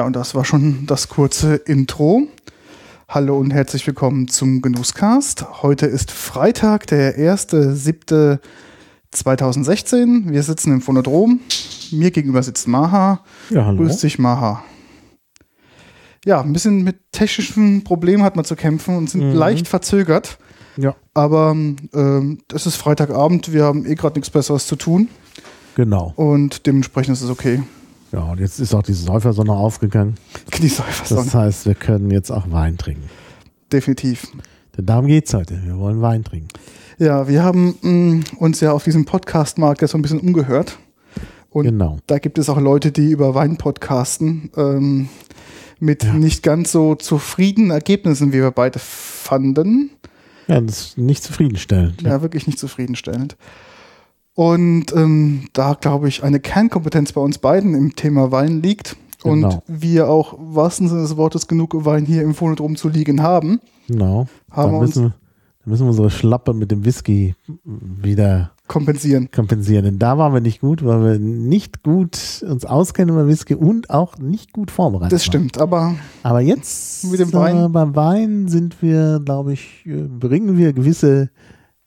Ja, und das war schon das kurze Intro. Hallo und herzlich willkommen zum Genusscast. Heute ist Freitag, der 1.7.2016. Wir sitzen im Phonodrom. Mir gegenüber sitzt Maha. Ja, hallo. Grüß dich, Maha. Ja, ein bisschen mit technischen Problemen hat man zu kämpfen und sind Mhm. leicht verzögert. Ja, Aber ähm, es ist Freitagabend, wir haben eh gerade nichts Besseres zu tun genau. und dementsprechend ist es okay. Ja, und jetzt ist auch die Säufersonne aufgegangen. Genieß einfach Das heißt, wir können jetzt auch Wein trinken. Definitiv. Denn darum geht's heute. Wir wollen Wein trinken. Ja, wir haben mh, uns ja auf diesem Podcast-Markt jetzt so ein bisschen umgehört. Und Genau. da gibt es auch Leute, die über Wein podcasten, ähm, mit Ja. nicht ganz so zufriedenen Ergebnissen, wie wir beide fanden. Ja, das ist nicht zufriedenstellend. Ja, wirklich nicht zufriedenstellend. Und ähm, da, glaube ich, eine Kernkompetenz bei uns beiden im Thema Wein liegt. Und Genau. wir auch, im wahrsten Sinne des Wortes, genug Wein hier im Phonodrom zu liegen haben. Genau. Haben Dann wir uns müssen, müssen wir unsere Schlappe mit dem Whisky wieder kompensieren. kompensieren. Denn da waren wir nicht gut, weil wir nicht gut uns auskennen über Whisky und auch nicht gut vorbereitet Das waren. stimmt, aber Aber jetzt Mit dem Wein? Äh, beim Wein sind wir, glaube ich, äh, bringen wir gewisse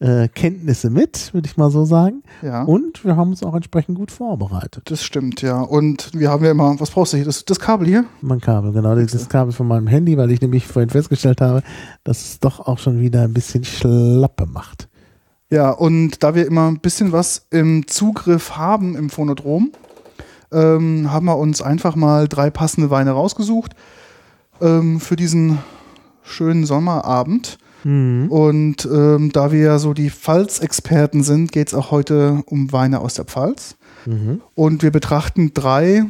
äh, Kenntnisse mit, würde ich mal so sagen. ja. Und wir haben uns auch entsprechend gut vorbereitet. Das stimmt, ja. Und wir haben ja immer, was brauchst du hier? Das, das Kabel hier? Mein Kabel, genau, das das Kabel von meinem Handy, weil ich nämlich vorhin festgestellt habe, dass es doch auch schon wieder ein bisschen Schlappe macht. Ja, und da wir immer ein bisschen was im Zugriff haben im Phonodrom, ähm, haben wir uns einfach mal drei passende Weine rausgesucht ähm, für diesen schönen Sommerabend. Mhm. Und ähm, da wir ja so die Pfalz-Experten sind, geht es auch heute um Weine aus der Pfalz. Mhm. Und wir betrachten drei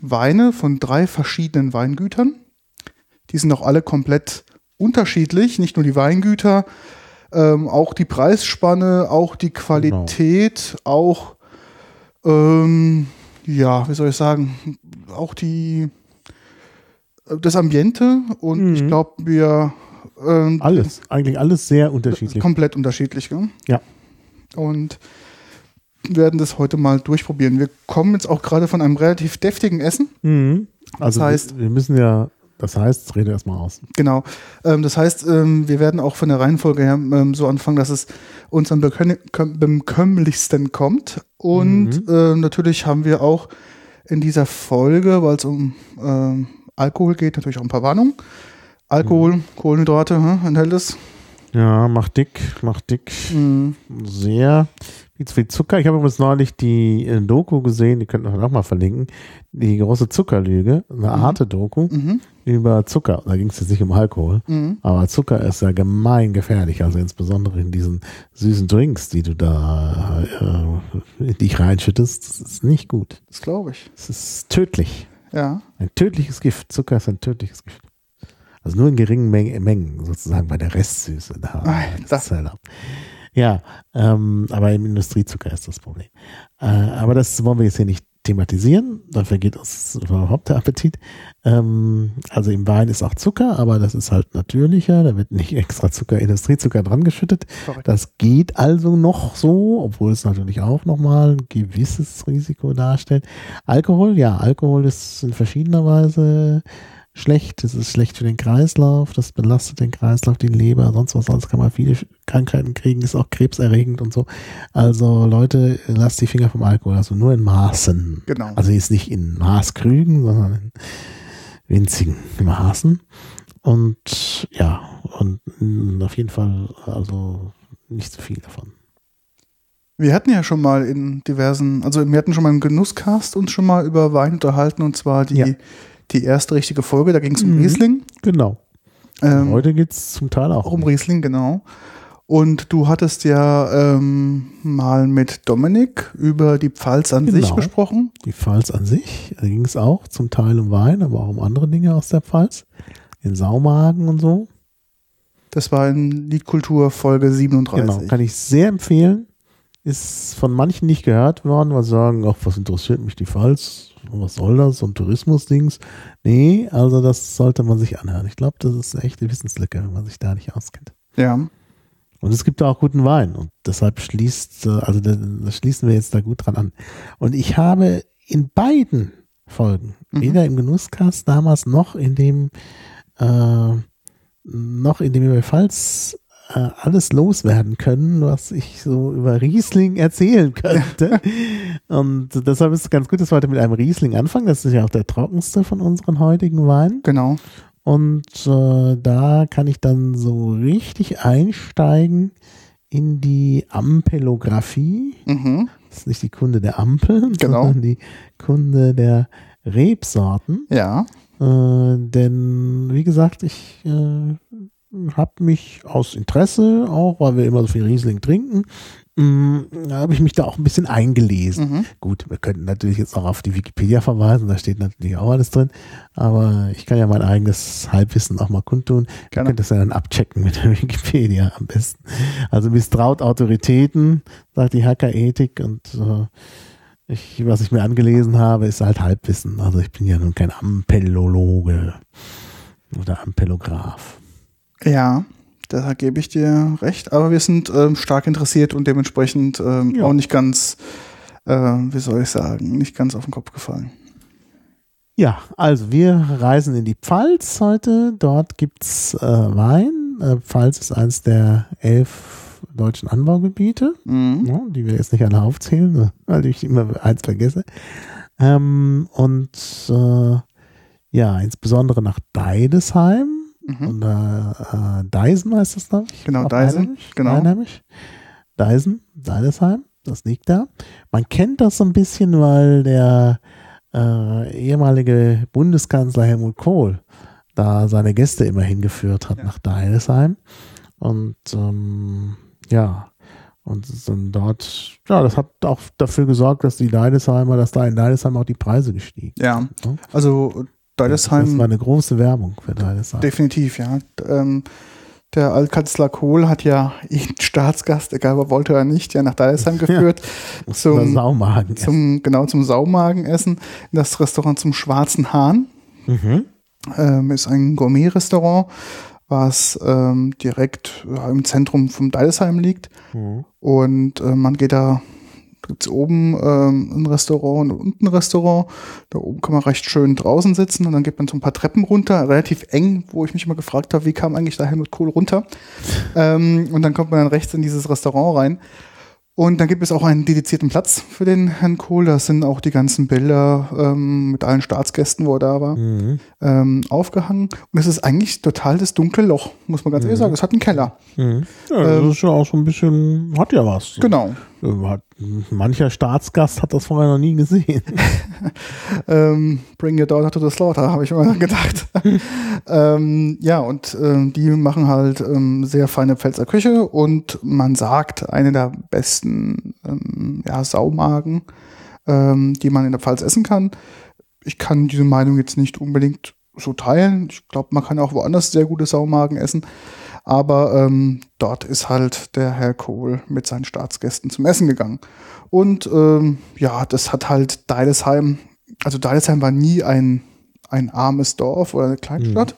Weine von drei verschiedenen Weingütern. Die sind auch alle komplett unterschiedlich, nicht nur die Weingüter, ähm, auch die Preisspanne, auch die Qualität, auch, ähm, ja, wie soll ich sagen, auch die, äh, das Ambiente und Mhm. ich glaube, wir ähm, Alles, eigentlich alles sehr unterschiedlich. komplett unterschiedlich. Gell? Ja. Und werden das heute mal durchprobieren. Wir kommen jetzt auch gerade von einem relativ deftigen Essen. Mhm. Also heißt- wir, wir müssen ja, das heißt, rede erstmal aus. Genau. Ähm, das heißt, ähm, wir werden auch von der Reihenfolge her ähm, so anfangen, dass es uns am bekömmlichsten kommt. Und Mhm. natürlich haben wir auch in dieser Folge, weil es um Alkohol geht, natürlich auch ein paar Warnungen. Alkohol, Mhm. Kohlenhydrate, hm, enthält es. Ja, macht dick, macht dick. Mhm. sehr viel zu viel Zucker. Ich habe übrigens neulich die äh, Doku gesehen, die könnten wir auch mal verlinken. Die große Zuckerlüge, eine Mhm. harte Doku Mhm. über Zucker. Da ging es jetzt nicht um Alkohol, Mhm. aber Zucker ist ja gemein gefährlich. Also insbesondere in diesen süßen Drinks, die du da äh, in dich reinschüttest. Das ist nicht gut. Das glaube ich. Es ist tödlich. Ja. Ein tödliches Gift. Zucker ist ein tödliches Gift. Also nur in geringen Mengen, Mengen sozusagen bei der Restsüße. Da, Ah, das halt auch- Ja, ähm, aber im Industriezucker ist das Problem. Äh, aber das wollen wir jetzt hier nicht thematisieren. Dann vergeht uns überhaupt der Appetit. Ähm, also im Wein ist auch Zucker, aber das ist halt natürlicher. Da wird nicht extra Zucker, Industriezucker dran geschüttet. Das geht also noch so, obwohl es natürlich auch nochmal ein gewisses Risiko darstellt. Alkohol, ja, Alkohol ist in verschiedener Weise schlecht. Es ist schlecht für den Kreislauf, das belastet den Kreislauf, die Leber, sonst was, sonst kann man viele Krankheiten kriegen, ist auch krebserregend und so. Also Leute, lasst die Finger vom Alkohol, also nur in Maßen. Genau. Also jetzt nicht in Maßkrügen, sondern in winzigen Maßen. Und ja, und mh, auf jeden Fall, also nicht zu viel davon. Wir hatten ja schon mal in diversen, also wir hatten schon mal im Genusscast uns schon mal über Wein unterhalten und zwar die, Ja. Die erste richtige Folge, da ging es um Mhm. Riesling. Genau. Ähm, Heute geht es zum Teil auch. um Riesling, genau. Und du hattest ja ähm, mal mit Dominik über die Pfalz an sich Genau. gesprochen. Die Pfalz an sich, da ging es auch zum Teil um Wein, aber auch um andere Dinge aus der Pfalz. Den Saumagen und so. Das war in Liedkultur Folge 37. Genau, kann ich sehr empfehlen. Ist von manchen nicht gehört worden, weil sie sagen, ach, was interessiert mich die Pfalz? Was soll das? So ein Tourismusdings? Nee, also das sollte man sich anhören. Ich glaube, das ist eine echte Wissenslücke, wenn man sich da nicht auskennt. Ja, Und es gibt da auch guten Wein und deshalb schließt, äh, also da, da schließen wir jetzt da gut dran an. Und ich habe in beiden Folgen, Mhm. weder im Genusscast damals noch in dem, äh, noch in dem über Pfalz äh, alles loswerden können, was ich so über Riesling erzählen könnte. und deshalb ist es ganz gut, dass wir heute mit einem Riesling anfangen. Das ist ja auch der trockenste von unseren heutigen Weinen. genau. Und äh, da kann ich dann so richtig einsteigen in die Ampelographie. Mhm. Das ist nicht die Kunde der Ampeln, Genau. sondern die Kunde der Rebsorten. Ja, Äh, denn, wie gesagt, ich äh, habe mich aus Interesse, auch weil wir immer so viel Riesling trinken, mh, habe ich mich da auch ein bisschen eingelesen. mhm. Gut, wir könnten natürlich jetzt auch auf die Wikipedia verweisen, da steht natürlich auch alles drin, aber ich kann ja mein eigenes Halbwissen auch mal kundtun. Ihr Gerne. könnt das ja dann abchecken mit der Wikipedia am besten. Also misstraut Autoritäten, sagt die Hackerethik und äh, ich, was ich mir angelesen habe, ist halt Halbwissen. Also ich bin ja nun kein Ampellologe oder Ampellograph. Ja, da gebe ich dir recht. Aber wir sind ähm, stark interessiert und dementsprechend ähm, Ja. auch nicht ganz, äh, wie soll ich sagen, nicht ganz auf den Kopf gefallen. Ja, also wir reisen in die Pfalz heute. Dort gibt's äh, Wein. Äh, Pfalz ist eines der elf deutschen Anbaugebiete, Mhm. ja, die wir jetzt nicht alle aufzählen, weil ich immer eins vergesse. Ähm, und äh, ja, insbesondere nach Deidesheim Mhm. oder äh, Deisen heißt das, glaube ich. Genau, Auf Deisen, Rheinheimisch. genau. Rheinheimisch. Deisen, Deidesheim, das liegt da. Man kennt das so ein bisschen, weil der äh, ehemalige Bundeskanzler Helmut Kohl da seine Gäste immer hingeführt hat Ja. nach Deidesheim. Und ähm, ja, und sind dort, ja, das hat auch dafür gesorgt, dass die Deidesheimer, dass da in Deidesheim auch die Preise gestiegen Ja, sind. Also Das Deidesheim war eine große Werbung für Deidesheim. definitiv, ja. Ähm, der Altkanzler Kohl hat ja jeden Staatsgast, egal ob er wollte oder nicht, ja nach Deidesheim geführt. Oder zum, Saumagen. zum, genau, zum Saumagenessen. In das Restaurant zum Schwarzen Hahn. Mhm. Ähm, ist ein Gourmet-Restaurant, was ähm, direkt ja, im Zentrum vom Deidesheim liegt. Mhm. Und äh, man geht da, gibt's oben ähm, ein Restaurant und unten ein Restaurant. Da oben kann man recht schön draußen sitzen und dann geht man so ein paar Treppen runter, relativ eng, wo ich mich immer gefragt habe, wie kam eigentlich da Helmut Kohl runter? ähm, und dann kommt man dann rechts in dieses Restaurant rein. Und dann gibt es auch einen dedizierten Platz für den Herrn Kohl. Da sind auch die ganzen Bilder ähm, mit allen Staatsgästen, wo er da war, Mhm. ähm, aufgehangen. Und es ist eigentlich total das dunkle Loch, muss man ganz ehrlich sagen. Es hat einen Keller. Mhm. Ja, das Ähm, ist ja auch so ein bisschen, hat ja was. Genau. Mancher Staatsgast hat das vorher noch nie gesehen. Ähm, bring your daughter to the slaughter, habe ich immer gedacht. ähm, ja, und ähm, die machen halt ähm, sehr feine Pfälzer Küche und man sagt, eine der besten ähm, ja, Saumagen, ähm, die man in der Pfalz essen kann. Ich kann diese Meinung jetzt nicht unbedingt so teilen. Ich glaube, man kann auch woanders sehr gute Saumagen essen. Aber ähm, dort ist halt der Herr Kohl mit seinen Staatsgästen zum Essen gegangen. Und ähm, ja, das hat halt Deidesheim, also Deidesheim war nie ein, ein armes Dorf oder eine Kleinstadt,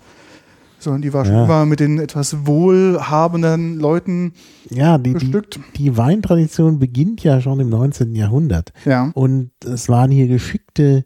sondern die war schon Ja. immer mit den etwas wohlhabenden Leuten Ja, die, die, bestückt. die Weintradition beginnt ja schon im 19. Jahrhundert. Ja, Und es waren hier geschickte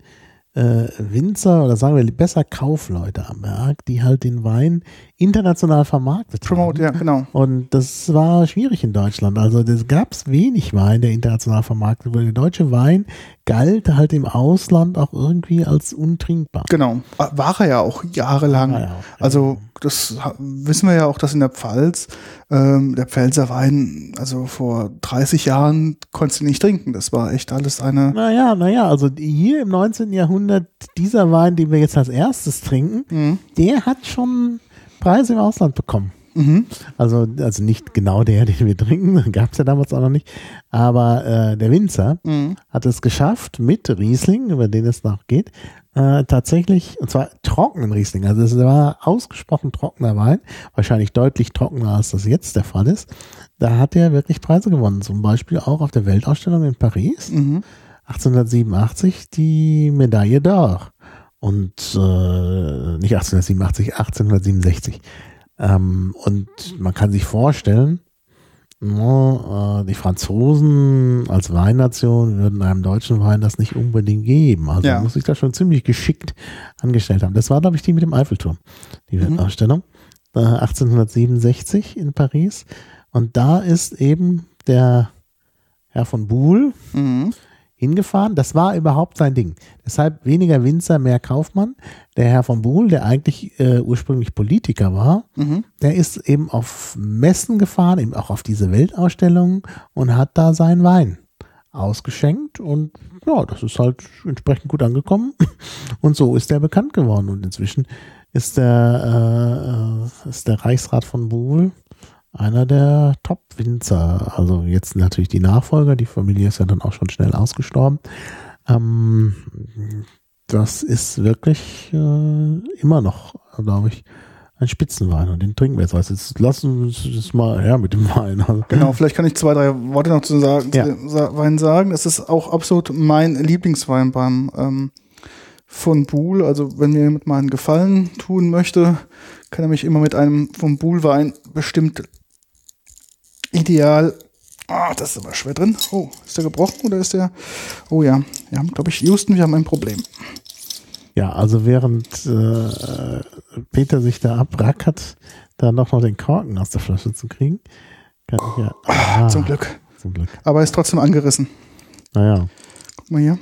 äh, Winzer oder sagen wir besser Kaufleute am Berg, die halt den Wein international vermarktet Promote, haben. ja, genau. Und das war schwierig in Deutschland. Also es gab wenig Wein, der international vermarktet wurde. Der deutsche Wein galt halt im Ausland auch irgendwie als untrinkbar. Genau. War er ja auch jahrelang. Er auch, also das wissen wir ja auch, dass in der Pfalz ähm, der Pfälzer Wein, also vor 30 Jahren konntest du nicht trinken. Das war echt alles eine. Naja, naja, also hier im 19. Jahrhundert, dieser Wein, den wir jetzt als erstes trinken, Mhm. der hat schon Preise im Ausland bekommen. Mhm. Also, also nicht genau der, den wir trinken, gab es ja damals auch noch nicht. Aber äh, der Winzer Mhm. hat es geschafft, mit Riesling, über den es noch geht, äh, tatsächlich, und zwar trockenen Riesling. Also es war ausgesprochen trockener Wein, wahrscheinlich deutlich trockener, als das jetzt der Fall ist. Da hat er wirklich Preise gewonnen. Zum Beispiel auch auf der Weltausstellung in Paris. Mhm. 1887 die Medaille d'Or. Und äh, nicht 1887, 1867. Ähm, und man kann sich vorstellen, no, äh, die Franzosen als Weinnation würden einem deutschen Wein das nicht unbedingt geben. Also Ja. muss sich da schon ziemlich geschickt angestellt haben. Das war, glaube ich, die mit dem Eiffelturm, die Mhm. Weltausstellung. Äh, 1867 in Paris. Und da ist eben der Herr von Buhl, Mhm. Hingefahren. Das war überhaupt sein Ding. Deshalb weniger Winzer, mehr Kaufmann. Der Herr von Buhl, der eigentlich äh, ursprünglich Politiker war, Mhm. der ist eben auf Messen gefahren, eben auch auf diese Weltausstellung und hat da seinen Wein ausgeschenkt und ja, das ist halt entsprechend gut angekommen und so ist er bekannt geworden und inzwischen ist der, äh, ist der Reichsrat von Buhl einer der Top-Winzer. Also jetzt natürlich die Nachfolger, die Familie ist ja dann auch schon schnell ausgestorben. Ähm, das ist wirklich äh, immer noch, glaube ich, ein Spitzenwein und den trinken wir jetzt. Also jetzt lassen wir das mal her mit dem Wein. Also, Genau, vielleicht kann ich zwei, drei Worte noch zu Ja. dem Sa- Wein sagen. Das ist auch absolut mein Lieblingswein beim ähm, von Buhl. Also wenn mir jemand mal einen Gefallen tun möchte, kann er mich immer mit einem von Buhl Wein bestimmt ideal. Ah, das ist aber schwer drin. Oh, ist der gebrochen oder ist der? Oh ja, wir haben, glaube ich, Houston, wir haben ein Problem. Ja, also während äh, Peter sich da abrackert, da noch, noch den Korken aus der Flasche zu kriegen, kann ich ja. Ah, Zum Glück. Zum Glück. Aber er ist trotzdem angerissen. Naja. Guck mal hier.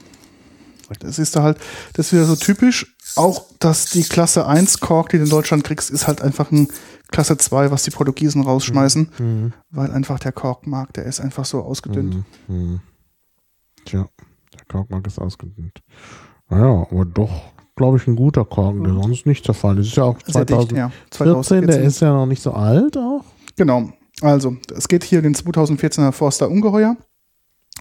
Das ist da halt, das ist wieder so typisch. Auch, dass die Klasse 1 Kork, die du in Deutschland kriegst, ist halt einfach ein Klasse 2, was die Portugiesen rausschmeißen, Mhm. weil einfach der Korkmarkt, der ist einfach so ausgedünnt. Mhm. Mhm. Tja, der Korkmark ist ausgedünnt. Naja, aber doch, glaube ich, ein guter Korken, der sonst nicht der Fall ist. Ist ja auch Sehr dicht, 2014, ja. der 2014. ist ja noch nicht so alt auch. Genau. Also, es geht hier den 2014er Forster Ungeheuer.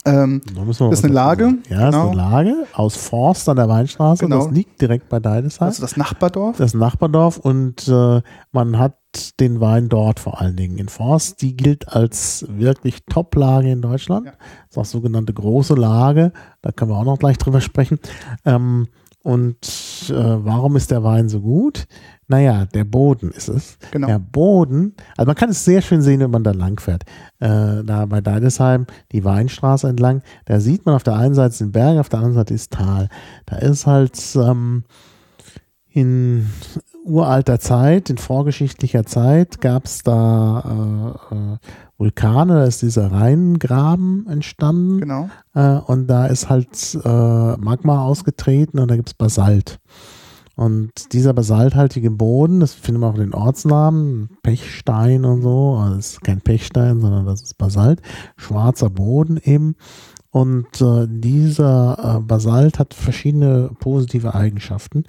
Ähm, Da Das ist eine Lage. Ja, ist genau. eine Lage aus Forst an der Weinstraße. Genau. Das liegt direkt bei Deidesheim. also das Nachbardorf. das Nachbardorf und äh, man hat den Wein dort vor allen Dingen in Forst. Die gilt als wirklich Top-Lage in Deutschland. Ja. Ist auch sogenannte große Lage. Da können wir auch noch gleich drüber sprechen. Ähm, und äh, warum ist der Wein so gut? Naja, der Boden ist es. Genau. Der Boden, also man kann es sehr schön sehen, wenn man da lang fährt. Äh, da bei Deidesheim, die Weinstraße entlang, da sieht man auf der einen Seite den Berg, auf der anderen Seite ist Tal. Da ist halt ähm, in uralter Zeit, in vorgeschichtlicher Zeit, gab es da äh, äh, Vulkane, da ist dieser Rheingraben entstanden Genau. äh, und da ist halt äh, Magma ausgetreten und da gibt es Basalt. Und dieser basalthaltige Boden, das finden wir auch in den Ortsnamen, Pechstein und so, also das ist kein Pechstein, sondern das ist Basalt, schwarzer Boden eben. Und äh, dieser äh, Basalt hat verschiedene positive Eigenschaften.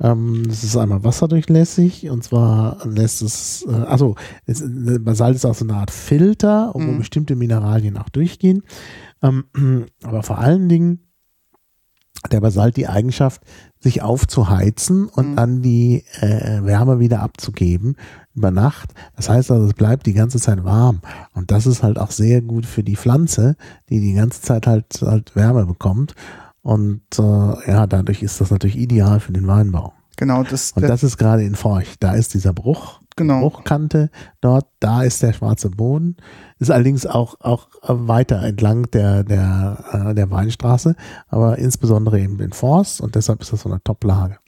Ähm, es ist einmal wasserdurchlässig und zwar lässt es, äh, also es, äh, Basalt ist auch so eine Art Filter, wo Mhm. bestimmte Mineralien auch durchgehen. Ähm, aber vor allen Dingen hat der Basalt die Eigenschaft, sich aufzuheizen und Mhm. dann die äh, Wärme wieder abzugeben über Nacht. Das heißt also, es bleibt die ganze Zeit warm. Und das ist halt auch sehr gut für die Pflanze, die die ganze Zeit halt, halt Wärme bekommt. Und äh, ja, dadurch ist das natürlich ideal für den Weinbau. Genau. Das, Und das ist gerade in Feucht. Da ist dieser Bruch, genau. Bruchkante dort, da ist der schwarze Boden. Ist allerdings auch, auch weiter entlang der, der, äh, der Weinstraße, aber insbesondere eben in Forst und deshalb ist das so eine Top-Lage.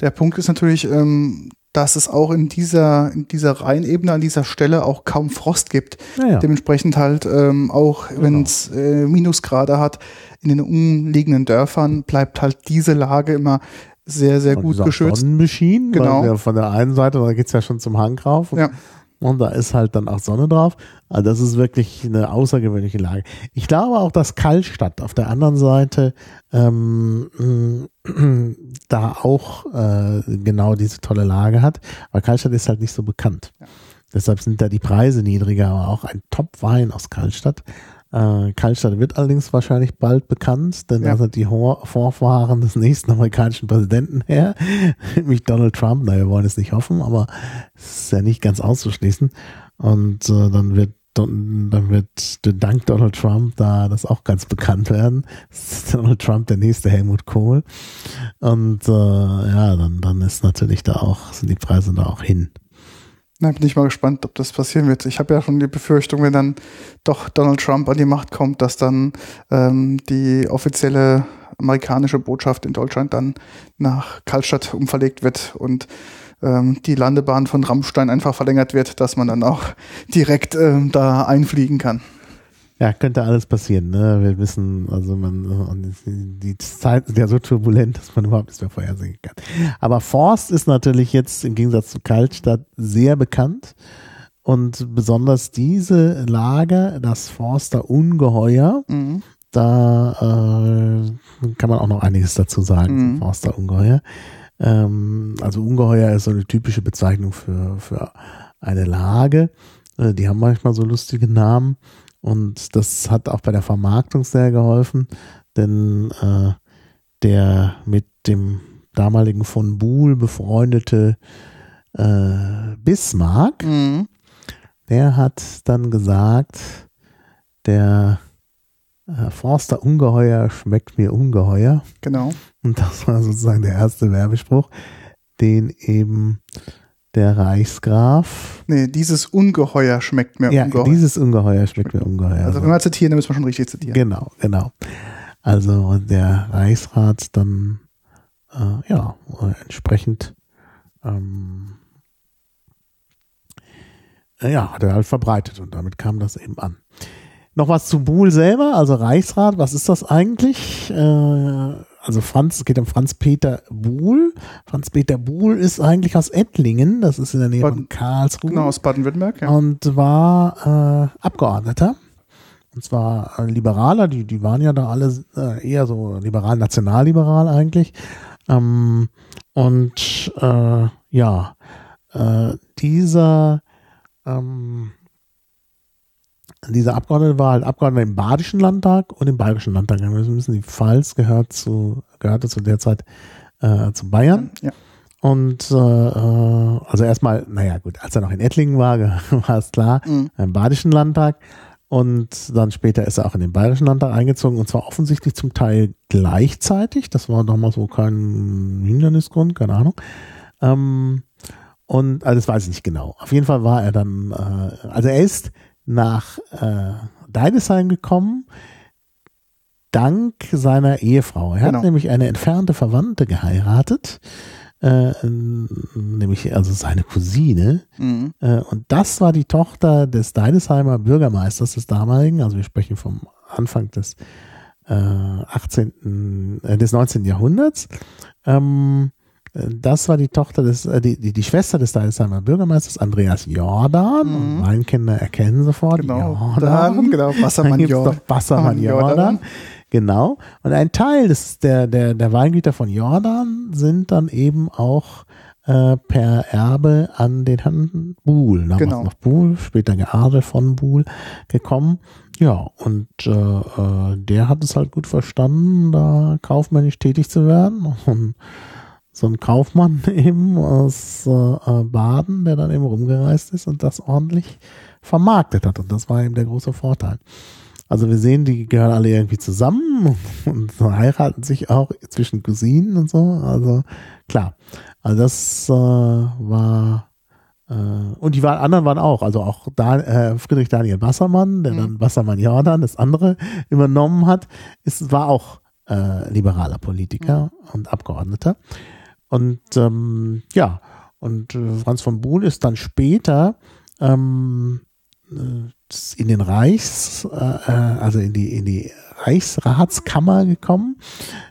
Der Punkt ist natürlich, ähm, dass es auch in dieser, in dieser Rheinebene an dieser Stelle auch kaum Frost gibt. Naja. Dementsprechend halt ähm, auch, wenn es äh, Minusgrade hat, in den umliegenden Dörfern bleibt halt diese Lage immer sehr, sehr Und gut geschützt. Sonnenmaschinen, Genau. von der einen Seite, da geht's ja schon zum Hang rauf. Und, Ja. und da ist halt dann auch Sonne drauf. Also das ist wirklich eine außergewöhnliche Lage. Ich glaube auch, dass Kallstadt auf der anderen Seite ähm, da auch äh, genau diese tolle Lage hat. Aber Kallstadt ist halt nicht so bekannt. Deshalb sind da die Preise niedriger, aber auch ein Top-Wein aus Kallstadt. Äh, Kallstadt wird allerdings wahrscheinlich bald bekannt, denn Ja. da sind die Vorfahren des nächsten amerikanischen Präsidenten her, nämlich Donald Trump. Na, wir wollen es nicht hoffen, aber es ist ja nicht ganz auszuschließen. Und äh, dann wird dann wird dank Donald Trump da das auch ganz bekannt werden. Donald Trump der nächste Helmut Kohl. Und äh, ja, dann, dann ist natürlich da auch, sind die Preise da auch hin. Da bin ich mal gespannt, ob das passieren wird. Ich habe ja schon die Befürchtung, wenn dann doch Donald Trump an die Macht kommt, dass dann ähm, die offizielle amerikanische Botschaft in Deutschland dann nach Karlstadt umverlegt wird und ähm, die Landebahn von Rammstein einfach verlängert wird, dass man dann auch direkt ähm, da einfliegen kann. Ja, könnte alles passieren. Ne? Wir wissen, also man, die Zeiten sind ja so turbulent, dass man überhaupt nicht mehr vorhersehen kann. Aber Forst ist natürlich jetzt im Gegensatz zu Kaltstadt sehr bekannt. Und besonders diese Lage, das Forster Ungeheuer, Mhm. da äh, kann man auch noch einiges dazu sagen, Mhm. Forster Ungeheuer. Ähm, also Ungeheuer ist so eine typische Bezeichnung für, für eine Lage. Äh, die haben manchmal so lustige Namen und das hat auch bei der Vermarktung sehr geholfen, denn äh, der mit dem damaligen von Buhl befreundete äh, Bismarck, Mhm. der hat dann gesagt, der äh, Forster Ungeheuer schmeckt mir ungeheuer. Genau. Und das war sozusagen der erste Werbespruch, den eben der Reichsgraf. Nee, dieses Ungeheuer schmeckt mir Ja, ungeheuer. dieses Ungeheuer schmeckt mir ungeheuer. also wenn wir zitieren, dann müssen wir schon richtig zitieren. Genau, genau. Also der Reichsrat dann äh, ja entsprechend ähm, äh, ja, hat er halt verbreitet und damit kam das eben an. Noch was zu Buhl selber, also Reichsrat, was ist das eigentlich? Äh, also Franz, es geht um Franz Peter Buhl. Franz Peter Buhl ist eigentlich aus Ettlingen, das ist in der Nähe Baden- von Karlsruhe Genau, aus Baden-Württemberg. Ja. und war äh, Abgeordneter. Und zwar äh, Liberaler, die, die waren ja da alle äh, eher so liberal, nationalliberal eigentlich. Ähm, und äh, ja, äh, dieser, ähm, dieser Abgeordnete war halt Abgeordneter im Badischen Landtag und im Bayerischen Landtag. Wir müssen die Pfalz gehört zu, gehörte zu der Zeit äh, zu Bayern. Ja. Und äh, äh, also erstmal, naja gut, als er noch in Ettlingen war, war es klar, Mhm. im Badischen Landtag. Und dann später ist er auch in den Bayerischen Landtag eingezogen und zwar offensichtlich zum Teil gleichzeitig. Das war damals so kein Hindernisgrund, keine Ahnung. Ähm, und also das weiß ich nicht genau. Auf jeden Fall war er dann, äh, also er ist nach äh, Deidesheim gekommen, dank seiner Ehefrau. Er Genau. hat nämlich eine entfernte Verwandte geheiratet, äh, nämlich also seine Cousine. Mhm. Äh, und das war die Tochter des Deidesheimer Bürgermeisters des damaligen, also wir sprechen vom Anfang des äh, 18., äh, des 19. Jahrhunderts. Ähm, äh, das war die Tochter des, äh, die, die, die Schwester des Deidesheimer Bürgermeisters, Andreas Jordan. Mhm. Und Weinkenner erkennen sofort Genau. Jordan. Dann, genau, Wassermann Dann Jordan. Wassermann Jordan. Jordan. Genau. Und ein Teil des, der, der, der Weingüter von Jordan sind dann eben auch äh, per Erbe an den Herrn Buhl, damals Genau. noch Buhl, später geadelt von Buhl, gekommen. Ja, und äh, äh, der hat es halt gut verstanden, da kaufmännisch tätig zu werden. Und so ein Kaufmann eben aus äh, äh, Baden, der dann eben rumgereist ist und das ordentlich vermarktet hat. Und das war eben der große Vorteil. Also wir sehen, die gehören alle irgendwie zusammen und heiraten sich auch zwischen Cousinen und so. Also klar. Also das äh, war äh, und die waren, anderen waren auch, also auch da, äh, Friedrich Daniel Wassermann, der Mhm. dann Wassermann Jordan, das andere übernommen hat, ist, war auch äh, liberaler Politiker und Abgeordneter. Und ähm, ja, und äh, Franz von Buhl ist dann später ähm, äh, in den Reichs, äh, äh, also in die, in die Reichsratskammer gekommen,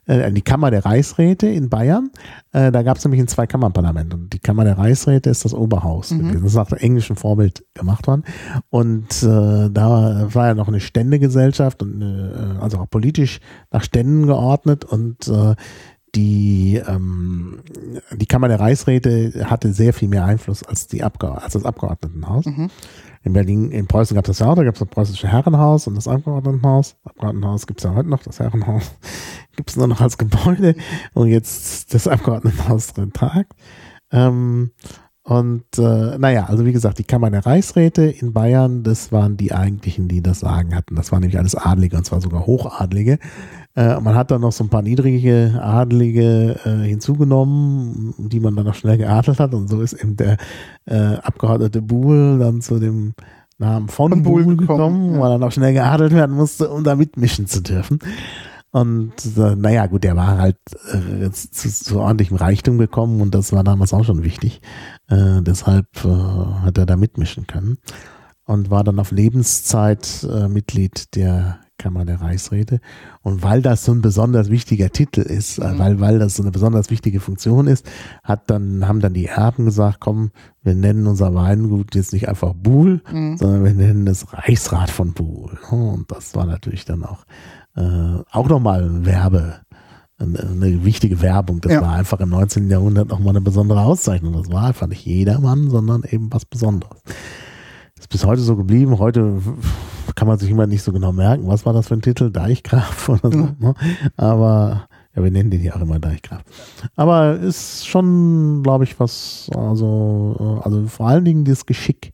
äh, in die Kammer der Reichsräte in Bayern. Äh, da gab es nämlich ein Zweikammerparlament und die Kammer der Reichsräte ist das Oberhaus Mhm. Das ist nach dem englischen Vorbild gemacht worden. Und äh, da war ja noch eine Ständegesellschaft und äh, also auch politisch nach Ständen geordnet und äh, die, ähm, die Kammer der Reichsräte hatte sehr viel mehr Einfluss als, die Abge als das Abgeordnetenhaus. Mhm. In Berlin, in Preußen gab es das ja auch, da gab es das preußische Herrenhaus und das Abgeordnetenhaus. Abgeordnetenhaus gibt es ja heute noch, das Herrenhaus gibt es nur noch als Gebäude und jetzt das Abgeordnetenhaus drin tagt. Ähm, und äh, naja, also wie gesagt, die Kammer der Reichsräte in Bayern, das waren die eigentlichen, die das Sagen hatten. Das waren nämlich alles Adlige und zwar sogar Hochadlige. Äh, man hat dann noch so ein paar niedrige Adlige äh, hinzugenommen, die man dann noch schnell geadelt hat. Und so ist eben der äh, Abgeordnete Buhl dann zu dem Namen von, Von Buhl gekommen, ja. weil er noch schnell geadelt werden musste, um da mitmischen zu dürfen. Und äh, naja, gut, der war halt äh, zu, zu ordentlichem Reichtum gekommen und das war damals auch schon wichtig. Äh, deshalb äh, hat er da mitmischen können und war dann auf Lebenszeit äh, Mitglied der Kammer der Reichsräte. Und weil das so ein besonders wichtiger Titel ist, äh, Mhm. weil, weil das so eine besonders wichtige Funktion ist, hat dann, haben dann die Erben gesagt, komm, wir nennen unser Weingut jetzt nicht einfach Buhl, Mhm. sondern wir nennen es Reichsrat von Buhl. Und das war natürlich dann auch, äh, auch nochmal Werbe, eine, eine wichtige Werbung. Das Ja. war einfach im 19. Jahrhundert nochmal eine besondere Auszeichnung. Das war einfach nicht jedermann, sondern eben was Besonderes. Ist bis heute so geblieben. Heute kann man sich immer nicht so genau merken, was war das für ein Titel? Deichgraf oder so. Ne? Aber ja, wir nennen den ja auch immer Deichgraf. Aber ist schon, glaube ich, was, also, äh, also vor allen Dingen das Geschick,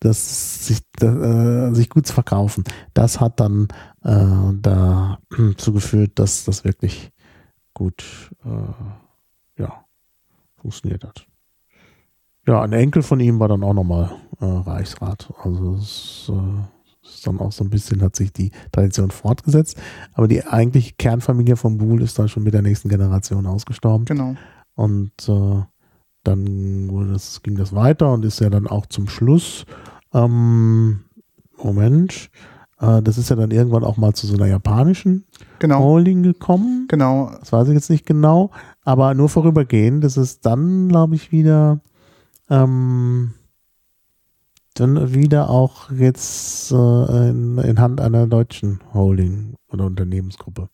das sich, äh, sich gut zu verkaufen, das hat dann äh, dazu geführt, dass das wirklich gut äh, ja, funktioniert hat. Ja, ein Enkel von ihm war dann auch nochmal äh, Reichsrat. Also es äh, ist dann auch so ein bisschen, hat sich die Tradition fortgesetzt. Aber die eigentliche Kernfamilie von Buhl ist dann schon mit der nächsten Generation ausgestorben. Genau. Und äh, dann wurde das, ging das weiter und ist ja dann auch zum Schluss, ähm, Moment, äh, das ist ja dann irgendwann auch mal zu so einer japanischen Genau. Holding gekommen. Genau. Das weiß ich jetzt nicht genau, aber nur vorübergehend. Das ist dann, glaube ich, wieder, ähm, dann wieder auch jetzt äh, in, in Hand einer deutschen Holding oder Unternehmensgruppe.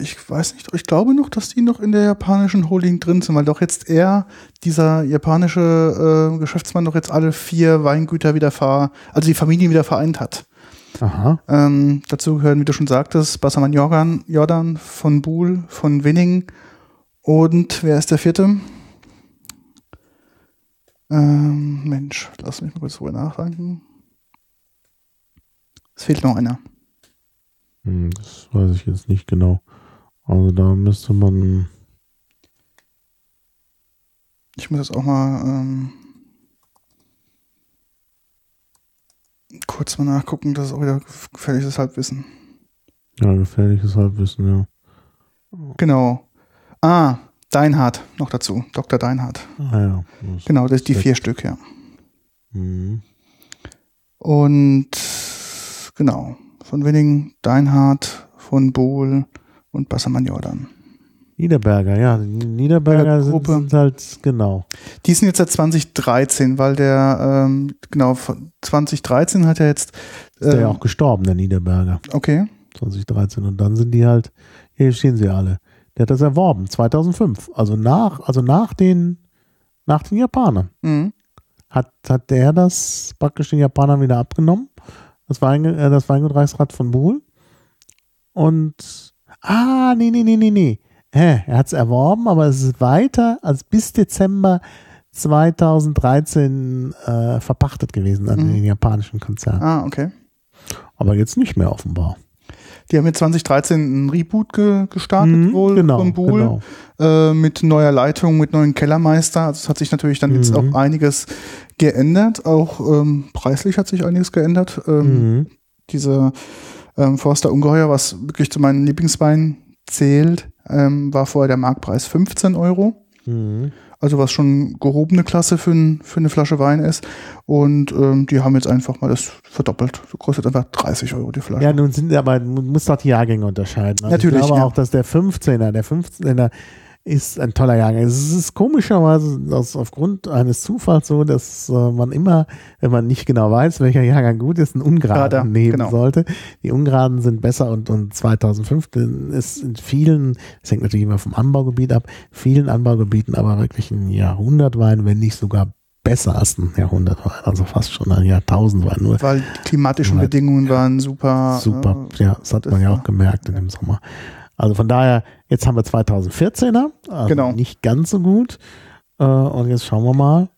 Ich weiß nicht, ich glaube noch, dass die noch in der japanischen Holding drin sind, weil doch jetzt er, dieser japanische äh, Geschäftsmann, doch jetzt alle vier Weingüter wieder ver, also die Familien wieder vereint hat. Aha. Ähm, dazu gehören, wie du schon sagtest, Bassermann Jordan, Jordan von Buhl, von Winning und wer ist der vierte? Ähm, Mensch, lass mich mal kurz drüber nachdenken. Es fehlt noch einer. Hm, das weiß ich jetzt nicht genau. Also da müsste man. Ich muss jetzt auch mal ähm, kurz mal nachgucken, das ist auch wieder gefährliches Halbwissen. Ja, gefährliches Halbwissen, ja. Genau. Ah, Deinhardt noch dazu. Dr. Deinhardt. Ah ja. Das- Genau, das ist die vier Stück, ja. Mhm. Und genau, von Winning, Deinhardt, von Bohl und Bassermann Jordan. Niederberger, ja. die Niederberger sind, sind halt, genau. Die sind jetzt seit 2013, weil der, ähm, genau, von 2013 hat er jetzt, Ist der ja ähm, auch gestorben, der Niederberger. okay, 2013. Und dann sind die halt, hier stehen sie alle. Der hat das erworben, 2005. Also nach, also nach den, nach den Japanern. mhm. Hat, hat der das praktisch den Japanern wieder abgenommen. Das Wein, äh, das Weingut Reichsrat von Buhl. Und, ah, nee, nee, nee, nee, nee. Hä, er hat es erworben, aber es ist weiter als bis Dezember 2013 äh, verpachtet gewesen an Mhm. den japanischen Konzern. ah, okay. Aber jetzt nicht mehr offenbar. Die haben jetzt 2013 einen Reboot ge gestartet, Mhm, wohl genau, von Buhl, genau. äh, mit neuer Leitung, mit neuen Kellermeister. Also es hat sich natürlich dann jetzt Mhm. auch einiges geändert. Auch ähm, preislich hat sich einiges geändert. Ähm, Mhm. Diese ähm, Forster Ungeheuer, was wirklich zu meinen Lieblingsweinen zählt, ähm, war vorher der Marktpreis 15 Euro. Also was schon gehobene Klasse für, ein, für eine Flasche Wein ist. Und ähm, die haben jetzt einfach mal das verdoppelt. So kostet einfach 30 Euro die Flasche. Ja, nun sind aber, man muss doch die Jahrgänge unterscheiden. Also Natürlich, Ich glaube ja. auch, dass der 15er, der 15er ist ein toller Jahrgang. Es ist komischerweise aus, aufgrund eines Zufalls so, dass äh, man immer, wenn man nicht genau weiß, welcher Jahrgang gut ist, einen Ungeraden Gerade, nehmen genau. sollte. Die Ungeraden sind besser und, und 2015 ist in vielen, das hängt natürlich immer vom Anbaugebiet ab, vielen Anbaugebieten aber wirklich ein Jahrhundertwein, wenn nicht sogar besser als ein Jahrhundertwein, also fast schon ein Jahrtausendwein. Nur Weil die klimatischen Ja. Bedingungen waren super. Super, äh, ja, das hat man ja auch gemerkt in dem Sommer. Also von daher, jetzt haben wir 2014er, also Genau. nicht ganz so gut. Äh, und jetzt schauen wir mal.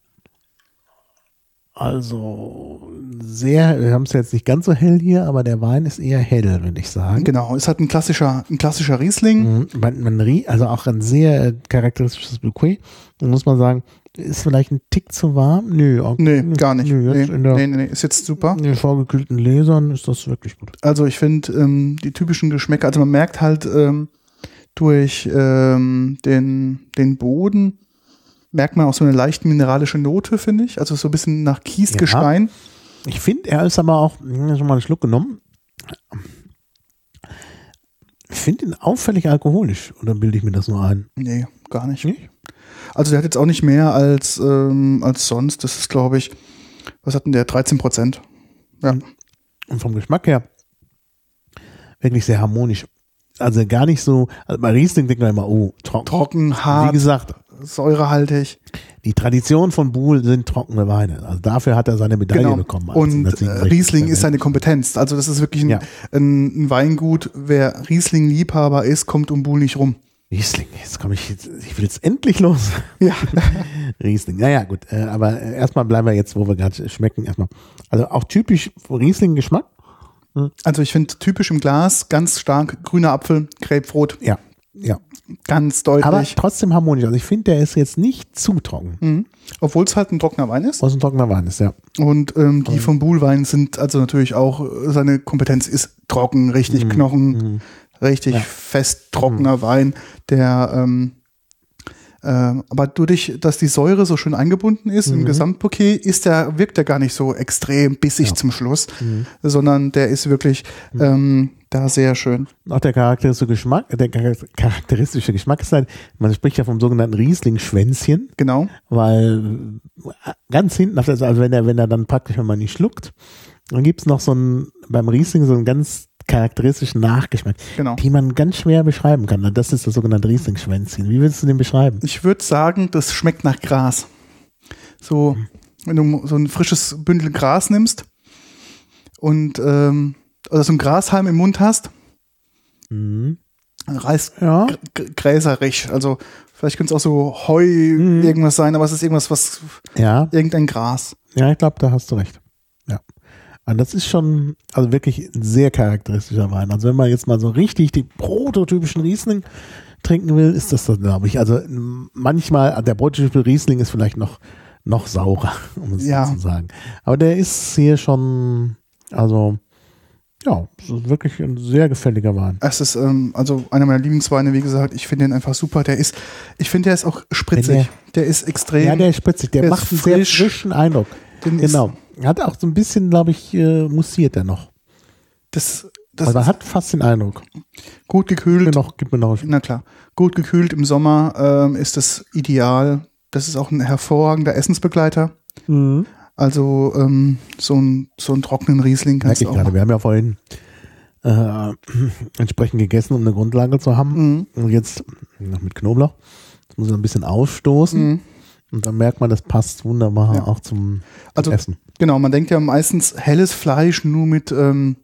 Also sehr, wir haben es jetzt nicht ganz so hell hier, aber der Wein ist eher hell, würde ich sagen. Genau, ist halt ein klassischer, ein klassischer Riesling. Mhm. Man, man also auch ein sehr äh, charakteristisches Bouquet. Da muss man sagen, ist vielleicht ein Tick zu warm? Nö, auch, Nee, gar nicht. Nö, nee, nee, nee, ist jetzt super. in den vorgekühlten Gläsern ist das wirklich gut. Also ich finde ähm, die typischen Geschmäcker, also man merkt halt ähm, durch ähm, den, den Boden, merkt man auch so eine leicht mineralische Note, finde ich. Also so ein bisschen nach Kiesgestein. Ich finde, er ist aber auch, ich habe schon mal einen Schluck genommen. Ich finde ihn auffällig alkoholisch, oder bilde ich mir das nur ein? Nee, gar nicht. Nicht? Also der hat jetzt auch nicht mehr als, ähm, als sonst. Das ist, glaube ich, was hat denn der? 13 Prozent. Ja. Und vom Geschmack her wirklich sehr harmonisch. Also gar nicht so, also bei Riesling denkt man immer, oh, trocken. Trocken, Wie hart, gesagt, säurehaltig. die Tradition von Buhl sind trockene Weine. Also dafür hat er seine Medaille Genau. bekommen. Und äh, 1867. Riesling ist seine Kompetenz. Also das ist wirklich ein, Ja. ein, ein Weingut. Wer Riesling-Liebhaber ist, kommt um Buhl nicht rum. Riesling, jetzt komme ich, jetzt, ich will jetzt endlich los. Ja. Riesling. Naja, gut, äh, aber äh, erstmal bleiben wir jetzt, wo wir gerade schmecken, erstmal. Also auch typisch Riesling-Geschmack. Also ich finde typisch im Glas ganz stark grüner Apfel, Grapefruit, Ja, ja. ganz Aber deutlich. trotzdem harmonisch. Also ich finde, der ist jetzt nicht zu trocken. Mhm. Obwohl es halt ein trockener Wein ist. Was ein trockener Wein ist, ja. Und ähm, die vom Buhlwein sind also natürlich auch, seine Kompetenz ist trocken, richtig Knochen, richtig Ja. fest trockener Wein, der ähm, ähm, aber dadurch, dass die Säure so schön eingebunden ist im Gesamtbouquet, ist der, wirkt er gar nicht so extrem bissig Ja. zum Schluss, sondern der ist wirklich ähm, da sehr schön. Auch der charakteristische Geschmack, der char- charakteristische Geschmack ist halt, man spricht ja vom sogenannten Riesling-Schwänzchen, Genau. weil äh, ganz hinten, der, also wenn er, wenn er dann praktisch, wenn man nicht schluckt, dann gibt's noch so einen, beim Riesling so einen ganz charakteristischen Nachgeschmack, Genau. den man ganz schwer beschreiben kann. Das ist das sogenannte Riesling-Schwänzchen. Wie willst du den beschreiben? Ich würde sagen, das schmeckt nach Gras. So, wenn du so ein frisches Bündel Gras nimmst und ähm, oder so ein Grashalm im Mund hast, Mhm. reißt Ja. gr- gr- gräserig. Also vielleicht könnte es auch so Heu irgendwas sein, aber es ist irgendwas, was Ja, irgendein Gras. ja, ich glaube, da hast du recht. Und das ist schon, also wirklich ein sehr charakteristischer Wein. Also wenn man jetzt mal so richtig die prototypischen Riesling trinken will, ist das das, glaube ich. Also manchmal, der prototypische Riesling ist vielleicht noch, noch saurer, um es Ja. so zu sagen. Aber der ist hier schon, also, ja, ist wirklich ein sehr gefälliger Wein. Es ist ähm, also einer meiner Lieblingsweine, wie gesagt. Ich finde den einfach super. Der ist, ich finde, der ist auch spritzig. Der, ist extrem. Ja, der ist spritzig, der, der macht ist einen sehr frisch. frischen Eindruck. den ist- Genau. Hat auch so ein bisschen, glaube ich, äh, mussiert er noch. das, das Aber man hat fast den Eindruck. gut gekühlt. Gib mir noch, gib mir noch. Na klar. Gut gekühlt im Sommer ähm, ist das ideal. Das ist auch ein hervorragender Essensbegleiter. Mhm. Also ähm, so, ein, so einen trockenen Riesling Merke kannst ich du auch gerade. machen. Wir haben ja vorhin äh, entsprechend gegessen, um eine Grundlage zu haben. Mhm. Und jetzt noch mit Knoblauch. Das muss ich ein bisschen ausstoßen. Mhm. Und dann merkt man, das passt wunderbar Ja. auch zum, zum Also Essen. Genau, man denkt ja meistens helles Fleisch nur mit, ähm,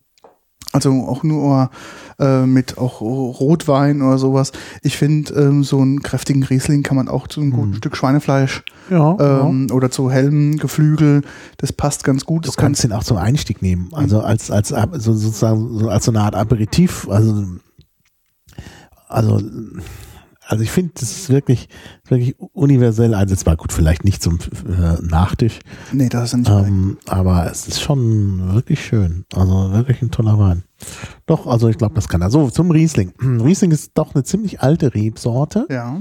also auch nur äh, mit auch Rotwein oder sowas. Ich finde, ähm, so einen kräftigen Riesling kann man auch zu einem guten Mhm. Stück Schweinefleisch Ja, ja. ähm, oder zu hellem Geflügel. Das passt ganz gut. Du Das kann kannst den auch zum Einstieg nehmen. Also als, als, so, sozusagen, so als so eine Art Aperitif. Also, also, also ich finde, das ist wirklich, wirklich universell einsetzbar. Gut, vielleicht nicht zum äh, Nachtisch. nee, das ist nicht ähm, aber es ist schon wirklich schön. Also wirklich ein toller Wein. Doch, also ich glaube, das kann er. So, zum Riesling. Riesling ist doch eine ziemlich alte Rebsorte. ja.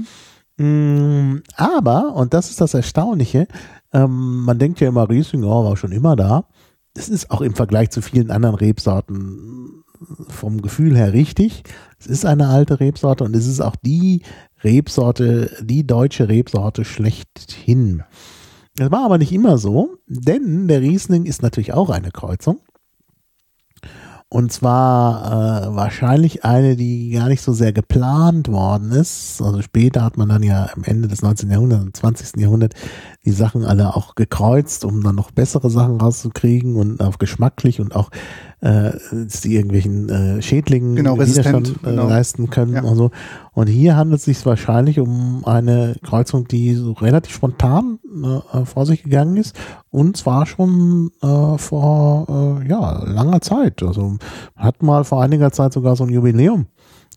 Mm, Aber, und das ist das Erstaunliche, ähm, man denkt ja immer, Riesling oh, war schon immer da. Das ist auch im Vergleich zu vielen anderen Rebsorten vom Gefühl her richtig. Es ist eine alte Rebsorte und es ist auch die Rebsorte, die deutsche Rebsorte schlechthin. Das war aber nicht immer so, denn der Riesling ist natürlich auch eine Kreuzung. Und zwar äh, wahrscheinlich eine, die gar nicht so sehr geplant worden ist. Also später hat man dann ja am Ende des 19. Jahrhunderts, im 20. Jahrhundert die Sachen alle auch gekreuzt, um dann noch bessere Sachen rauszukriegen und auch geschmacklich und auch äh, die irgendwelchen äh, Schädlingen Genau, Widerstand äh, genau. leisten können Ja. und so. Und hier handelt es sich wahrscheinlich um eine Kreuzung, die so relativ spontan äh, vor sich gegangen ist und zwar schon äh, vor äh, ja, langer Zeit. Also man hat mal vor einiger Zeit sogar so ein Jubiläum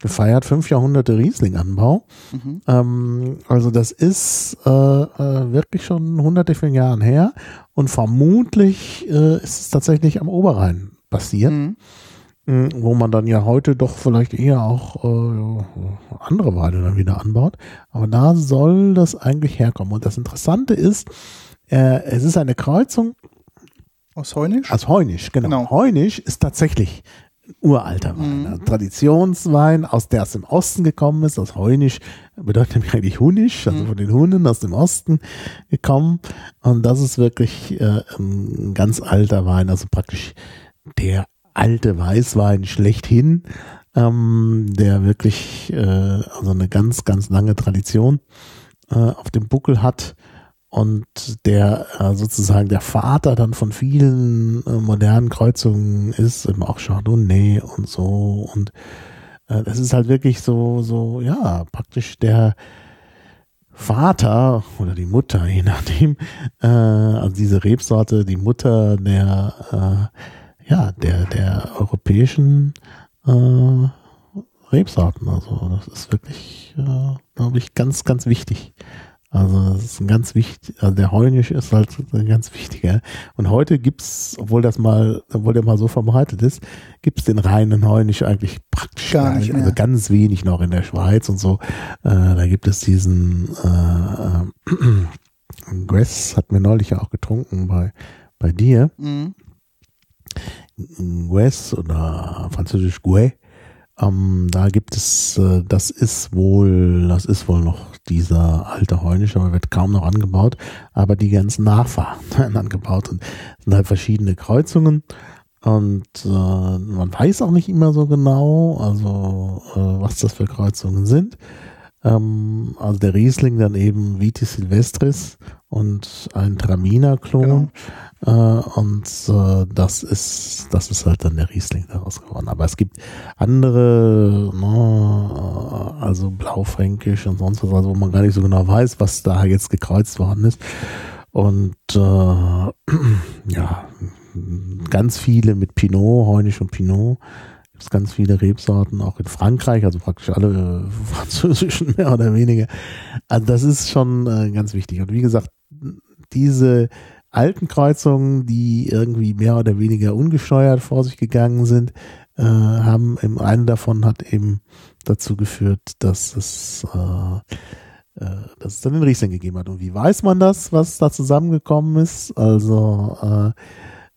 gefeiert, fünf Jahrhunderte Riesling-Anbau. Mhm. Ähm, also das ist äh, äh, wirklich schon hunderte von Jahren her und vermutlich äh, ist es tatsächlich am Oberrhein passiert, Mhm. mh, wo man dann ja heute doch vielleicht eher auch äh, andere Weine dann wieder anbaut. Aber da soll das eigentlich herkommen. Und das Interessante ist, äh, es ist eine Kreuzung Aus Heunisch? aus Heunisch, genau. Genau. Heunisch ist tatsächlich uralter Wein, Mhm. ein Traditionswein, aus der aus dem Osten gekommen ist. Aus Heunisch bedeutet nämlich eigentlich Hunisch, also Mhm. von den Hunden aus dem Osten gekommen. Und das ist wirklich äh, ein ganz alter Wein, also praktisch der alte Weißwein schlechthin, ähm, der wirklich äh, also eine ganz, ganz lange Tradition äh, auf dem Buckel hat und der äh, sozusagen der Vater dann von vielen äh, modernen Kreuzungen ist, eben auch Chardonnay und so und äh, das ist halt wirklich so, so, ja, praktisch der Vater oder die Mutter, je nachdem, äh, also diese Rebsorte, die Mutter der, äh, ja, der, der europäischen äh, Rebsorten. Also das ist wirklich, äh, glaube ich, ganz, ganz wichtig. Also das ist ein ganz wichtig, also der Heunisch ist halt ein ganz wichtiger. Und heute gibt's, obwohl das mal, obwohl der mal so verbreitet ist, gibt's den reinen Heunisch eigentlich praktisch Gar nicht Also mehr. ganz wenig noch in der Schweiz und so. Äh, da gibt es diesen äh, äh, Gress hat mir neulich ja auch getrunken bei, bei dir. Mhm. Guess oder französisch Gouet. Ähm, da gibt es, äh, das ist wohl, das ist wohl noch dieser alte Heunisch, aber wird kaum noch angebaut. Aber die ganzen Nachfahren werden angebaut und sind halt verschiedene Kreuzungen. Und äh, man weiß auch nicht immer so genau, also äh, was das für Kreuzungen sind. Ähm, also der Riesling dann eben Vitis Silvestris und ein Traminer-Klon. Äh, und äh, das ist, das ist halt dann der Riesling daraus geworden. Aber es gibt andere, ne, also Blaufränkisch und sonst was, also wo man gar nicht so genau weiß, was da jetzt gekreuzt worden ist. Und äh, ja, ganz viele mit Pinot, Heunisch und Pinot. Gibt es ganz viele Rebsorten, auch in Frankreich, also praktisch alle äh, französischen mehr oder weniger. Also das ist schon äh, ganz wichtig. Und wie gesagt, diese alten Kreuzungen, die irgendwie mehr oder weniger ungesteuert vor sich gegangen sind, äh, haben im einen davon hat eben dazu geführt, dass es äh, dass es dann den Riesling gegeben hat. Und wie weiß man das, was da zusammengekommen ist? Also äh,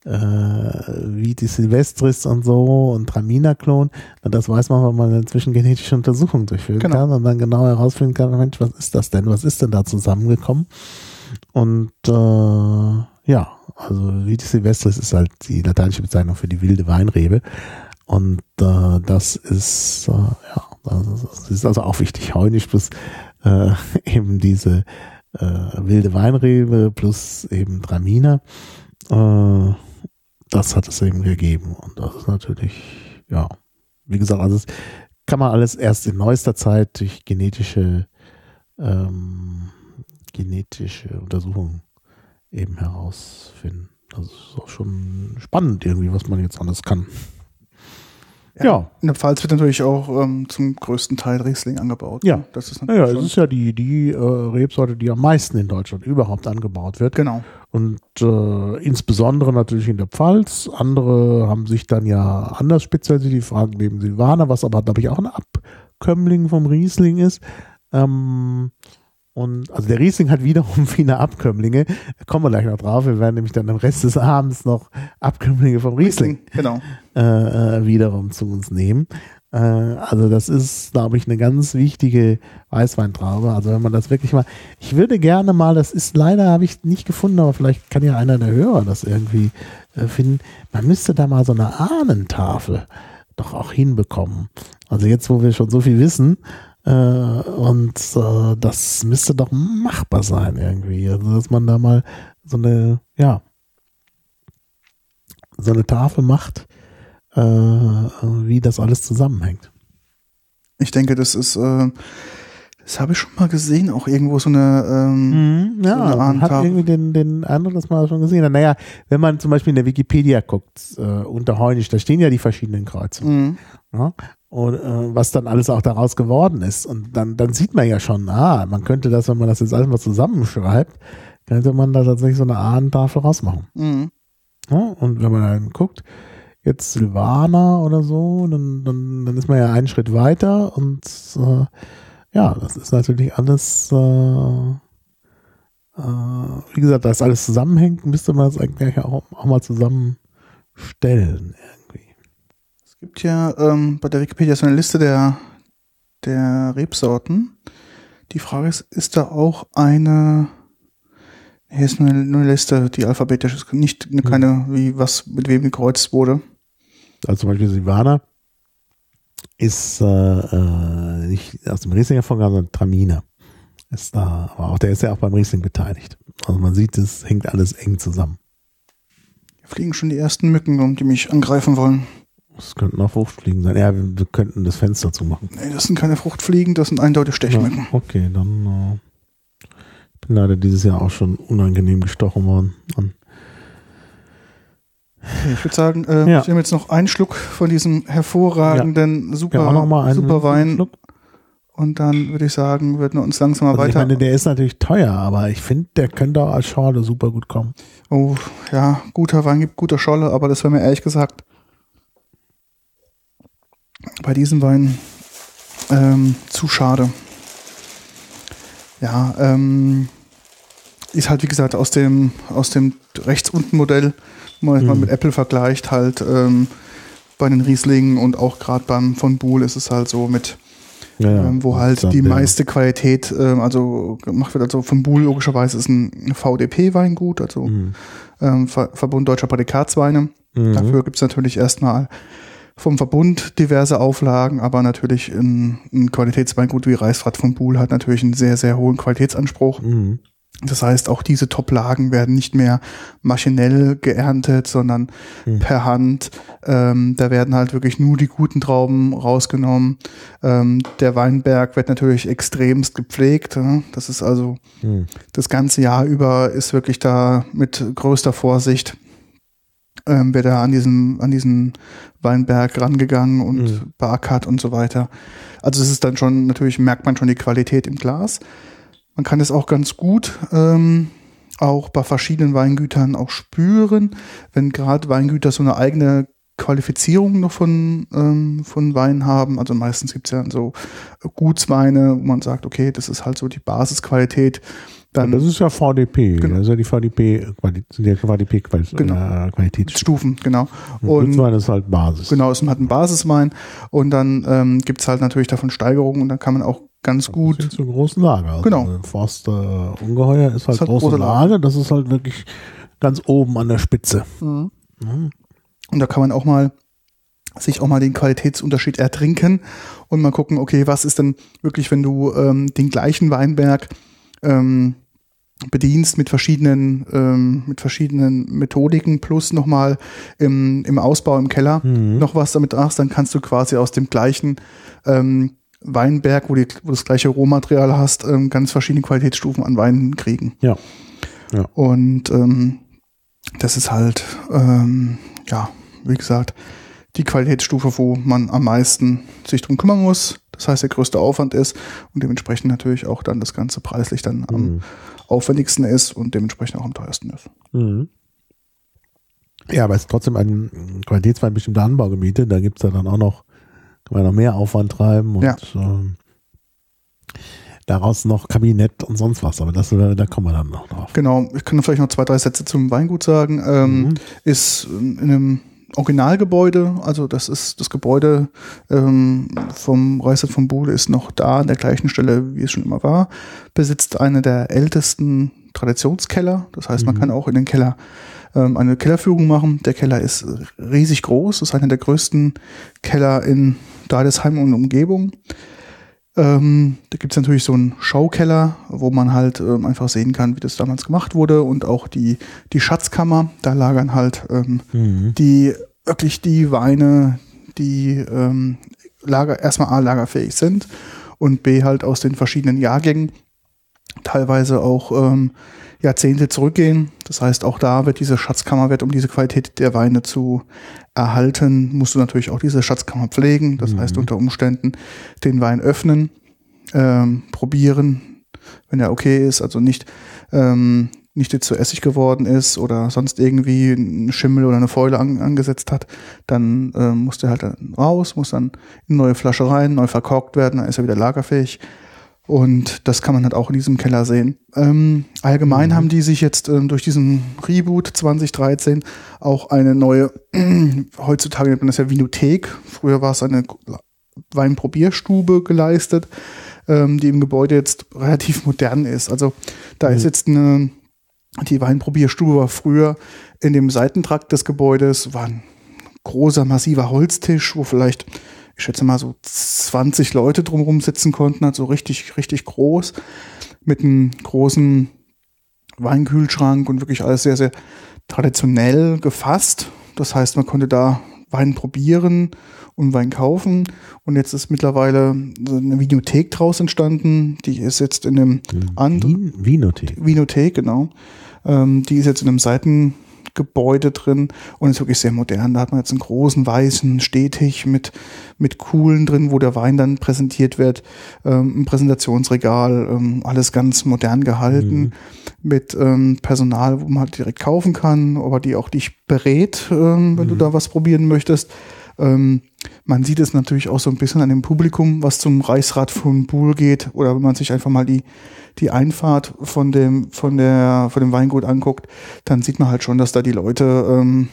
äh, wie die Silvestris und so und Traminer-Klon, na, das weiß man, wenn man eine zwischengenetische Untersuchung durchführen Genau. kann und dann genau herausfinden kann, Mensch, was ist das denn? Was ist denn da zusammengekommen? Und äh, ja, also Vitis Silvestris ist halt die lateinische Bezeichnung für die wilde Weinrebe. Und äh, das ist, äh, ja, das ist also auch wichtig. Heunisch plus äh, eben diese äh, wilde Weinrebe plus eben Traminer. Äh, das hat es eben gegeben. Und das ist natürlich, ja, wie gesagt, also das kann man alles erst in neuester Zeit durch genetische ähm, genetische Untersuchungen eben herausfinden. Das ist auch schon spannend irgendwie, was man jetzt alles kann. Ja. In der Pfalz wird natürlich auch ähm, zum größten Teil Riesling angebaut. Ja. ne? Das ist Naja, natürlich es ist ja die, die äh, Rebsorte, die am meisten in Deutschland überhaupt angebaut wird. genau. Und äh, insbesondere natürlich in der Pfalz. Andere haben sich dann ja anders spezialisiert. Die fragen neben Silvaner, was aber, glaube ich, auch ein Abkömmling vom Riesling ist. Ähm, Und also der Riesling hat wiederum viele Abkömmlinge. Da kommen wir gleich noch drauf. Wir werden nämlich dann am Rest des Abends noch Abkömmlinge vom Riesling, Genau. äh, äh, wiederum zu uns nehmen. Äh, also das ist, glaube ich, eine ganz wichtige Weißweintraube. Also wenn man das wirklich mal, ich würde gerne mal, das ist leider, habe ich nicht gefunden, aber vielleicht kann ja einer der Hörer das irgendwie äh, finden. Man müsste da mal so eine Ahnentafel doch auch hinbekommen. Also jetzt, wo wir schon so viel wissen, und äh, das müsste doch machbar sein irgendwie. Also dass man da mal so eine, ja, so eine Tafel macht, äh, wie das alles zusammenhängt. Ich denke, das ist, äh, das habe ich schon mal gesehen, auch irgendwo so eine, ähm, Ja, so eine man hat irgendwie den, den man das schon gesehen hat. Naja, wenn man zum Beispiel in der Wikipedia guckt, äh, unter Heunisch, da stehen ja die verschiedenen Kreuze. Mhm. Ja? Und äh, was dann alles auch daraus geworden ist. Und dann, dann sieht man ja schon, ah, man könnte das, wenn man das jetzt alles mal zusammenschreibt, könnte man da tatsächlich so eine Ahnentafel rausmachen. Mhm. Ja? Und wenn man dann guckt, jetzt Silvana oder so, dann, dann, dann ist man ja einen Schritt weiter und äh, ja, das ist natürlich alles, äh, äh, wie gesagt, da das alles zusammenhängt, müsste man das eigentlich auch, auch mal zusammenstellen irgendwie. Gibt ja ähm, bei der Wikipedia so eine Liste der, der Rebsorten. Die Frage ist, ist da auch eine, hier ist nur eine, nur eine Liste, die alphabetisch ist, nicht eine, keine, wie was mit wem gekreuzt wurde. Also zum Beispiel Silvana ist äh, äh, nicht aus dem Riesling hervorgegangen, sondern Traminer. Ist da, aber auch der ist ja auch beim Riesling beteiligt. Also man sieht, es hängt alles eng zusammen. Hier fliegen schon die ersten Mücken rum, die mich angreifen wollen. Das könnten auch Fruchtfliegen sein. Ja, wir, wir könnten das Fenster zumachen. Nee, das sind keine Fruchtfliegen, das sind eindeutig Stechmücken. Ja, okay, dann äh, ich bin leider dieses Jahr auch schon unangenehm gestochen worden. Okay, ich würde sagen, äh, Ja. ich nehme jetzt noch einen Schluck von diesem hervorragenden, super, ja, mal einen super Wein. Schluck. Und dann würde ich sagen, würden wir uns langsam mal Also ich weiter. meine, der ist natürlich teuer, aber ich finde, der könnte auch als Schale super gut kommen. oh, ja, guter Wein gibt guter Scholle, aber das wäre mir ehrlich gesagt bei diesem Wein ähm, zu schade. Ja, ähm, ist halt wie gesagt aus dem aus dem rechts unten Modell, wenn man mal Mhm. mit Apple vergleicht, halt ähm, bei den Rieslingen und auch gerade beim von Buhl ist es halt so mit Ja, ja. ähm, wo halt die meiste Qualität ähm, also gemacht wird. Also von Buhl logischerweise ist ein VDP-Weingut, also Mhm. ähm, Ver Verbund Deutscher Prädikatsweine. Mhm. Dafür gibt es natürlich erstmal vom Verbund diverse Auflagen, aber natürlich ein, ein Qualitätsweingut wie Reichsrat von Buhl hat natürlich einen sehr, sehr hohen Qualitätsanspruch. Mhm. Das heißt, auch diese Top-Lagen werden nicht mehr maschinell geerntet, sondern Mhm. per Hand. Ähm, da werden halt wirklich nur die guten Trauben rausgenommen. Ähm, der Weinberg wird natürlich extremst gepflegt. Ja? Das ist also Mhm. das ganze Jahr über ist wirklich da mit größter Vorsicht ähm, wird da an diesen, an diesen Weinberg rangegangen und Mhm. beackert und so weiter. Also es ist dann schon, natürlich merkt man schon die Qualität im Glas. Man kann es auch ganz gut ähm, auch bei verschiedenen Weingütern auch spüren, wenn gerade Weingüter so eine eigene Qualifizierung noch von, ähm, von Wein haben. Also meistens gibt es ja so Gutsweine, wo man sagt, okay, das ist halt so die Basisqualität. Dann das ist ja VDP, Genau. das ist ja die VDP, ja VDP Quali Genau. Qualitätsstufen. Stufen, genau. Und Gutswein ist halt Basis. genau, es hat einen Basiswein und dann ähm, gibt es halt natürlich davon Steigerungen und dann kann man auch ganz Das gut so großen Lager. Also Genau. Forst äh, Ungeheuer ist halt Ist halt große große Lage. Lage. Das ist halt wirklich ganz oben an der Spitze. Mhm. Und da kann man auch mal sich auch mal den Qualitätsunterschied ertrinken und mal gucken, okay, was ist denn wirklich, wenn du ähm, den gleichen Weinberg ähm, bedienst mit verschiedenen, ähm, mit verschiedenen Methodiken plus nochmal im, im Ausbau im Keller Mhm. noch was damit machst, dann kannst du quasi aus dem gleichen ähm, Weinberg, wo, die, wo du das gleiche Rohmaterial hast, ähm, ganz verschiedene Qualitätsstufen an Weinen kriegen. Ja. Ja. Und ähm, das ist halt, ähm, ja, wie gesagt, die Qualitätsstufe, wo man am meisten sich drum kümmern muss. Das heißt, der größte Aufwand ist und dementsprechend natürlich auch dann das Ganze preislich dann am Mhm. Aufwendigsten ist und dementsprechend auch am teuersten ist. Mhm. Ja, aber es ist trotzdem ein Qualitätswein bestimmter Anbaugebiete. Da gibt es ja dann auch noch, kann man noch mehr Aufwand treiben. Und Ja. ähm, daraus noch Kabinett und sonst was. Aber das, da kommen wir dann noch drauf. Genau, ich kann vielleicht noch zwei, drei Sätze zum Weingut sagen. Ähm, Mhm. Ist in einem Originalgebäude, also das ist das Gebäude ähm, vom Reichsrat von Bude ist noch da an der gleichen Stelle, wie es schon immer war. Besitzt eine der ältesten Traditionskeller. Das heißt, man Mhm. kann auch in den Keller ähm, eine Kellerführung machen. Der Keller ist riesig groß, ist einer der größten Keller in Deidesheim und Umgebung. Ähm, da gibt's natürlich so einen Schaukeller, wo man halt ähm, einfach sehen kann, wie das damals gemacht wurde und auch die, die Schatzkammer. Da lagern halt ähm, Mhm. die wirklich die Weine, die ähm, Lager, erstmal A, lagerfähig sind und B, halt aus den verschiedenen Jahrgängen teilweise auch ähm, Jahrzehnte zurückgehen. Das heißt, auch da wird diese Schatzkammerwert, um diese Qualität der Weine zu erhalten, musst du natürlich auch diese Schatzkammer pflegen. Das Mhm. heißt, unter Umständen den Wein öffnen, ähm, probieren, wenn er okay ist, also nicht, ähm, nicht jetzt zu Essig geworden ist oder sonst irgendwie ein Schimmel oder eine Fäule an, angesetzt hat, dann ähm, muss der halt dann raus, muss dann in eine neue Flasche rein, neu verkorkt werden, dann ist er wieder lagerfähig. Und das kann man halt auch in diesem Keller sehen. Ähm, allgemein Mhm. haben die sich jetzt ähm, durch diesen Reboot 2013 auch eine neue, heutzutage nennt man das ja Vinothek. Früher war es eine Weinprobierstube geleistet, ähm, die im Gebäude jetzt relativ modern ist. Also da ist Mhm. jetzt eine, die Weinprobierstube war früher in dem Seitentrakt des Gebäudes, war ein großer, massiver Holztisch, wo vielleicht, ich schätze mal, so 20 Leute drumherum sitzen konnten, also richtig, richtig groß, mit einem großen Weinkühlschrank und wirklich alles sehr, sehr traditionell gefasst. Das heißt, man konnte da Wein probieren und Wein kaufen. Und jetzt ist mittlerweile eine Videothek draus entstanden. Die ist jetzt in einem anderen Wien, Winothek. Vinothek, genau. Ähm, die ist jetzt in einem Seitengebäude drin und ist wirklich sehr modern. Da hat man jetzt einen großen weißen Stehtisch mit, mit Kuhlen drin, wo der Wein dann präsentiert wird. Ähm, ein Präsentationsregal, ähm, alles ganz modern gehalten Mhm. mit ähm, Personal, wo man halt direkt kaufen kann, aber die auch dich berät, ähm, wenn du Mhm. da was probieren möchtest. Ähm, man sieht es natürlich auch so ein bisschen an dem Publikum, was zum Reichsrat von Buhl geht, oder wenn man sich einfach mal die, die Einfahrt von dem, von der, von dem Weingut anguckt, dann sieht man halt schon, dass da die Leute ähm,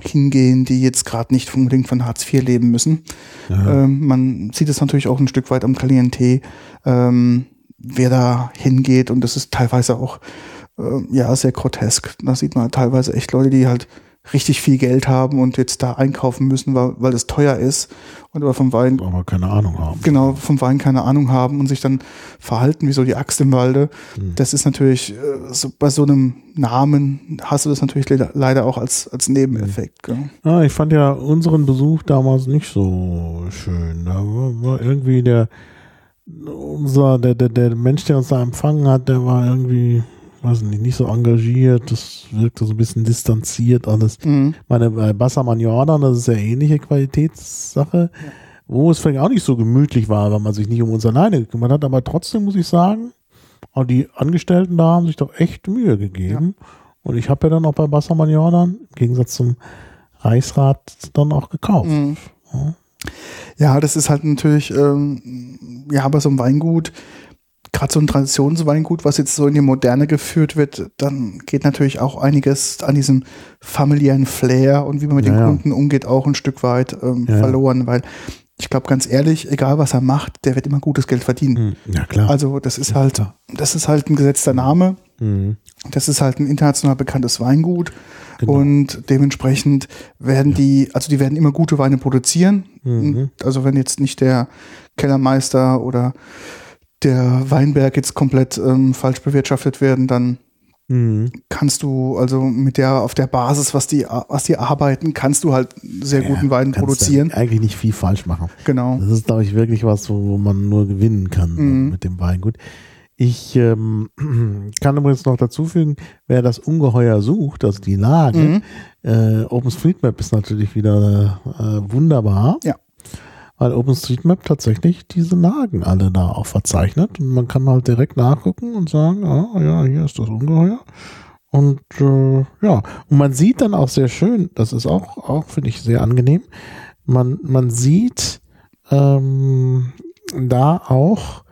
hingehen, die jetzt gerade nicht unbedingt von Hartz IV leben müssen. Ja. Ähm, man sieht es natürlich auch ein Stück weit am Klientel, ähm, wer da hingeht und das ist teilweise auch äh, ja sehr grotesk. Da sieht man teilweise echt Leute, die halt richtig viel Geld haben und jetzt da einkaufen müssen, weil, weil es teuer ist und aber vom Wein aber keine Ahnung haben. genau vom Wein keine Ahnung haben und sich dann verhalten wie so die Axt im Walde. Mhm. Das ist natürlich äh, so, bei so einem Namen hast du das natürlich leider, auch als als Nebeneffekt. Gell? Ah, ich fand ja unseren Besuch damals nicht so schön. Da war, war irgendwie der unser der, der der Mensch, der uns da empfangen hat, der war irgendwie weiß nicht, nicht so engagiert, das wirkte so ein bisschen distanziert alles. Mhm. Meine, bei Bassermann Jordan, das ist ja ähnliche Qualitätssache, wo es vielleicht auch nicht so gemütlich war, weil man sich nicht um uns alleine gekümmert hat, aber trotzdem muss ich sagen, die Angestellten da haben sich doch echt Mühe gegeben. Und ich habe ja dann auch bei Bassermann Jordan, im Gegensatz zum Reichsrat, dann auch gekauft. Mhm. Ja. Ja, das ist halt natürlich, ähm, ja, bei so einem Weingut, gerade so ein Traditionsweingut, was jetzt so in die Moderne geführt wird, dann geht natürlich auch einiges an diesem familiären Flair und wie man mit Ja, den ja. Kunden umgeht, auch ein Stück weit ähm, Ja, ja. verloren, weil ich glaube ganz ehrlich, egal was er macht, der wird immer gutes Geld verdienen. Hm, Ja, klar. Also das ist halt, das ist halt ein gesetzter Name, Mhm. das ist halt ein international bekanntes Weingut Genau. und dementsprechend werden die, also die werden immer gute Weine produzieren. Mhm. Also wenn jetzt nicht der Kellermeister oder der Weinberg jetzt komplett ähm, falsch bewirtschaftet werden, dann Mhm. kannst du also mit der auf der Basis, was die was die arbeiten, kannst du halt sehr guten Ja, Wein kannst produzieren. Eigentlich nicht viel falsch machen. Genau. Das ist, glaube ich, wirklich was, wo, wo man nur gewinnen kann Mhm. mit dem Weingut. Ich ähm, kann übrigens noch dazu fügen, wer das Ungeheuer sucht, also die Lage, Mhm. äh, OpenStreetMap ist natürlich wieder äh, wunderbar. Ja. Weil OpenStreetMap tatsächlich diese Lagen alle da auch verzeichnet. Und man kann halt direkt nachgucken und sagen, ah, ja, hier ist das Ungeheuer. Und äh, ja, und man sieht dann auch sehr schön, das ist auch, auch finde ich sehr angenehm, man, man sieht ähm, da auch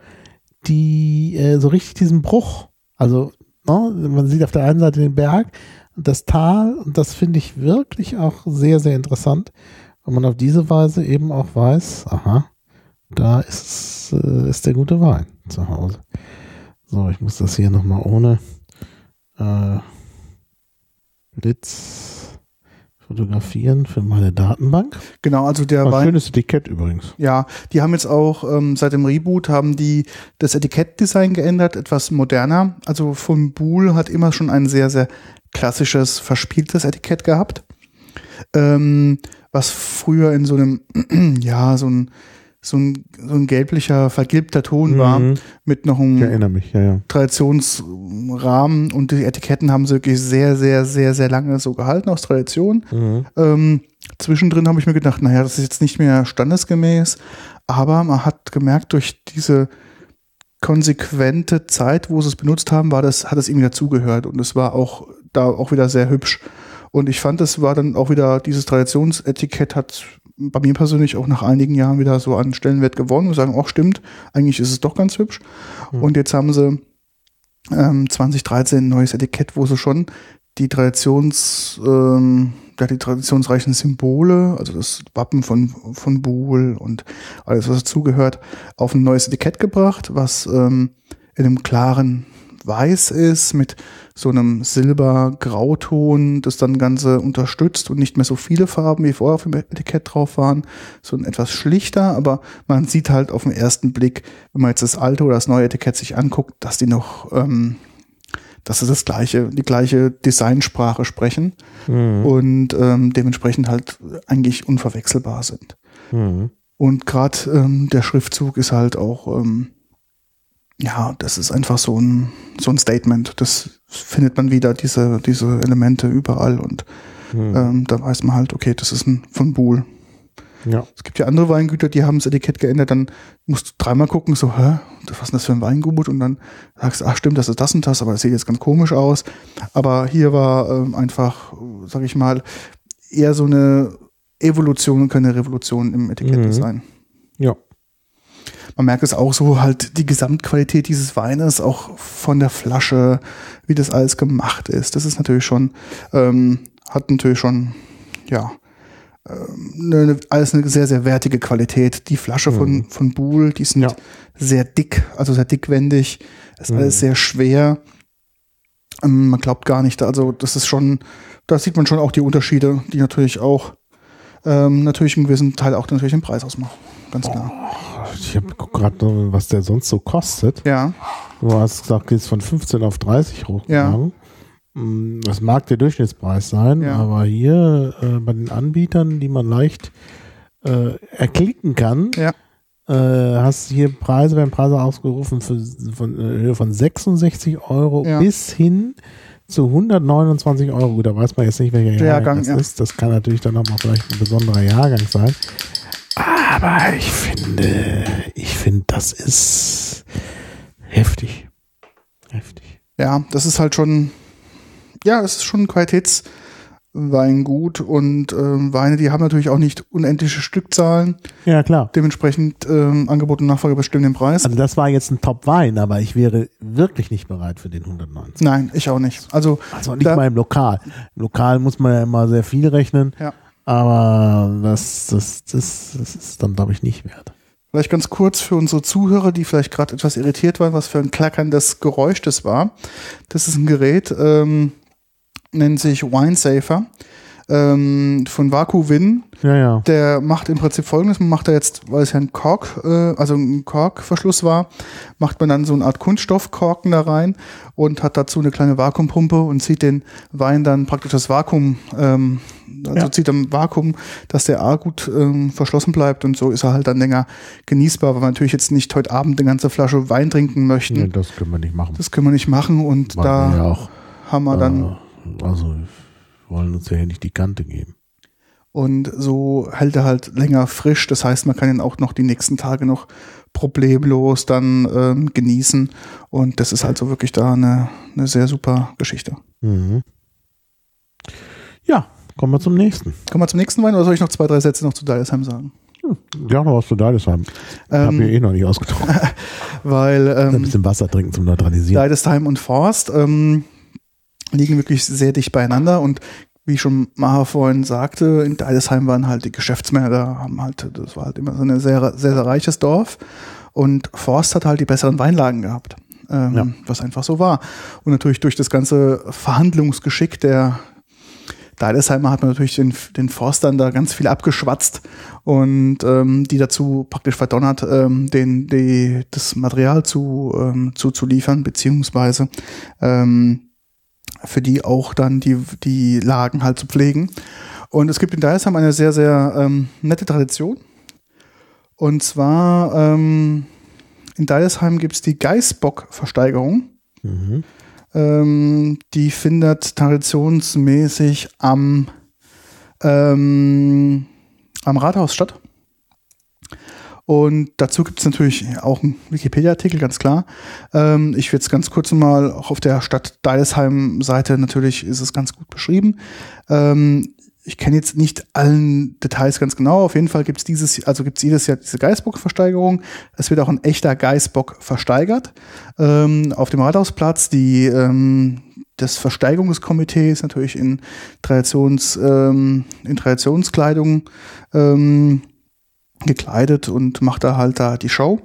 die äh, so richtig diesen Bruch. Also ne, man sieht auf der einen Seite den Berg das Tal. Und das finde ich wirklich auch sehr, sehr interessant, weil man auf diese Weise eben auch weiß, aha, da ist, äh, ist der gute Wein zu Hause. So, ich muss das hier nochmal ohne äh, Blitz fotografieren für meine Datenbank. Genau, also der Ein Wein. schönes Etikett übrigens. Ja, die haben jetzt auch ähm, seit dem Reboot haben die das Etikettdesign geändert, etwas moderner. Also von Buhl hat immer schon ein sehr, sehr klassisches, verspieltes Etikett gehabt. Ähm, was früher in so einem, ja, so ein, so ein, so ein gelblicher, vergilbter Ton war, Mhm. mit noch einem mich, ja, ja. Traditionsrahmen und die Etiketten haben sie wirklich sehr, sehr, sehr, sehr lange so gehalten aus Tradition. Mhm. Ähm, zwischendrin habe ich mir gedacht, naja, das ist jetzt nicht mehr standesgemäß, aber man hat gemerkt, durch diese konsequente Zeit, wo sie es benutzt haben, war das, hat es irgendwie dazugehört und es war auch da auch wieder sehr hübsch. Und ich fand, es war dann auch wieder, dieses Traditionsetikett hat bei mir persönlich auch nach einigen Jahren wieder so an Stellenwert gewonnen und sagen, auch stimmt, eigentlich ist es doch ganz hübsch. Mhm. Und jetzt haben sie ähm, 2013 ein neues Etikett, wo sie schon die Traditions, ähm, ja, die traditionsreichen Symbole, also das Wappen von, von Buhl und alles, was dazugehört, auf ein neues Etikett gebracht, was ähm, in einem klaren Weiß ist, mit so einem Silber-Grauton, das dann Ganze unterstützt und nicht mehr so viele Farben wie vorher auf dem Etikett drauf waren, so ein etwas schlichter, aber man sieht halt auf den ersten Blick, wenn man jetzt das alte oder das neue Etikett sich anguckt, dass die noch, ähm, dass sie das gleiche, die gleiche Designsprache sprechen Mhm. und ähm, dementsprechend halt eigentlich unverwechselbar sind. Mhm. Und gerade ähm, der Schriftzug ist halt auch, ähm, ja, das ist einfach so ein, so ein Statement. Das findet man wieder, diese, diese Elemente überall und Mhm. ähm, da weiß man halt, okay, das ist ein von Buhl. Ja. Es gibt ja andere Weingüter, die haben das Etikett geändert, dann musst du dreimal gucken, so, hä, was ist denn das für ein Weingut? Und dann sagst du, ach stimmt, das ist das und das, aber das sieht jetzt ganz komisch aus. Aber hier war ähm, einfach, sag ich mal, eher so eine Evolution und keine Revolution im Etikettdesign. Ja. Man merkt es auch so halt die Gesamtqualität dieses Weines, auch von der Flasche, wie das alles gemacht ist. Das ist natürlich schon, ähm, hat natürlich schon, ja, ähm, eine, alles eine sehr, sehr wertige Qualität. Die Flasche von, Mhm. von Buhl, die sind Ja. sehr dick, also sehr dickwendig. Ist Mhm. alles sehr schwer. Ähm, man glaubt gar nicht, also das ist schon, da sieht man schon auch die Unterschiede, die natürlich auch, ähm, natürlich einen gewissen Teil auch natürlich den Preis ausmachen. Ganz klar. Ich habe gerade, was der sonst so kostet. Ja, Du hast gesagt, jetzt von 15 auf 30 hochgegangen. Mm, Das mag der Durchschnittspreis sein, Ja. aber hier äh, bei den Anbietern, die man leicht äh, erklicken kann, Ja. äh, hast du hier Preise, werden Preise ausgerufen für, von, Höhe von 66 Euro Ja. bis hin zu 129 Euro. Gut, da weiß man jetzt nicht, welcher Jahrgang, Jahrgang, das ja. ist. Das kann natürlich dann auch mal vielleicht ein besonderer Jahrgang sein. Aber ich finde, ich finde, das ist heftig. Heftig. Ja, das ist halt schon, ja, es ist schon ein Qualitätsweingut und ähm, Weine, die haben natürlich auch nicht unendliche Stückzahlen. Ja, klar. Dementsprechend ähm, Angebot und Nachfrage bestimmen den Preis. Also das war jetzt ein Top-Wein, aber ich wäre wirklich nicht bereit für den 190. Nein, ich auch nicht. Also, Also nicht Da- mal im Lokal. Im Lokal muss man ja immer sehr viel rechnen, ja. Aber das, das, das, das ist dann, glaube ich, nicht wert. Vielleicht ganz kurz für unsere Zuhörer, die vielleicht gerade etwas irritiert waren, was für ein klackerndes Geräusch das war. Das ist ein Gerät, ähm, nennt sich WineSafer ähm, von VacuWin. Ja, ja. Der macht im Prinzip folgendes, man macht da jetzt, weil es ja ein Kork, äh, also ein Korkverschluss war, macht man dann so eine Art Kunststoffkorken da rein und hat dazu eine kleine Vakuumpumpe und zieht den Wein dann praktisch das Vakuum, ähm, also Ja. zieht dann Vakuum, dass der A gut ähm, verschlossen bleibt und so ist er halt dann länger genießbar, weil wir natürlich jetzt nicht heute Abend eine ganze Flasche Wein trinken möchten. Nee, das können wir nicht machen. Das können wir nicht machen und Weil da ja auch, haben wir dann äh, also wollen uns ja hier nicht die Kante geben. Und so hält er halt länger frisch. Das heißt, man kann ihn auch noch die nächsten Tage noch problemlos dann ähm, genießen. Und das ist halt so wirklich da eine, eine sehr super Geschichte. Mhm. Ja, kommen wir zum nächsten. Kommen wir zum nächsten Wein oder soll ich noch zwei, drei Sätze noch zu Deilsheim sagen? Ja, noch was zu Deidesheim. Ich Ähm, mir eh noch nicht ausgetrunken. weil Ein ähm, bisschen Wasser trinken zum Neutralisieren. Deidesheim und Forst ähm, liegen wirklich sehr dicht beieinander und wie schon Maha vorhin sagte, in Deidesheim waren halt die Geschäftsmänner da, haben halt, das war halt immer so ein sehr, sehr, sehr reiches Dorf und Forst hat halt die besseren Weinlagen gehabt, ähm, Ja. was einfach so war. Und natürlich durch das ganze Verhandlungsgeschick der Deidesheimer hat man natürlich den, den Forstern da ganz viel abgeschwatzt und ähm, die dazu praktisch verdonnert, ähm, den, die, das Material zu, ähm, zuzuliefern, beziehungsweise ähm, für die auch dann die, die Lagen halt zu pflegen. Und es gibt in Deidesheim eine sehr, sehr ähm, nette Tradition. Und zwar ähm, in Deidesheim gibt es die Geißbock-Versteigerung. Mhm. Ähm, die findet traditionsmäßig am, ähm, am Rathaus statt. Und dazu gibt es natürlich auch einen Wikipedia-Artikel, ganz klar. Ähm, ich will jetzt ganz kurz mal auch auf der Stadt Deidesheim-Seite natürlich ist es ganz gut beschrieben. Ähm, ich kenne jetzt nicht allen Details ganz genau. Auf jeden Fall gibt es dieses, also gibt es jedes Jahr diese Geißbock-Versteigerung. Es wird auch ein echter Geißbock versteigert ähm, auf dem Rathausplatz. Die ähm, das Versteigerungskomitee ist natürlich in Traditions ähm, in Traditionskleidung ähm, gekleidet und macht da halt da die Show.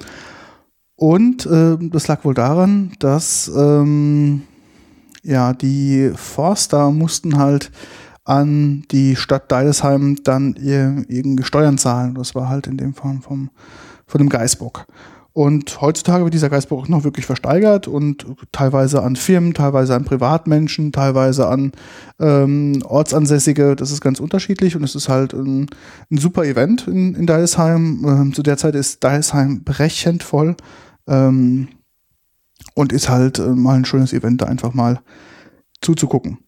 Und äh, das lag wohl daran, dass ähm, ja die Forster mussten halt an die Stadt Deidesheim dann ihr, irgendeine Steuern zahlen. Das war halt in dem Fall vom, von dem Geißbock. Und heutzutage wird dieser Geißbock auch noch wirklich versteigert und teilweise an Firmen, teilweise an Privatmenschen, teilweise an ähm, Ortsansässige. Das ist ganz unterschiedlich und es ist halt ein, ein super Event in, in Deidesheim. Ähm, zu der Zeit ist Deidesheim brechend voll ähm, und ist halt äh, mal ein schönes Event, da einfach mal zuzugucken.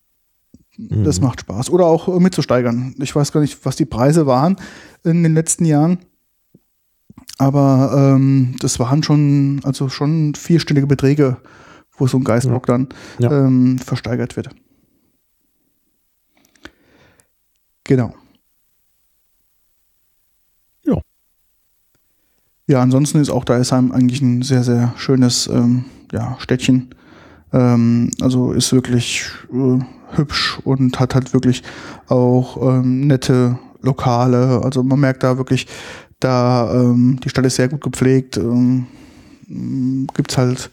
Das Mhm. macht Spaß. Oder auch äh, mitzusteigern. Ich weiß gar nicht, was die Preise waren in den letzten Jahren. Aber ähm, das waren schon, also schon vierstellige Beträge, wo so ein Geistbock dann Ja. Ähm, versteigert wird. Genau. Ja. Ja, ansonsten ist auch Deisheim eigentlich ein sehr, sehr schönes ähm, ja, Städtchen. Ähm, also ist wirklich äh, hübsch und hat halt wirklich auch ähm, nette Lokale. Also man merkt da wirklich, da ähm, die Stadt ist sehr gut gepflegt. Ähm, Gibt es halt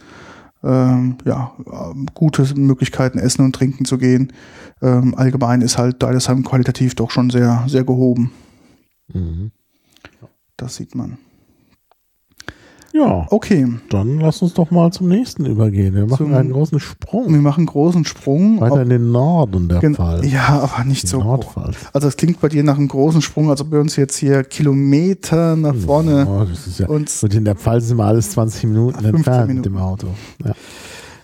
ähm, ja, gute Möglichkeiten, essen und trinken zu gehen. Ähm, allgemein ist halt Deidesheim qualitativ doch schon sehr, sehr gehoben. Mhm. Das sieht man. Ja, Okay, dann lass uns doch mal zum nächsten übergehen. Wir machen Zum- einen großen Sprung. wir machen einen großen Sprung. Weiter in den Norden der Gen- Fall. Ja, aber nicht so. groß. Nordpfalz. Also es klingt bei dir nach einem großen Sprung, als ob wir uns jetzt hier Kilometer nach vorne Oh, das ist ja, und in der Pfalz sind wir alles 20 Minuten 15 entfernt Minuten. mit dem Auto. Ja.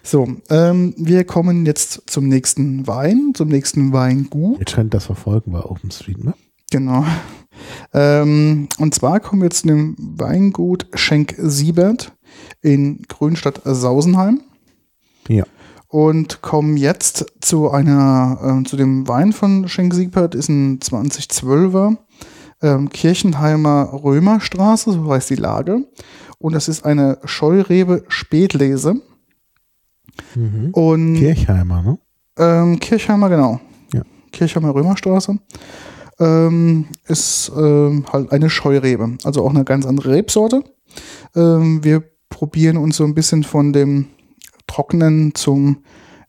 So, ähm, wir kommen jetzt zum nächsten Wein, zum nächsten Weingut. Ihr könnt das verfolgen bei OpenStreetMap. Genau. Ähm, und zwar kommen wir zu dem Weingut Schenk Siebert in Grünstadt-Sausenheim. Ja. Und kommen jetzt zu einer, äh, zu dem Wein von Schenk Siebert, ist ein 2012er ähm, Kirchenheimer Römerstraße, so heißt die Lage. Und das ist eine Scheurebe Spätlese. Mhm. Und Kirchheimer, ne? ähm, Kirchheimer, genau. Ja. Kirchheimer Römerstraße. Ähm, ist ähm, halt eine Scheurebe, also auch eine ganz andere Rebsorte. Ähm, wir probieren uns so ein bisschen von dem Trockenen zum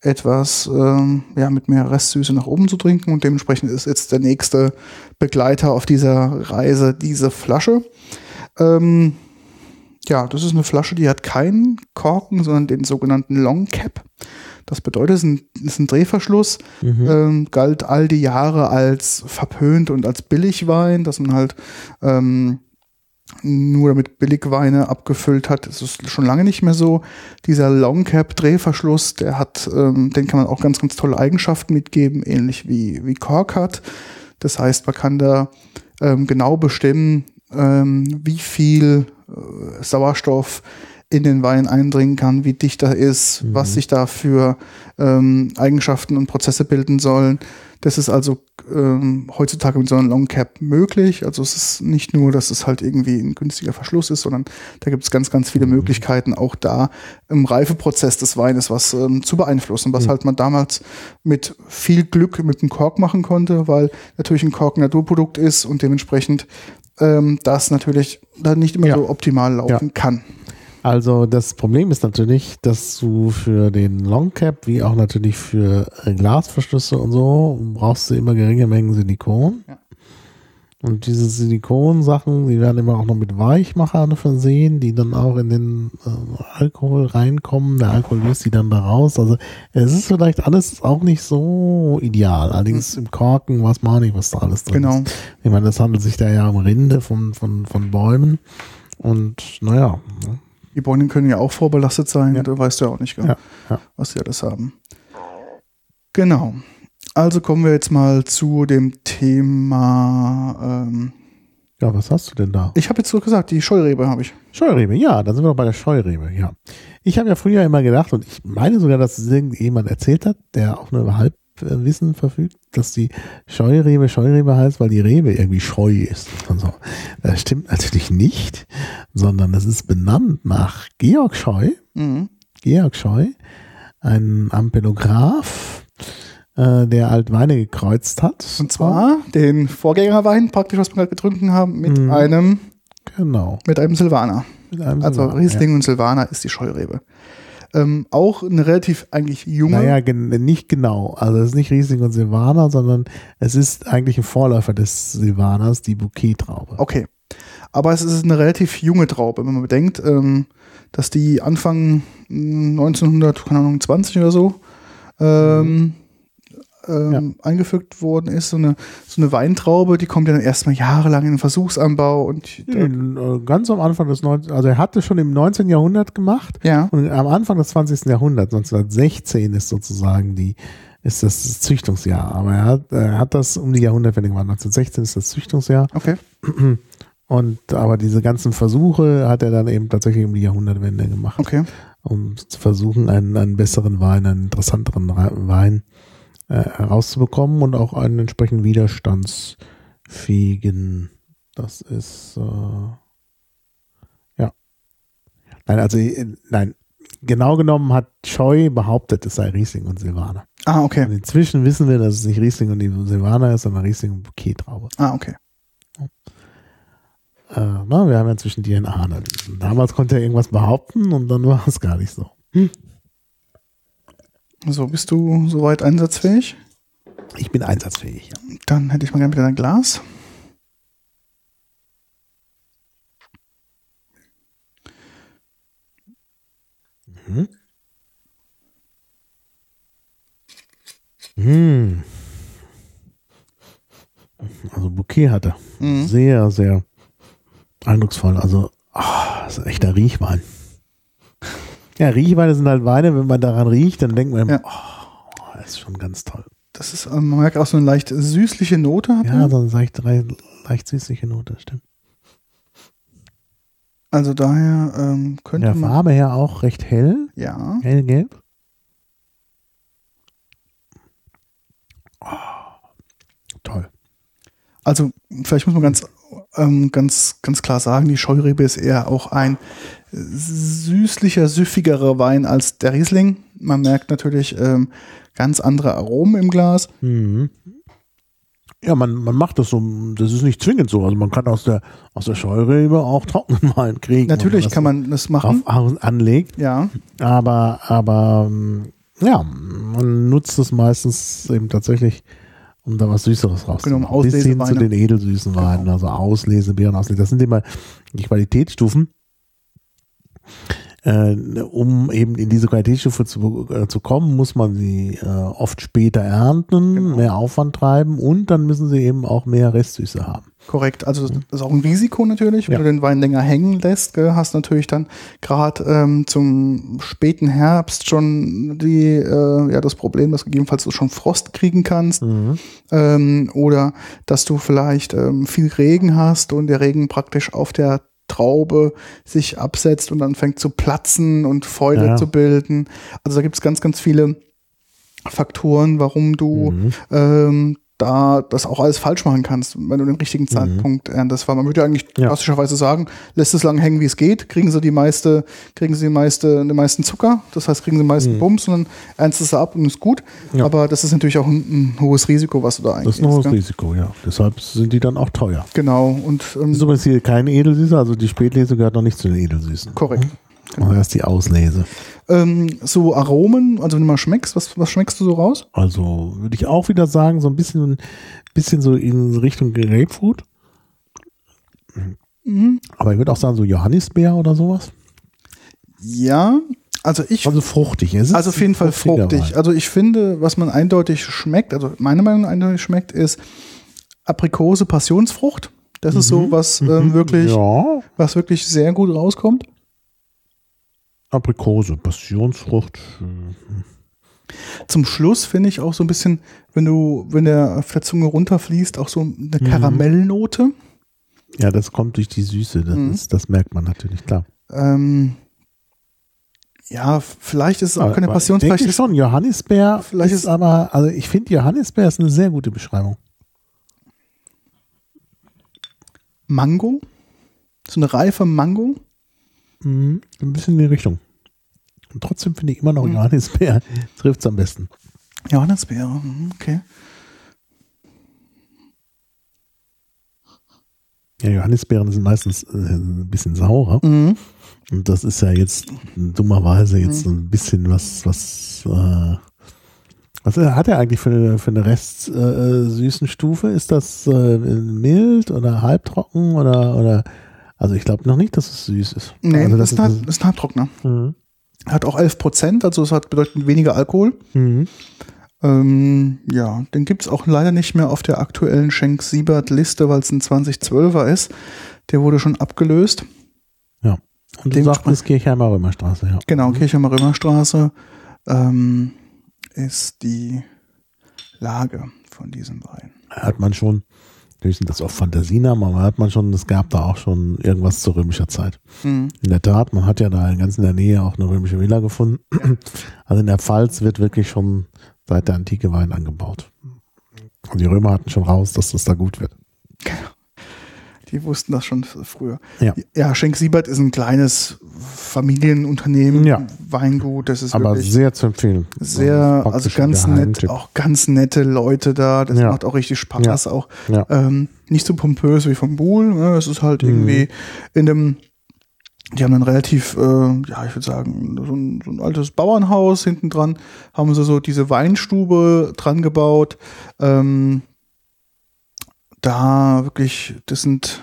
etwas ähm, ja, mit mehr Restsüße nach oben zu trinken und dementsprechend ist jetzt der nächste Begleiter auf dieser Reise diese Flasche. Ähm, ja, das ist eine Flasche, die hat keinen Korken, sondern den sogenannten Long Cap. Das bedeutet, es ist ein, Drehverschluss, Mhm. ähm, galt all die Jahre als verpönt und als Billigwein, dass man halt ähm, nur damit Billigweine abgefüllt hat. Das ist schon lange nicht mehr so. Dieser Long Cap Drehverschluss, der hat, ähm, den kann man auch ganz, ganz tolle Eigenschaften mitgeben, ähnlich wie, wie Kork hat. Das heißt, man kann da ähm, genau bestimmen, ähm, wie viel äh, Sauerstoff in den Wein eindringen kann, wie dicht er ist, Mhm. was sich da für ähm, Eigenschaften und Prozesse bilden sollen. Das ist also ähm, heutzutage mit so einem Long Cap möglich. Also es ist nicht nur, dass es halt irgendwie ein günstiger Verschluss ist, sondern da gibt es ganz, ganz viele Möglichkeiten, auch da im Reifeprozess des Weines was ähm, zu beeinflussen, was Mhm. halt man damals mit viel Glück mit dem Kork machen konnte, weil natürlich ein Kork ein Naturprodukt ist und dementsprechend ähm, das natürlich dann nicht immer Ja. so optimal laufen kann. Also das Problem ist natürlich, dass du für den Long Cap wie auch natürlich für äh, Glasverschlüsse und so brauchst du immer geringe Mengen Silikon. Ja. Und diese Silikonsachen, die werden immer auch noch mit Weichmachern versehen, die dann auch in den äh, Alkohol reinkommen. Der Alkohol löst die dann da raus. Also es ist vielleicht alles auch nicht so ideal. Allerdings im Korken weiß man nicht, was da alles drin Genau. ist. Ich meine, das handelt sich da ja um Rinde von, von, von Bäumen. Und naja, ne? Die Bäume können ja auch vorbelastet sein, Ja. da weißt du ja auch nicht, Ja, ja. was die alles haben. Genau. Also kommen wir jetzt mal zu dem Thema. Ähm, Ja, was hast du denn da? ich habe jetzt so gesagt, die Scheurebe habe ich. Scheurebe, ja, dann sind wir noch bei der Scheurebe, ja. Ich habe ja früher immer gedacht, und ich meine sogar, dass es irgendjemand erzählt hat, der auch nur über Halbwissen verfügt, dass die Scheurebe Scheurebe heißt, weil die Rebe irgendwie scheu ist und so. Das stimmt natürlich nicht, sondern es ist benannt nach Georg Scheu, Mhm. Georg Scheu, ein Ampelograph, äh, der Altweine gekreuzt hat. Und zwar den Vorgängerwein, praktisch, was wir gerade getrunken haben, mit Mhm. einem Genau. mit einem Silvaner. Mit einem Also Silvaner, Riesling und Silvaner ist die Scheurebe. Ähm, auch eine relativ eigentlich junge. Naja, gen nicht genau. Also es ist nicht Riesling und Silvaner, sondern es ist eigentlich ein Vorläufer des Silvaners, die Bouquet-Traube. Okay. Aber es ist eine relativ junge Traube, wenn man bedenkt, ähm, dass die Anfang mh, 1900, keine Ahnung, 20 oder so ähm, ähm, eingefügt worden ist. So eine, so eine Weintraube, die kommt ja dann erstmal jahrelang in den Versuchsanbau und Nee, äh, Ganz am Anfang des 19. Also er hat es schon im 19. Jahrhundert gemacht ja, und am Anfang des 20. Jahrhunderts, 1916 ist sozusagen die ist das Züchtungsjahr. Aber er hat, er hat das um die Jahrhundertwende gemacht. 1916 ist das Züchtungsjahr. okay. Und aber diese ganzen Versuche hat er dann eben tatsächlich um die Jahrhundertwende gemacht. Okay. um zu versuchen, einen, einen besseren Wein, einen interessanteren Wein äh, herauszubekommen und auch einen entsprechend widerstandsfähigen. Das ist äh, ja. Nein, also äh, nein. Genau genommen hat Scheu behauptet, es sei Riesling und Silvaner. Ah, Und okay. inzwischen wissen wir, dass es nicht Riesling und Silvaner ist, sondern Riesling und Bouquet-Traube. Ah, okay. Äh, na, wir haben ja inzwischen DNA-Analysen. Damals konnte er irgendwas behaupten und dann war es gar nicht so. So, bist du soweit einsatzfähig? Ich bin einsatzfähig. Ja. Dann hätte ich mal gerne wieder ein Glas. Mhm. Hm. Also Bouquet hat er. Mhm. Sehr, sehr eindrucksvoll. Also, ah, das ist ein echter Riechwein. Ja, Riechweine sind halt Weine, wenn man daran riecht, dann denkt man, Ja. oh, das ist schon ganz toll. Das ist, ähm, man merkt auch so eine leicht süßliche Note. Hat Ja, so eine leicht, leicht süßliche Note, stimmt. Also daher ähm, könnte Der man. Farbe her auch recht hell, Ja. hellgelb. Oh, toll. Also vielleicht muss man ganz, ähm, ganz, ganz klar sagen, die Scheurebe ist eher auch ein süßlicher, süffigerer Wein als der Riesling. Man merkt natürlich ähm, ganz andere Aromen im Glas. Mhm. Ja, man, man macht das so, das ist nicht zwingend so. Also man kann aus der, aus der Scheurebe auch trockenen Wein kriegen. Natürlich kann man das machen. an- anlegt, Ja, aber, aber ähm, ja, man nutzt es meistens eben tatsächlich, um da was Süßeres rauszuholen. Genau, um Bis hin zu den edelsüßen Weinen, Genau. also Auslese, Beeren, Auslese. Das sind immer die Qualitätsstufen. Äh, um eben in diese Qualitätsstufe zu, äh, zu kommen, muss man sie äh, oft später ernten, Genau. mehr Aufwand treiben und dann müssen sie eben auch mehr Restsüße haben. korrekt. Also das ist auch ein Risiko natürlich, wenn Ja. du den Wein länger hängen lässt. Gell, hast natürlich dann gerade ähm, zum späten Herbst schon die, äh, ja, das Problem, dass gegebenenfalls du schon Frost kriegen kannst. ähm, oder dass du vielleicht ähm, viel Regen hast und der Regen praktisch auf der Traube sich absetzt und dann fängt zu platzen und Fäule Ja. zu bilden. Also da gibt es ganz, ganz viele Faktoren, warum du Mhm. ähm, da das auch alles falsch machen kannst, wenn du den richtigen Zeitpunkt erntest. Weil man würde ja eigentlich Mhm. Ja. klassischerweise sagen, lässt es lang hängen, wie es geht, kriegen sie die meiste, kriegen sie die meiste, den meisten Zucker, das heißt, kriegen sie den meisten Bums und dann ernst es ab und ist gut. Mhm. Ja. Aber das ist natürlich auch ein, ein hohes Risiko, was du da Das eingehst. ist ein hohes gell? Risiko, ja. Deshalb sind die dann auch teuer. Genau, und ähm, Das ist übrigens hier keine Edelsüße, also die Spätlese gehört noch nicht zu den Edelsüßen. korrekt. Also erst die Auslese. Ähm, so Aromen, also wenn du mal schmeckst, was, was schmeckst du so raus? Also würde ich auch wieder sagen, so ein bisschen, bisschen so in Richtung Grapefruit. Mhm. Aber ich würde auch sagen, so Johannisbeer oder sowas. Ja, also ich Also fruchtig. Es ist Also auf jeden Fall fruchtig. Wein. Also ich finde, was man eindeutig schmeckt, also meine Meinung nach eindeutig schmeckt, ist Aprikose, Passionsfrucht. Das ist so, was ähm, wirklich, Mhm. Ja, was wirklich sehr gut rauskommt. Aprikose, Passionsfrucht. Zum Schluss finde ich auch so ein bisschen, wenn du, wenn der auf der Zunge runterfließt, auch so Mhm. eine Karamellnote. Ja, das kommt durch die Süße. Das, Mhm. ist, das merkt man natürlich, klar. Ähm, ja, vielleicht ist es auch Aber- keine Passion, vielleicht ich ist schon. Johannisbeer vielleicht ist ist- aber, also ich finde Johannisbeer ist eine sehr gute Beschreibung. Mango. So eine reife Mango. Mhm. Ein bisschen in die Richtung. Und trotzdem finde ich immer noch Mhm. Johannisbeer trifft es am besten. Johannisbeere, mhm, okay. Ja, Johannisbeeren sind meistens äh, ein bisschen saurer. Mhm. Und das ist ja jetzt dummerweise jetzt Mhm. so ein bisschen was, was, äh, was hat er eigentlich für eine, für eine Rest äh, süßen Stufe? Ist das äh, mild oder halbtrocken oder, oder also ich glaube noch nicht, dass es süß ist. Nee, also das, ist ein, das ist ein Halbtrockner. Mhm. Hat auch 11 Prozent, also es hat bedeutend weniger Alkohol. Mhm. Ähm, ja, den gibt's auch leider nicht mehr auf der aktuellen Schenk-Siebert-Liste, weil es ein 2012er ist. Der wurde schon abgelöst. Ja. Und du sagst, das Kirchheimer Römerstraße, ja. Genau, Kirchheimer Römerstraße ähm, ist die Lage von diesem Wein. Hat man schon, sind das auch Fantasienamen, aber hat man schon, es gab da auch schon irgendwas zur römischer Zeit. Mhm. In der Tat, man hat ja da ganz in der Nähe auch eine römische Villa gefunden. Also in der Pfalz wird wirklich schon seit der Antike Wein angebaut. Und die Römer hatten schon raus, dass das da gut wird. Die wussten das schon früher. Ja. Ja, Schenk Siebert ist ein kleines Familienunternehmen, Ja. Weingut, das ist Aber wirklich sehr zu empfehlen. sehr, also ein ganz nett, auch ganz nette Leute da. Das Ja. macht auch richtig Spaß. Auch ähm, nicht so pompös wie vom Buhl. Ne? Es ist halt irgendwie in dem, die haben ein relativ, äh, ja, ich würde sagen, so ein, so ein altes Bauernhaus hinten dran, haben sie so diese Weinstube dran gebaut. Ähm, da wirklich, das sind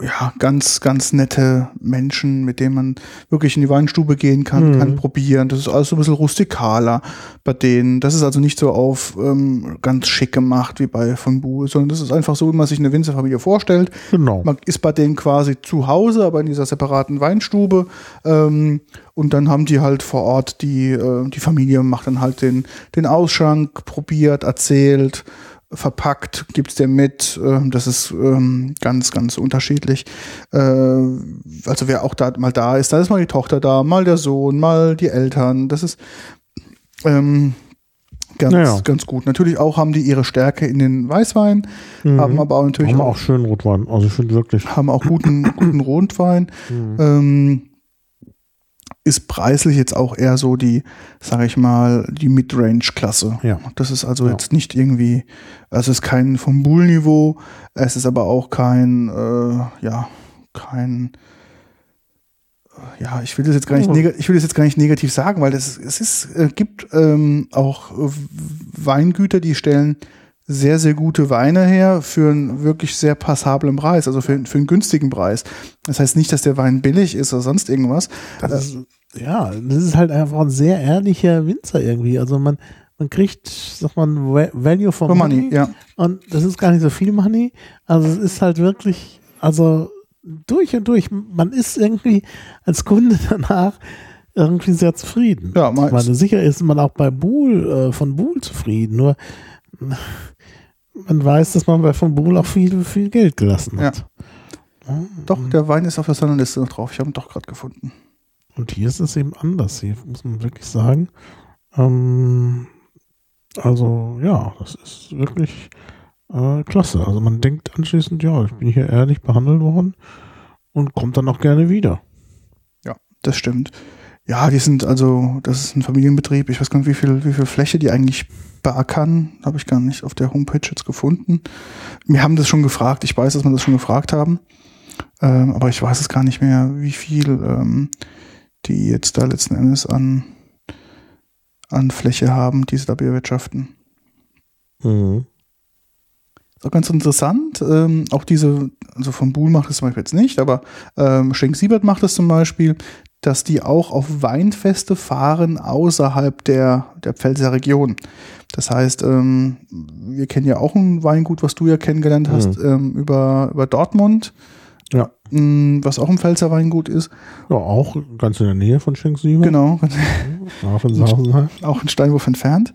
ja ganz, ganz nette Menschen, mit denen man wirklich in die Weinstube gehen kann, Mhm. kann probieren. Das ist alles so ein bisschen rustikaler bei denen. Das ist also nicht so auf ähm, ganz schick gemacht wie bei von Buhl, sondern das ist einfach so, wie man sich eine Winzerfamilie vorstellt. Genau. Man ist bei denen quasi zu Hause, aber in dieser separaten Weinstube. Ähm, und dann haben die halt vor Ort die, äh, die Familie macht dann halt den, den Ausschank, probiert, erzählt, verpackt, gibt's der mit. Ähm, das ist ähm, ganz, ganz unterschiedlich. Äh, also wer auch da mal da ist, da ist mal die Tochter da, mal der Sohn, mal die Eltern. Das ist ähm, ganz, Naja. ganz gut. Natürlich auch haben die ihre Stärke in den Weißwein, haben aber auch natürlich Mhm. Haben auch auch schön Rotwein. Also ich finde wirklich. haben auch guten, guten Rotwein. Mhm. Ähm, ist preislich jetzt auch eher so die, sage ich mal, die Midrange-Klasse. Ja. Das ist also Ja. jetzt nicht irgendwie, es ist kein vom Bull-Niveau, es ist aber auch kein, äh, ja, kein, äh, ja, ich will das jetzt gar nicht, ich will das jetzt gar nicht negativ sagen, weil das, es ist, äh, gibt ähm, auch äh, Weingüter, die stellen sehr, sehr gute Weine her für einen wirklich sehr passablen Preis, also für, für einen günstigen Preis. Das heißt nicht, dass der Wein billig ist oder sonst irgendwas. Das ist, ja, das ist halt einfach ein sehr ehrlicher Winzer irgendwie. Also man, man kriegt, sagt man, Va- Value for For money. money, ja. Und das ist gar nicht so viel Money. Also es ist halt wirklich, also durch und durch, man ist irgendwie als Kunde danach irgendwie sehr zufrieden. Ja, mal- ich meine, sicher ist man auch bei Buhl, äh, von Buhl zufrieden, nur man weiß, dass man bei von Buhl auch viel, viel Geld gelassen hat. Doch, der Wein ist auf der Sonderliste noch drauf. Ich habe ihn doch gerade gefunden. Und hier ist es eben anders. Hier muss man wirklich sagen. Ähm, also ja, das ist wirklich äh, klasse. Also man denkt anschließend, ja, ich bin hier ehrlich behandelt worden und kommt dann auch gerne wieder. Ja, das stimmt. Ja, die sind also, das ist ein Familienbetrieb. Ich weiß gar nicht, wie viel, wie viel Fläche die eigentlich beackern. Habe ich gar nicht auf der Homepage jetzt gefunden. Wir haben das schon gefragt. Ich weiß, dass wir das schon gefragt haben. Ähm, aber ich weiß es gar nicht mehr, wie viel ähm, die jetzt da letzten Endes an, an Fläche haben, die sie da bewirtschaften. Mhm. Ist auch ganz interessant. Ähm, auch diese, also von Buhl macht es zum Beispiel jetzt nicht, aber ähm, Schenk-Siebert macht es zum Beispiel, dass die auch auf Weinfeste fahren außerhalb der, der Pfälzer Region. Das heißt, ähm, wir kennen ja auch ein Weingut, was du ja kennengelernt hast, ähm, über, über Dortmund, Ja. Mh, was auch ein Pfälzer Weingut ist. Ja, auch ganz in der Nähe von Schenk-Sieber. Genau, Hafenshausen halt. auch ein Steinwurf entfernt.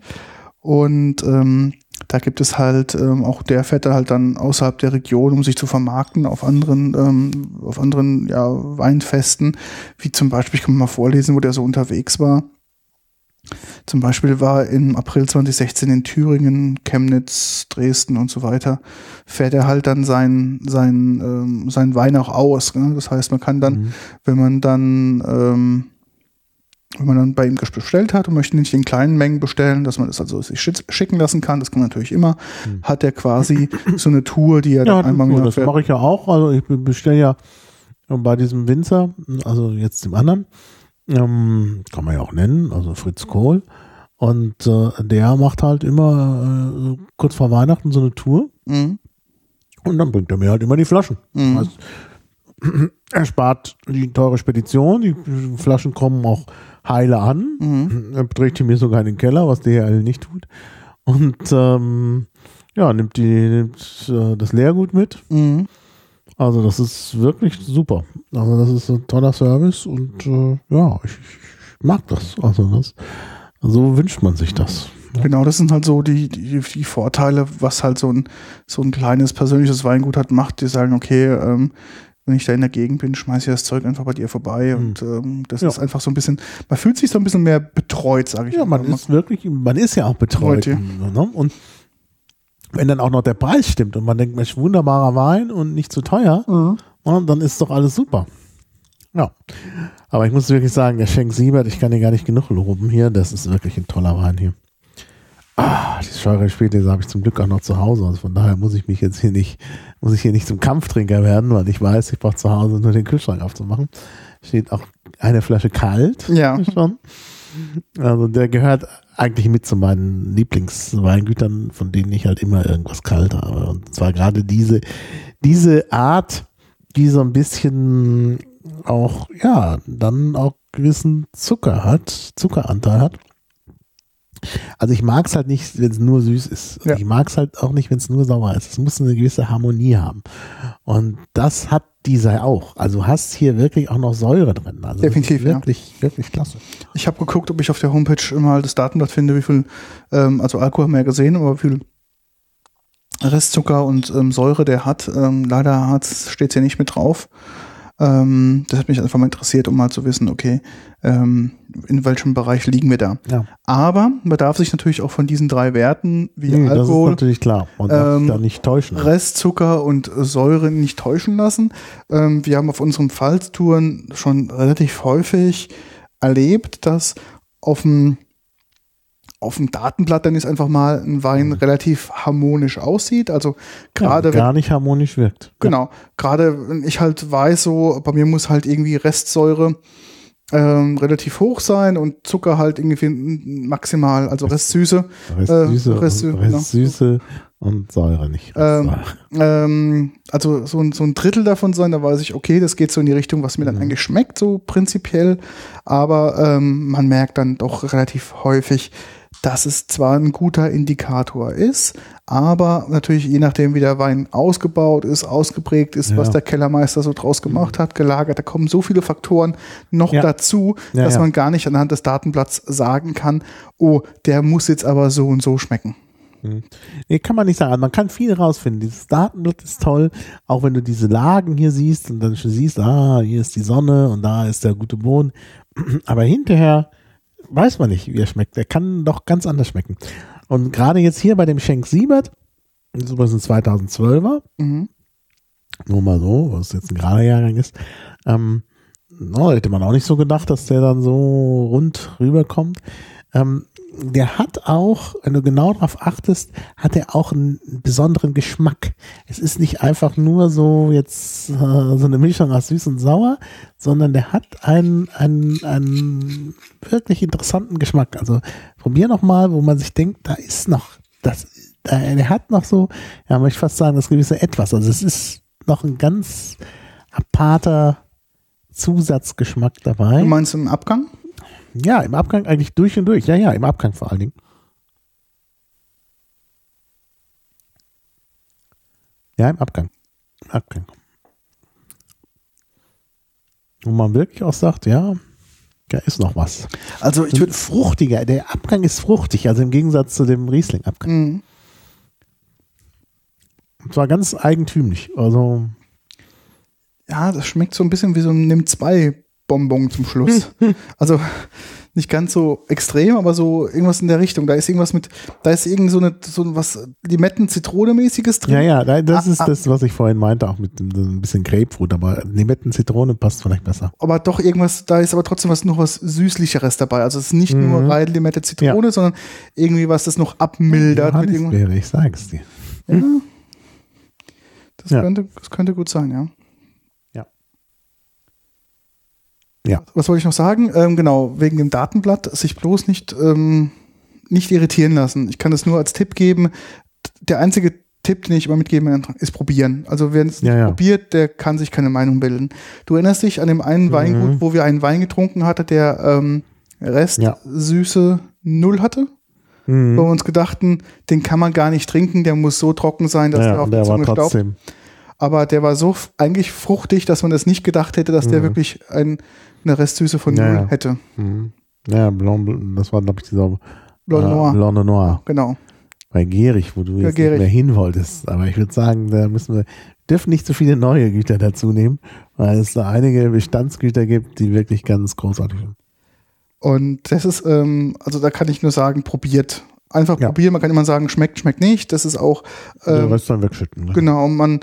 Und ähm, da gibt es halt ähm, auch der da halt dann außerhalb der Region, um sich zu vermarkten auf anderen, ähm, auf anderen ja, Weinfesten, wie zum Beispiel, ich kann mal vorlesen, wo der so unterwegs war. Zum Beispiel war im April 2016 in Thüringen, Chemnitz, Dresden und so weiter, fährt er halt dann sein, sein, ähm, sein Wein auch aus. Ne? Das heißt, man kann dann, Mhm. wenn man dann, ähm, wenn man dann bei ihm bestellt hat und möchte nicht in kleinen Mengen bestellen, dass man das also sich schicken lassen kann, das kann man natürlich immer, hat er quasi so eine Tour, die er Ja, dann einmal im das, mache ich ja auch. Also ich bestelle ja bei diesem Winzer, also jetzt dem anderen, ähm, kann man ja auch nennen, also Fritz Kohl. Und äh, der macht halt immer äh, kurz vor Weihnachten so eine Tour Mhm. und dann bringt er mir halt immer die Flaschen. Mhm. Also, er spart die teure Spedition, die Flaschen kommen auch heile an. Mhm. Er trägt die mir sogar in den Keller, was DHL nicht tut. Und ähm, ja, nimmt, die, nimmt äh, das Leergut mit. Mhm. Also das ist wirklich super. Also das ist ein toller Service und äh, ja, ich, ich mag das. Also das, so wünscht man sich das. Genau, das sind halt so die, die, die Vorteile, was halt so ein, so ein kleines persönliches Weingut hat, macht. Die sagen, okay, ähm, wenn ich da in der Gegend bin, schmeiße ich das Zeug einfach bei dir vorbei. Und ähm, das Ja. ist einfach so ein bisschen, man fühlt sich so ein bisschen mehr betreut, sage ich Ja, man mal. ist wirklich, man ist ja auch betreut. Betreut, Ne? Und wenn dann auch noch der Preis stimmt und man denkt, Mensch, wunderbarer Wein und nicht zu teuer, Mhm. ja, dann ist doch alles super. Ja. Aber ich muss wirklich sagen, der Schenk Siebert, ich kann dir gar nicht genug loben hier. Das ist wirklich ein toller Wein hier. Ah, die Scheure Spätlese habe ich zum Glück auch noch zu Hause. Also von daher muss ich mich jetzt hier nicht, muss ich hier nicht zum Kampftrinker werden, weil ich weiß, ich brauche zu Hause nur den Kühlschrank aufzumachen. Steht auch eine Flasche kalt. Ja. Schon. Also der gehört eigentlich mit zu meinen Lieblingsweingütern, von denen ich halt immer irgendwas kalt habe. Und zwar gerade diese, diese Art, die so ein bisschen auch, ja, dann auch gewissen Zucker hat, Zuckeranteil hat. Also ich mag es halt nicht, wenn es nur süß ist. Ja. Ich mag es halt auch nicht, wenn es nur sauer ist. Es muss eine gewisse Harmonie haben. Und das hat dieser auch. Also hast hier wirklich auch noch Säure drin. Also Definitiv, ist ja. wirklich, wirklich klasse. Ich habe geguckt, ob ich auf der Homepage mal das Datenblatt finde, wie viel, ähm, also Alkohol haben wir ja gesehen, aber wie viel Restzucker und ähm, Säure der hat. Ähm, leider steht es hier nicht mit drauf. Ähm, das hat mich einfach mal interessiert, um mal zu wissen, okay, ähm, in welchem Bereich liegen wir da. Ja. Aber man darf sich natürlich auch von diesen drei Werten wie Nee, Alkohol, natürlich klar. Und darf ähm, da nicht täuschen. Restzucker und Säure nicht täuschen lassen. Ähm, wir haben auf unseren Pfalztouren schon relativ häufig erlebt, dass auf dem auf dem Datenblatt dann ist einfach mal ein Wein relativ harmonisch aussieht. Also gerade ja, gar nicht harmonisch wirkt. Genau. Gerade wenn ich halt weiß, so bei mir muss halt irgendwie Restsäure ähm, relativ hoch sein und Zucker halt irgendwie maximal, also Restsüße. Restsüße, äh, Rest- und, Restsüße und Säure nicht. Ähm, Restsäure. Ähm, also so ein, so ein Drittel davon sein, da weiß ich, okay, das geht so in die Richtung, was mir dann Mhm. eigentlich schmeckt, so prinzipiell. Aber ähm, man merkt dann doch relativ häufig, dass es zwar ein guter Indikator ist, aber natürlich je nachdem, wie der Wein ausgebaut ist, ausgeprägt ist, Ja. was der Kellermeister so draus gemacht hat, gelagert, da kommen so viele Faktoren noch Ja. dazu, Ja, dass man gar nicht anhand des Datenblatts sagen kann, oh, der muss jetzt aber so und so schmecken. Nee, kann man nicht sagen. Also man kann viel rausfinden. Dieses Datenblatt ist toll, auch wenn du diese Lagen hier siehst und dann schon siehst, ah, hier ist die Sonne und da ist der gute Boden. Aber hinterher weiß man nicht, wie er schmeckt. Er kann doch ganz anders schmecken. Und gerade jetzt hier bei dem Schenk Siebert, das ist übrigens ein 2012er, Mhm. nur mal so, was jetzt ein gerader Jahrgang ist, ähm, no, hätte man auch nicht so gedacht, dass der dann so rund rüberkommt. Ähm, der hat auch, wenn du genau darauf achtest, hat er auch einen besonderen Geschmack. Es ist nicht einfach nur so jetzt äh, so eine Mischung aus süß und sauer, sondern der hat einen, einen, einen wirklich interessanten Geschmack. Also probier noch mal, wo man sich denkt, da ist noch, das, der, der hat noch so, ja, möchte ich fast sagen, das gewisse Etwas. Also es ist noch ein ganz aparter Zusatzgeschmack dabei. Du meinst im Abgang? Ja, im Abgang eigentlich durch und durch. Ja, ja, im Abgang vor allen Dingen. Ja, im Abgang. Im Abgang. Wo man wirklich auch sagt, ja, da ist noch was. Also ich würde fruchtiger. Der Abgang ist fruchtig, also im Gegensatz zu dem Riesling-Abgang. Mhm. Und zwar ganz eigentümlich. Also, Ja, das schmeckt so ein bisschen wie so ein Nimm 2 Bonbon zum Schluss. also nicht ganz so extrem, aber so irgendwas in der Richtung. Da ist irgendwas mit, da ist irgend so eine, so was Limetten-Zitrone-mäßiges drin. ja, ja, da- das Ah, ist ah. das, was ich vorhin meinte, auch mit ein bisschen Grapefruit, aber Limetten, Zitrone passt vielleicht besser. Aber doch irgendwas, da ist aber trotzdem was noch was Süßlicheres dabei. Also es ist nicht Mhm. nur rein Limette Zitrone, sondern irgendwie was das noch abmildert. Mit irgendwas. Johannisbeere, ich sag's dir. Ja. Das, Ja. Könnte, das könnte gut sein, ja. Ja. Ja. Was wollte ich noch sagen? Ähm, genau, wegen dem Datenblatt, sich bloß nicht, ähm, nicht irritieren lassen. Ich kann das nur als Tipp geben. Der einzige Tipp, den ich immer mitgeben kann, ist probieren. Also wer es nicht Ja, ja. probiert, der kann sich keine Meinung bilden. Du erinnerst dich an dem einen Mhm. Weingut, wo wir einen Wein getrunken hatten, der ähm, Rest Ja. Süße null hatte? Mhm. Wo wir uns gedachten, den kann man gar nicht trinken, der muss so trocken sein, dass Ja, der auf der der war Zunge staubt. trotzdem. Aber der war so eigentlich fruchtig, dass man das nicht gedacht hätte, dass der Mhm. wirklich ein, eine Restsüße von Ja, null ja. hätte. Mhm. Ja, Blanc, das war, glaube ich, dieser Blanc äh, Noir, Blanc de Noir. genau. Bei Gierig, wo du jetzt nicht mehr hin wolltest. Aber ich würde sagen, da müssen wir, dürfen nicht so viele neue Güter dazu nehmen, weil es da einige Bestandsgüter gibt, die wirklich ganz großartig sind. Und das ist, ähm, also da kann ich nur sagen, probiert. Einfach Ja. probieren. Man kann immer sagen, schmeckt, schmeckt nicht. Das ist auch, Den ähm, Rest dann wegschütten. Ne? genau, man,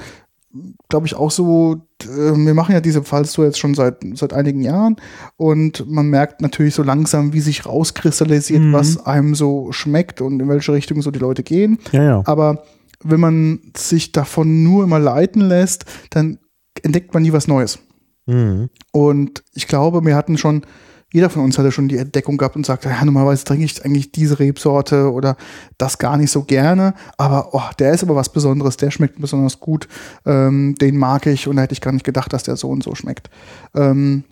glaube ich, auch so, äh, wir machen ja diese Pfalztour jetzt schon seit, seit einigen Jahren und man merkt natürlich so langsam, wie sich rauskristallisiert, Mhm. was einem so schmeckt und in welche Richtung so die Leute gehen. Ja, ja. Aber wenn man sich davon nur immer leiten lässt, dann entdeckt man nie was Neues. Mhm. Und ich glaube, wir hatten schon, jeder von uns hatte schon die Entdeckung gehabt und sagte, ja, normalerweise trinke ich eigentlich diese Rebsorte oder das gar nicht so gerne. Aber oh, der ist aber was Besonderes, der schmeckt besonders gut. Ähm, den mag ich und da hätte ich gar nicht gedacht, dass der so und so schmeckt. Ähm,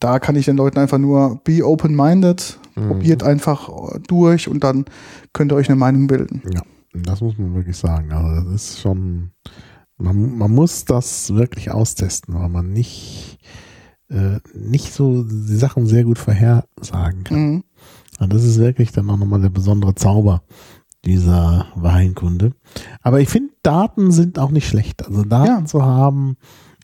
da kann ich den Leuten einfach nur be open-minded, Mhm. probiert einfach durch und dann könnt ihr euch eine Meinung bilden. Ja, das muss man wirklich sagen. Also das ist schon, man, man muss das wirklich austesten, weil man nicht, äh, nicht so die Sachen sehr gut vorhersagen kann. Mhm. Und das ist wirklich dann auch nochmal der besondere Zauber dieser Weinkunde. Aber ich finde, Daten sind auch nicht schlecht. Also Daten Ja. zu haben,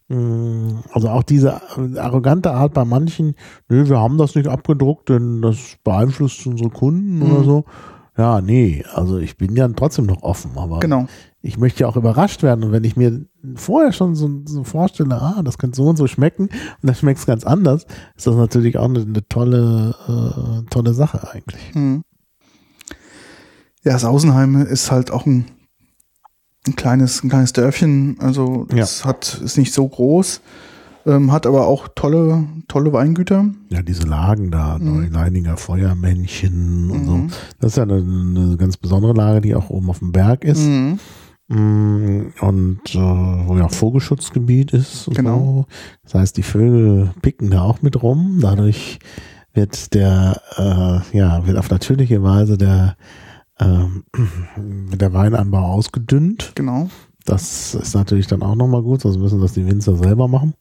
mh, also auch diese arrogante Art bei manchen, nö, wir haben das nicht abgedruckt, denn das beeinflusst unsere Kunden Mhm. oder so. Ja, nee, also ich bin ja trotzdem noch offen, aber Genau. Ich möchte ja auch überrascht werden. Und wenn ich mir vorher schon so, so vorstelle, ah, das könnte so und so schmecken und dann schmeckt es ganz anders, ist das natürlich auch eine, eine tolle, äh, tolle Sache eigentlich. Mhm. Ja, Sausenheim ist halt auch ein, ein kleines, ein kleines Dörfchen. Also es hat, ist nicht so groß, ähm, hat aber auch tolle, tolle Weingüter. Ja, diese Lagen da, Mhm. Neuleininger Feuermännchen und so. Mhm. Das ist ja eine, eine ganz besondere Lage, die auch oben auf dem Berg ist. Mhm. Mm, Und äh, wo ja Vogelschutzgebiet ist. Genau. So. Das heißt, die Vögel picken da auch mit rum. Dadurch wird der, äh, ja, wird auf natürliche Weise der, ähm, der Weinanbau ausgedünnt. Genau. Das ist natürlich dann auch nochmal gut, sonst müssen das die Winzer selber machen.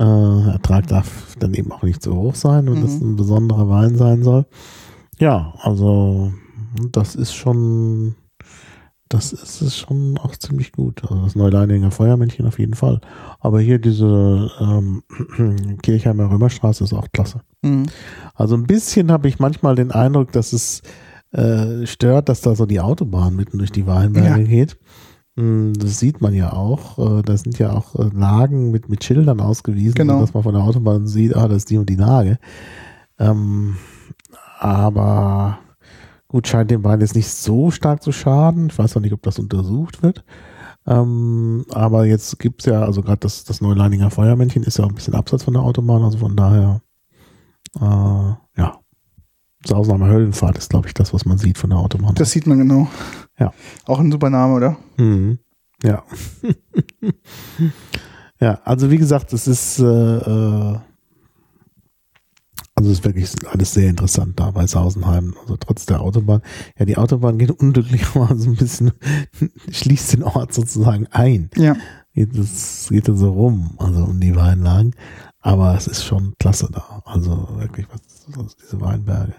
Äh, Ertrag darf dann eben auch nicht zu hoch sein, wenn Mhm. das ein besonderer Wein sein soll. Ja, also das ist schon das ist es schon auch ziemlich gut. Also das Neuleininger Feuermännchen auf jeden Fall. Aber hier diese ähm, Kirchheimer Römerstraße ist auch klasse. Mhm. Also ein bisschen habe ich manchmal den Eindruck, dass es äh, stört, dass da so die Autobahn mitten durch die Weinberge Ja. geht. Mm, Das sieht man ja auch. Äh, Da sind ja auch äh, Lagen mit, mit Schildern ausgewiesen, Genau. dass man von der Autobahn sieht, ah, das ist die und die Lage. Ähm, aber gut, scheint dem Wein jetzt nicht so stark zu schaden. Ich weiß noch nicht, ob das untersucht wird. Ähm, aber jetzt gibt's ja, also gerade das, das Neuleininger Feuermännchen ist ja auch ein bisschen abseits von der Autobahn, also von daher, äh, ja. Am Höllenfahrt ist, glaube ich, das, was man sieht von der Autobahn. Das sieht man genau. Ja. Auch ein super Name, oder? Mhm. Ja. ja, also wie gesagt, es ist, äh, äh, also es ist wirklich alles sehr interessant da bei Sausenheim. Also trotz der Autobahn. Ja, die Autobahn geht unglücklicherweise ein bisschen, schließt den Ort sozusagen ein. Ja. Geht, das geht dann so rum, also um die Weinlagen. Aber es ist schon klasse da. Also wirklich, was, was diese Weinberge.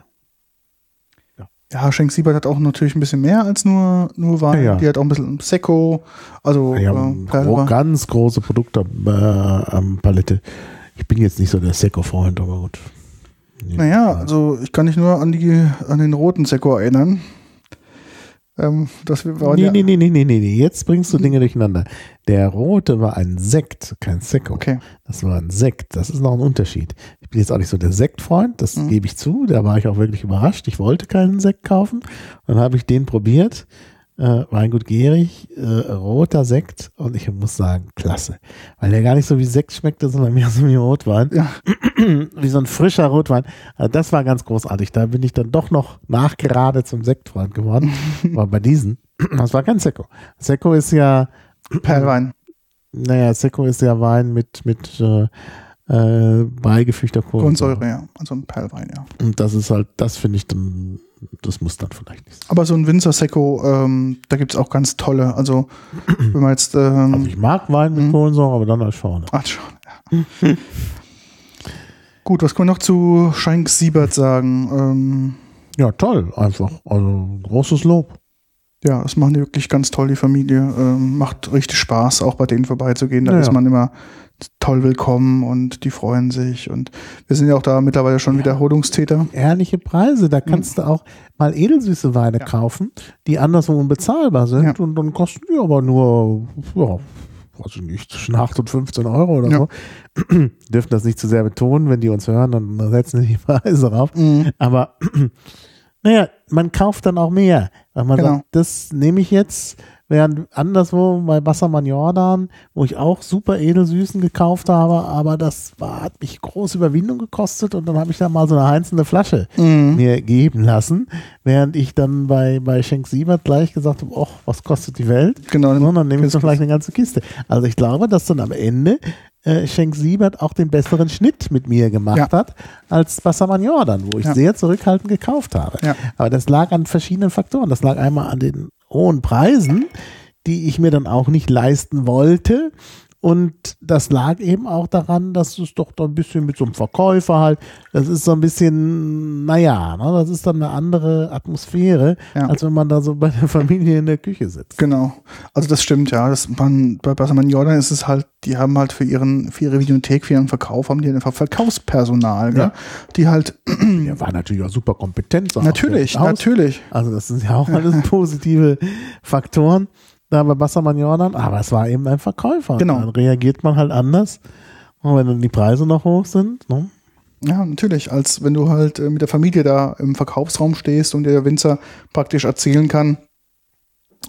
Ja, Schenk Siebert hat auch natürlich ein bisschen mehr als nur, nur Wein. Ja, ja. Die hat auch ein bisschen Sekko, also Ja, äh, gro ganz große Produktpalette. ich bin jetzt nicht so der Sekko-Freund, aber gut. Naja, also ich kann mich nur an, die, an den roten Sekko erinnern. Ähm, das war Nee, ja, nee, nee, nee, nee, nee, nee, jetzt bringst du Dinge durcheinander. Der rote war ein Sekt, kein Sekko. Okay. Das war ein Sekt, das ist noch ein Unterschied. Ich bin jetzt auch nicht so der Sektfreund, das Mhm. gebe ich zu, da war ich auch wirklich überrascht. Ich wollte keinen Sekt kaufen, dann habe ich den probiert. Äh, Weingut Gierig, äh, roter Sekt und ich muss sagen, klasse. Weil der gar nicht so wie Sekt schmeckte, sondern mehr so wie Rotwein. Ja. wie so ein frischer Rotwein. Also das war ganz großartig. Da bin ich dann doch noch nachgerade zum Sektfreund geworden. Aber bei diesen, das war kein Sekko. Sekko ist ja, Perlwein. naja, Sekko ist ja Wein mit, mit äh, äh, beigefügter Kohlensäure. Grundsäure, ja. Also ein Perlwein, ja. Und das ist halt, das finde ich dann, das muss dann vielleicht nicht sein. Aber so ein Winzer Sekko, ähm, da gibt es auch ganz tolle. Also, wenn man jetzt. Also Ähm, ich mag Wein mit Mhm. Kohlensäure, aber dann als vorne. ach, schon, ja. Gut, was können wir noch zu Schenk Siebert sagen? Ähm, Ja, toll, einfach. Also großes Lob. ja, das machen die wirklich ganz toll, die Familie. Ähm, macht richtig Spaß, auch bei denen vorbeizugehen. Da Ja, ist man immer toll willkommen und die freuen sich. Und wir sind ja auch da mittlerweile schon Wiederholungstäter. Ehrliche Preise, da kannst du auch mal edelsüße Weine Ja. kaufen, die anderswo unbezahlbar sind Ja. und dann kosten die aber nur, ja, weiß ich nicht, zwischen 8 und 15 Euro oder Ja. so. Dürfen das nicht zu sehr betonen, wenn die uns hören, dann setzen die Preise rauf. Mhm. Aber naja, man kauft dann auch mehr. Weil man Genau. sagt, das nehme ich jetzt, während anderswo bei Bassermann Jordan, wo ich auch super edelsüßen gekauft habe, aber das war, hat mich große Überwindung gekostet und dann habe ich da mal so eine einzelne Flasche Mhm. mir geben lassen, während ich dann bei, bei Schenk Siebert gleich gesagt habe, ach, was kostet die Welt? Genau. So, dann nehme ich doch gleich eine ganze Kiste. Also ich glaube, dass dann am Ende äh, Schenk Siebert auch den besseren Schnitt mit mir gemacht Ja. hat als Bassermann Jordan, wo ich Ja. sehr zurückhaltend gekauft habe. Ja. Aber das lag an verschiedenen Faktoren. Das lag einmal an den hohen Preisen, die ich mir dann auch nicht leisten wollte. Und das lag eben auch daran, dass es doch da ein bisschen mit so einem Verkäufer halt, das ist so ein bisschen, naja, ne, das ist dann eine andere Atmosphäre, Ja. als wenn man da so bei der Familie in der Küche sitzt. Genau. Also das stimmt, ja. Das, man, bei Bassermann Jordan ist es halt, die haben halt für ihren, für ihre Videothek, für ihren Verkauf, haben die einfach Verkaufspersonal, Ja. die halt, Der war natürlich auch super kompetent. natürlich, natürlich. Also das sind ja auch alles positive Faktoren da bei Bassermann Jordan, aber es war eben ein Verkäufer. Genau. Dann reagiert man halt anders. Und wenn dann die Preise noch hoch sind, ne? Ja, natürlich. Als wenn du halt äh, mit der Familie da im Verkaufsraum stehst und der Winzer praktisch erzählen kann,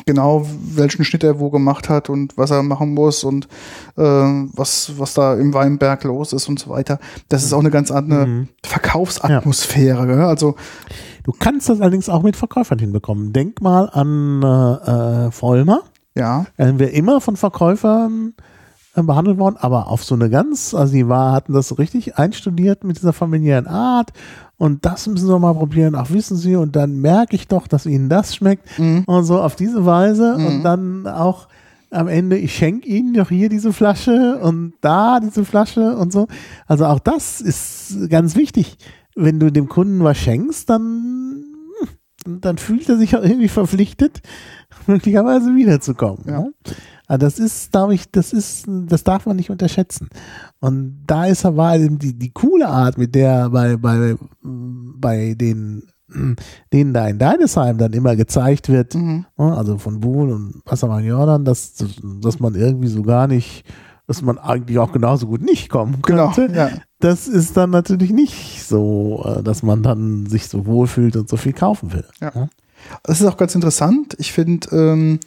genau welchen Schnitt er wo gemacht hat und was er machen muss und äh, was, was da im Weinberg los ist und so weiter. Das ist auch eine ganz andere Mhm. Verkaufsatmosphäre. Gell? Also, Du kannst das allerdings auch mit Verkäufern hinbekommen. Denk mal an äh, äh, Vollmer. Ja, Dann wäre immer von Verkäufern äh, behandelt worden, aber auf so eine ganz, also die war, hatten das so richtig einstudiert mit dieser familiären Art und das müssen sie mal probieren, ach wissen Sie, und dann merke ich doch, dass Ihnen das schmeckt Mhm. und so auf diese Weise und dann auch am Ende, ich schenke Ihnen doch hier diese Flasche und da diese Flasche und so. Also auch das ist ganz wichtig. Wenn du dem Kunden was schenkst, dann, dann fühlt er sich auch irgendwie verpflichtet, möglicherweise wiederzukommen. Ja. Ne? Aber das ist, glaube ich, das ist, das darf man nicht unterschätzen. Und da ist aber eben die, die coole Art, mit der bei, bei, bei den, denen da in Deidesheim dann immer gezeigt wird, Mhm. ne, also von Buhl und Wassermann Jordan, dass, dass man irgendwie so gar nicht, dass man eigentlich auch genauso gut nicht kommen Genau, könnte. ja. Das ist dann natürlich nicht so, äh, dass man dann sich so wohlfühlt und so viel kaufen will. Ja. Das ist auch ganz interessant. Ich finde, ähm,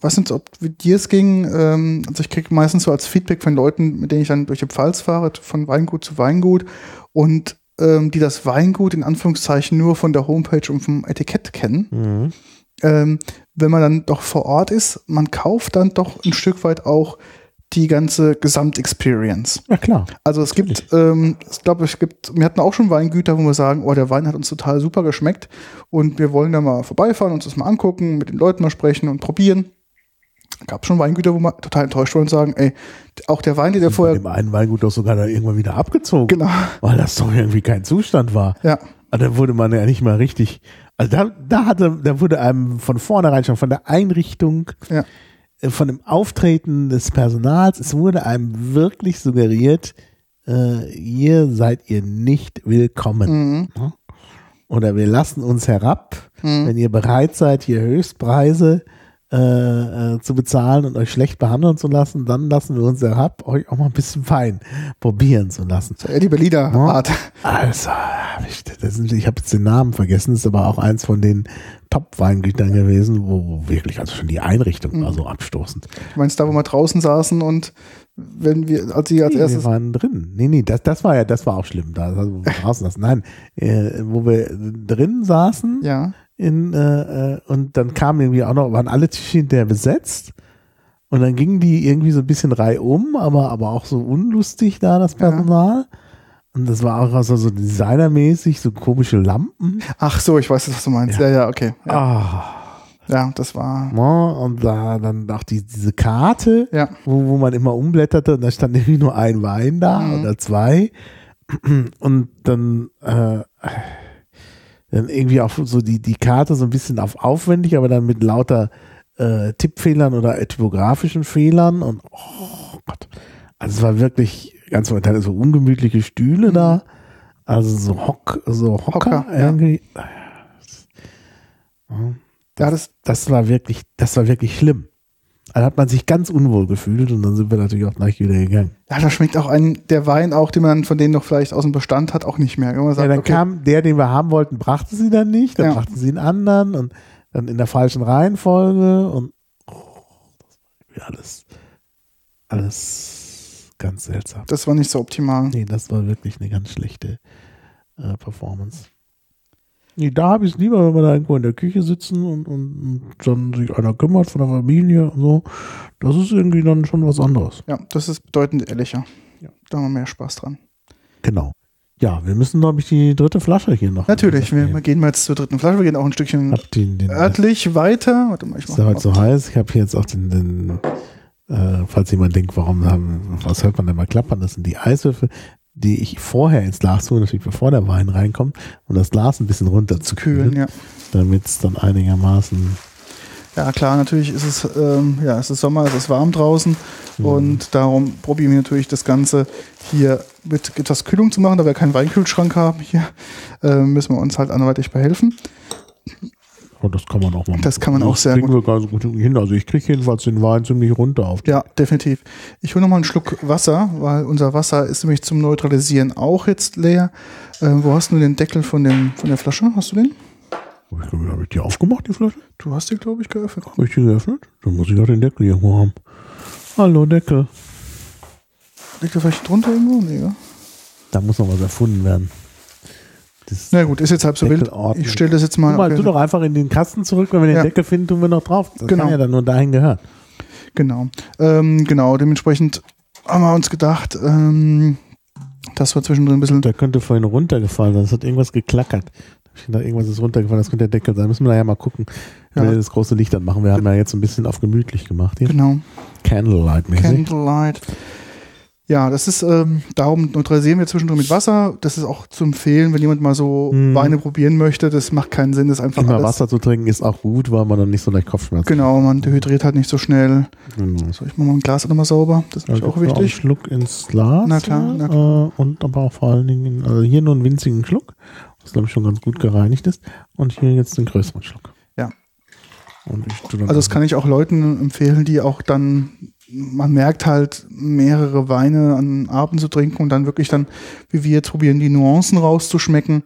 weiß nicht, ob wie dir es ging, ähm, also ich kriege meistens so als Feedback von Leuten, mit denen ich dann durch die Pfalz fahre, von Weingut zu Weingut und ähm, die das Weingut in Anführungszeichen nur von der Homepage und vom Etikett kennen. Mhm. Ähm, wenn man dann doch vor Ort ist, man kauft dann doch ein Stück weit auch die ganze Gesamtexperience. Ja, klar. Also es gibt, ähm, ich glaube, es gibt, wir hatten auch schon Weingüter, wo wir sagen, oh, der Wein hat uns total super geschmeckt und wir wollen da mal vorbeifahren, uns das mal angucken, mit den Leuten mal sprechen und probieren. Gab schon Weingüter, wo man total enttäuscht war und sagen, ey, auch der Wein, den der vorher, dem einen Weingut doch sogar da irgendwann wieder abgezogen, genau, weil das doch irgendwie kein Zustand war. ja, Aber da wurde man ja nicht mal richtig, also da, da hatte, da wurde einem von vornherein schon von der Einrichtung, Ja. Äh, von dem Auftreten des Personals, es wurde einem wirklich suggeriert, äh, hier seid ihr nicht willkommen. mhm. Oder wir lassen uns herab, Mhm. wenn ihr bereit seid, hier Höchstpreise äh, äh, zu bezahlen und euch schlecht behandeln zu lassen, dann lassen wir uns herab, euch auch mal ein bisschen Wein probieren zu lassen. Die Berliner Ja. Art. Also, ich, das ich habe jetzt den Namen vergessen, ist aber auch eins von den Top-Weingütern gewesen, wo, wo wirklich, also schon die Einrichtung war so abstoßend. Du meinst da, wo wir draußen saßen und wenn wir, als sie als Nee, erstes, wir waren drin. Nee, nee, das, das war ja, das war auch schlimm. Da, also, wo wir draußen saßen. Nein, äh, wo wir drin saßen ja, in, äh, äh, und dann kamen irgendwie auch noch, waren alle Tische hinterher besetzt. Und dann gingen die irgendwie so ein bisschen reihum, aber, aber auch so unlustig da, das Ja. Personal. Und das war auch also so designermäßig, so komische Lampen. ach so, ich weiß was du meinst. Ja, ja, okay. Ja, Ah. ja das war, Ne? Und da dann auch die, diese Karte, ja, wo, wo man immer umblätterte und da stand irgendwie nur ein Wein da Mhm. oder zwei. Und dann, äh, dann irgendwie auch so die, die Karte so ein bisschen auf aufwendig, aber dann mit lauter äh, Tippfehlern oder typografischen Fehlern und oh Gott. Also es war wirklich ganz total so ungemütliche Stühle da. Also so Hock, so Hocker, Mhm. Hocker, irgendwie. ja, das, das war wirklich, das war wirklich schlimm. Da hat man sich ganz unwohl gefühlt und dann sind wir natürlich auch gleich wieder gegangen. ja, da schmeckt auch ein, der Wein auch, den man von denen noch vielleicht aus dem Bestand hat, auch nicht mehr. Man Ja, sagt, dann okay, kam der, den wir haben wollten, brachte sie dann nicht, dann Ja. brachten sie einen anderen und dann in der falschen Reihenfolge und oh, das war alles, alles ganz seltsam. das war nicht so optimal. Nee, das war wirklich eine ganz schlechte äh, Performance. Nee, da habe ich es lieber, wenn wir da irgendwo in der Küche sitzen und, und, und dann sich einer kümmert von der Familie und so. Das ist irgendwie dann schon was anderes. Ja, das ist bedeutend ehrlicher. Ja. Da haben wir mehr Spaß dran. Genau. Ja, wir müssen, glaube ich, die dritte Flasche hier noch. Natürlich, wir, wir gehen mal jetzt zur dritten Flasche. Wir gehen auch ein Stückchen den, den, örtlich weiter. Warte mal, ich ist mach ja heute so heiß. Ich habe hier jetzt auch den, den äh, falls jemand denkt, warum haben, was hört man denn mal klappern? Das sind die Eiswürfel, die ich vorher ins Glas tue, natürlich bevor der Wein reinkommt, um das Glas ein bisschen runter zu kühlen, ja. damit es dann einigermaßen Ja, klar, natürlich ist es, ähm, ja, es ist Sommer, es ist warm draußen und darum probieren wir natürlich das Ganze hier mit etwas Kühlung zu machen. Da wir keinen Weinkühlschrank haben hier, äh, müssen wir uns halt anderweitig behelfen. Und das kann man auch mal Das kann man auch sehr kriegen wir ganz gut hin. Also ich kriege jedenfalls den Wein ziemlich runter auf die. Ja, definitiv. Ich hole noch mal einen Schluck Wasser, weil unser Wasser ist nämlich zum Neutralisieren auch jetzt leer. Äh, wo hast du den Deckel von, dem, von der Flasche? Hast du den? Ich glaube, habe ich die aufgemacht, die Flasche? Du hast die, glaube ich, geöffnet. Habe ich die geöffnet? Dann muss ich auch den Deckel irgendwo haben. Hallo Deckel. Liegt der vielleicht drunter irgendwo? Nee, ja. Da muss noch was erfunden werden. Das Na gut, ist jetzt halb so wild. Deckelordnung. Ich stelle das jetzt mal. Tu, mal, okay. tu doch einfach in den Kasten zurück, wenn wir den Ja. Deckel finden, tun wir noch drauf. Das Genau. kann ja dann nur dahin gehören. Genau. Ähm, genau, dementsprechend haben wir uns gedacht, ähm, dass wir zwischendrin ein bisschen. Der könnte vorhin runtergefallen sein. Es hat irgendwas geklackert. Gedacht, irgendwas ist runtergefallen. Das könnte der Deckel sein. Müssen wir nachher mal gucken, wenn Ja. wir das große Licht anmachen. Wir haben ja jetzt ein bisschen auf gemütlich gemacht hier. Genau. Candlelight-mäßig. Candlelight. Ja, das ist, ähm, darum neutralisieren wir zwischendrin mit Wasser. Das ist auch zu empfehlen, wenn jemand mal so Mhm. Weine probieren möchte. Das macht keinen Sinn, das einfach Immer. Wasser zu trinken ist auch gut, weil man dann nicht so leicht Kopfschmerzen Genau, man dehydriert halt nicht so schnell. Genau. So, ich mache mal ein Glas nochmal sauber. Das ist natürlich auch gibt's noch einen wichtig. Schluck ins Glas. Na klar, na Äh, und aber auch vor allen Dingen, also hier nur einen winzigen Schluck, was glaube ich schon ganz gut gereinigt ist. Und hier jetzt den größeren Schluck. Ja. Also das kann ich auch Leuten empfehlen, die auch dann, man merkt halt, mehrere Weine an Abend zu trinken und dann wirklich dann, wie wir jetzt probieren, die Nuancen rauszuschmecken.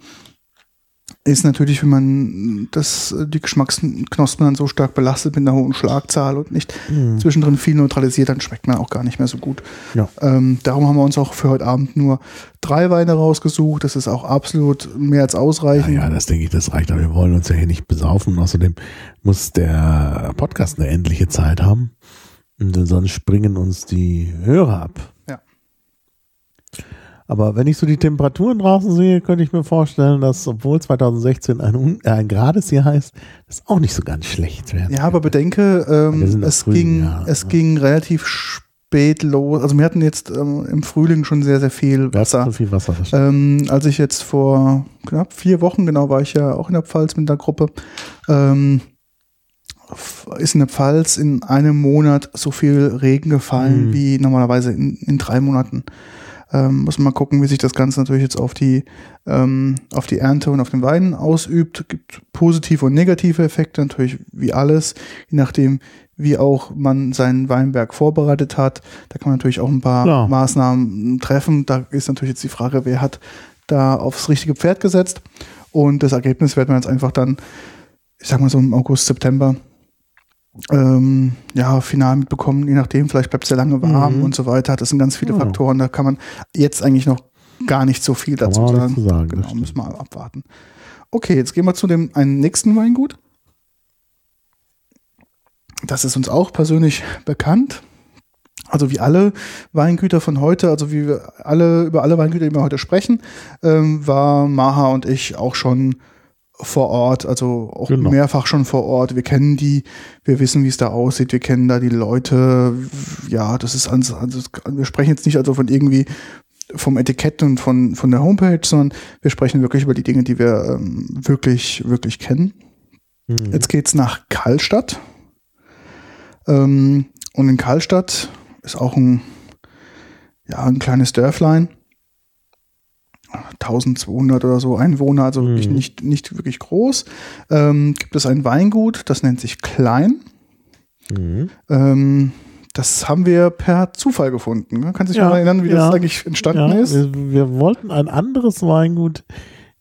Ist natürlich, wenn man das, die Geschmacksknospen dann so stark belastet mit einer hohen Schlagzahl und nicht Mhm. zwischendrin viel neutralisiert, dann schmeckt man auch gar nicht mehr so gut. Ja. Ähm, darum haben wir uns auch für heute Abend nur drei Weine rausgesucht. Das ist auch absolut mehr als ausreichend. Ja, ja, das denke ich, das reicht. Aber wir wollen uns ja hier nicht besaufen. Außerdem muss der Podcast eine endliche Zeit haben. Und sonst springen uns die Hörer ab. Ja. Aber wenn ich so die Temperaturen draußen sehe, könnte ich mir vorstellen, dass, obwohl 2016 ein, äh, ein gerades Jahr ist, das auch nicht so ganz schlecht wäre. Ja, aber bedenke, ähm, es, ging, ja. es ging relativ spät los. Also wir hatten jetzt ähm, im Frühling schon sehr, sehr viel Wasser. so viel Wasser. Ähm, als ich jetzt vor knapp vier Wochen, genau, war ich ja auch in der Pfalz mit der Gruppe, ähm, ist in der Pfalz in einem Monat so viel Regen gefallen Mhm. wie normalerweise in, in drei Monaten. Ähm, muss man mal gucken, wie sich das Ganze natürlich jetzt auf die, ähm, auf die Ernte und auf den Wein ausübt. Gibt positive und negative Effekte, natürlich wie alles, je nachdem, wie auch man seinen Weinberg vorbereitet hat. Da kann man natürlich auch ein paar Klar. Maßnahmen treffen. Da ist natürlich jetzt die Frage, wer hat da aufs richtige Pferd gesetzt. Und das Ergebnis wird man jetzt einfach dann, ich sag mal so im August, September, ähm, ja, final mitbekommen, je nachdem, vielleicht bleibt es ja lange warm Mhm. und so weiter. Das sind ganz viele Ja. Faktoren, da kann man jetzt eigentlich noch gar nicht so viel dazu sagen. zu sagen, Genau, müssen wir abwarten. Okay, jetzt gehen wir zu dem einen nächsten Weingut. Das ist uns auch persönlich bekannt. Also wie alle Weingüter von heute, also wie wir alle über alle Weingüter, die wir heute sprechen, ähm, war Maha und ich auch schon vor Ort, also auch Genau. mehrfach schon vor Ort. Wir kennen die, wir wissen, wie es da aussieht, wir kennen da die Leute. Ja, das ist also, also wir sprechen jetzt nicht also von irgendwie vom Etikett und von, von der Homepage, sondern wir sprechen wirklich über die Dinge, die wir ähm, wirklich, wirklich kennen. Mhm. Jetzt geht's nach Karlstadt. Ähm, und in Karlstadt ist auch ein, ja, ein kleines Dörflein. 1200 oder so Einwohner, also wirklich Mhm. nicht, nicht wirklich groß. Ähm, gibt es ein Weingut, das nennt sich Klein. Mhm. Ähm, das haben wir per Zufall gefunden. ne? Kannst du dich Ja, mal erinnern, wie ja. das eigentlich entstanden Ja, ist? wir, wir wollten ein anderes Weingut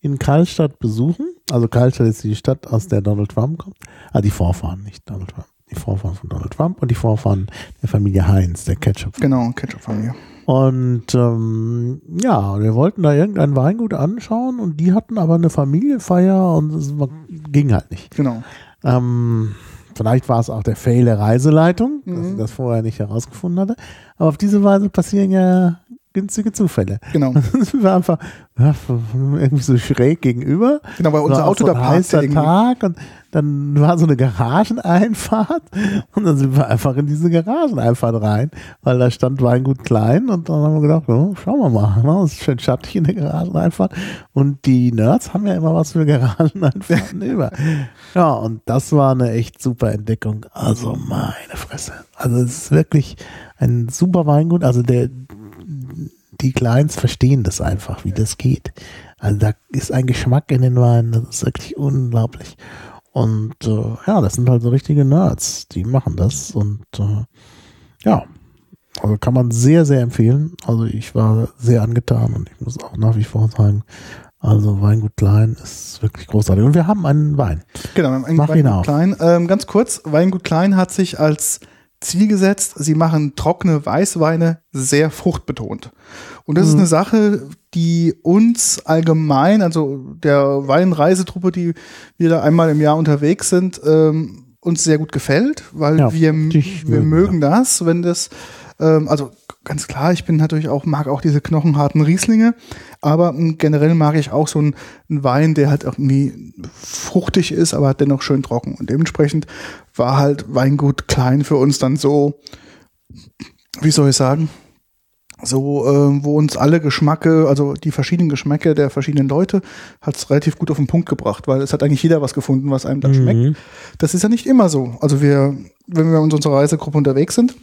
in Karlstadt besuchen. Also Karlstadt ist die Stadt, aus der Donald Trump kommt. Ah, die Vorfahren, nicht Donald Trump. Die Vorfahren von Donald Trump und die Vorfahren der Familie Heinz, der Ketchup. Genau, Ketchup-Familie. Und ähm, ja, wir wollten da irgendein Weingut anschauen und die hatten aber eine Familienfeier und es ging halt nicht. Genau. Ähm, vielleicht war es auch der Fail der Reiseleitung, dass Mhm. sie das vorher nicht herausgefunden hatte. Aber auf diese Weise passieren ja günstige Zufälle. Genau. Es war einfach ja, irgendwie so schräg gegenüber. Genau, weil unser Auto so da parkte irgendwie. Tag und dann war so eine Garageneinfahrt und dann sind wir einfach in diese Garageneinfahrt rein, weil da stand Weingut klein und dann haben wir gedacht, oh, schauen wir mal, ne? es ist schön schattig in der Garageneinfahrt und die Nerds haben ja immer was für Garageneinfahrten über. Ja, und das war eine echt super Entdeckung. Also meine Fresse. Also es ist wirklich ein super Weingut. Also der, die Kleins verstehen das einfach, wie das geht. Also da ist ein Geschmack in den Weinen, das ist wirklich unglaublich. Und äh, ja, das sind halt so richtige Nerds, die machen das. Und äh, ja, also kann man sehr, sehr empfehlen. Also ich war sehr angetan und ich muss auch nach wie vor sagen, also Weingut Klein ist wirklich großartig. Und wir haben einen Wein. Genau, ein Mach ihn Weingut auf. Klein. Ähm, ganz kurz, Weingut Klein hat sich als Ziel gesetzt, sie machen trockene Weißweine sehr fruchtbetont. Und das ist Mhm. eine Sache, die uns allgemein, also der Weinreisetruppe, die wir da einmal im Jahr unterwegs sind, ähm, uns sehr gut gefällt, weil Ja, wir, wir mögen, mögen das, wenn das, ähm, also ganz klar, ich bin natürlich auch, mag auch diese knochenharten Rieslinge, aber m, generell mag ich auch so einen, einen Wein, der halt irgendwie fruchtig ist, aber dennoch schön trocken. Und dementsprechend war halt Weingut klein für uns dann so, wie soll ich sagen, so, äh, wo uns alle Geschmacke, also die verschiedenen Geschmäcke der verschiedenen Leute, hat es relativ gut auf den Punkt gebracht, weil es hat eigentlich jeder was gefunden, was einem dann Mhm. schmeckt. Das ist ja nicht immer so. Also wir, wenn wir in unserer Reisegruppe unterwegs sind,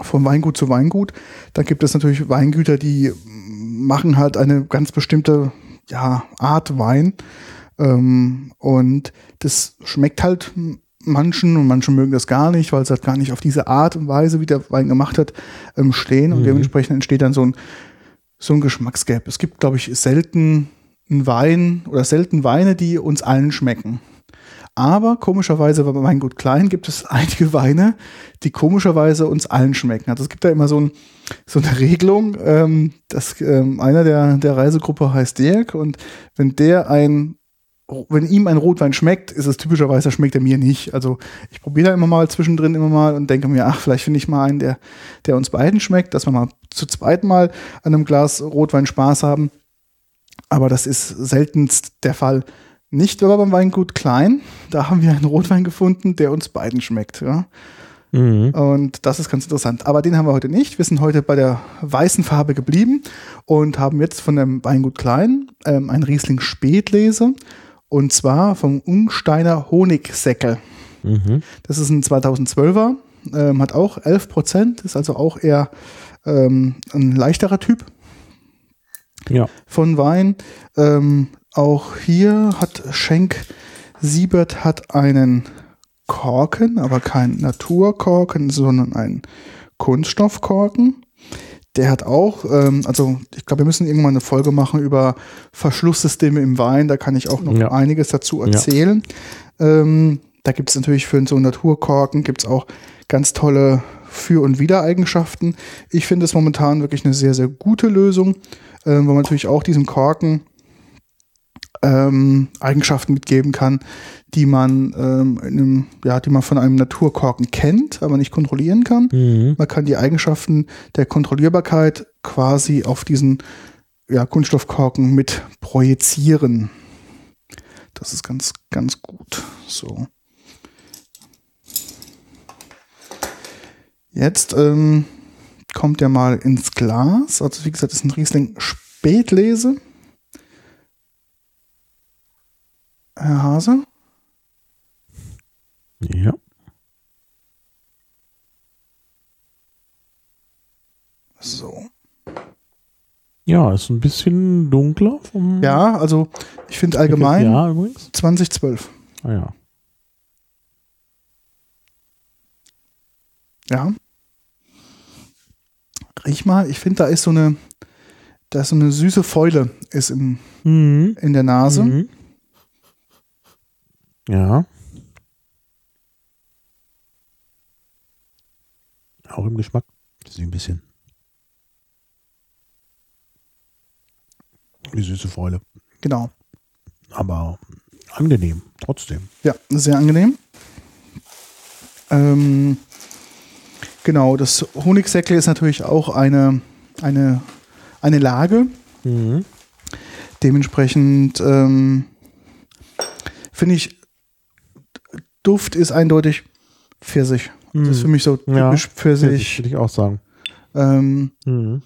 von Weingut zu Weingut, dann gibt es natürlich Weingüter, die machen halt eine ganz bestimmte ja, Art Wein. Ähm, und das schmeckt halt manchen und manche mögen das gar nicht, weil es halt gar nicht auf diese Art und Weise, wie der Wein gemacht hat, ähm, stehen. Und Mhm. dementsprechend entsteht dann so ein, so ein Geschmacksgap. Es gibt, glaube ich, selten einen Wein oder selten Weine, die uns allen schmecken. Aber komischerweise bei Weingut Klein gibt es einige Weine, die komischerweise uns allen schmecken. Also es gibt da immer so, ein, so eine Regelung, ähm, dass ähm, einer der, der Reisegruppe heißt Dirk und wenn der ein wenn ihm ein Rotwein schmeckt, ist es typischerweise, schmeckt er mir nicht. Also ich probiere da immer mal zwischendrin immer mal und denke mir, ach, vielleicht finde ich mal einen, der, der uns beiden schmeckt, dass wir mal zu zweit mal an einem Glas Rotwein Spaß haben. Aber das ist seltenst der Fall. Nicht aber beim Weingut Klein. Da haben wir einen Rotwein gefunden, der uns beiden schmeckt. Ja? Mhm. Und das ist ganz interessant. Aber den haben wir heute nicht. Wir sind heute bei der weißen Farbe geblieben und haben jetzt von dem Weingut Klein ähm, einen Riesling Spätlese. Und zwar vom Unsteiner Honigsäckel. Mhm. Das ist ein 2012er, ähm, hat auch 11 Prozent, ist also auch eher ähm, ein leichterer Typ Ja. von Wein. Ähm, auch hier hat Schenk Siebert hat einen Korken, aber kein Naturkorken, sondern einen Kunststoffkorken. Der hat auch, ähm, also ich glaube, wir müssen irgendwann eine Folge machen über Verschlusssysteme im Wein. Da kann ich auch noch Ja. einiges dazu erzählen. Ähm, da gibt es natürlich für so einen Naturkorken gibt es auch ganz tolle Für- und Widereigenschaften. Ich finde es momentan wirklich eine sehr, sehr gute Lösung, ähm, wo man natürlich auch diesem Korken ähm, Eigenschaften mitgeben kann, die man, ähm, in einem, ja, die man von einem Naturkorken kennt, aber nicht kontrollieren kann. Mhm. Man kann die Eigenschaften der Kontrollierbarkeit quasi auf diesen ja, Kunststoffkorken mit projizieren. Das ist ganz, ganz gut. So. Jetzt ähm, kommt er mal ins Glas. Also wie gesagt, das ist ein Riesling Spätlese. Herr Hase. Ja. So. Ja, ist ein bisschen dunkler vom Ja, also ich finde allgemein Ja, übrigens. 2012. Ah ja. Ja. Riech mal, ich finde, da ist so eine, da ist so eine süße Fäule ist im, Mhm. in der Nase. Mhm. Ja. Auch im Geschmack. Das ist ein bisschen. Die süße Fäule. Genau. Aber angenehm, trotzdem. Ja, sehr angenehm. Ähm, genau, das Honigsäckle ist natürlich auch eine, eine, eine Lage. Mhm. Dementsprechend ähm, finde ich, Duft ist eindeutig Pfirsich. Das ist für mich so Ja, typisch Pfirsich. Würde ich auch sagen. Ähm, Mhm.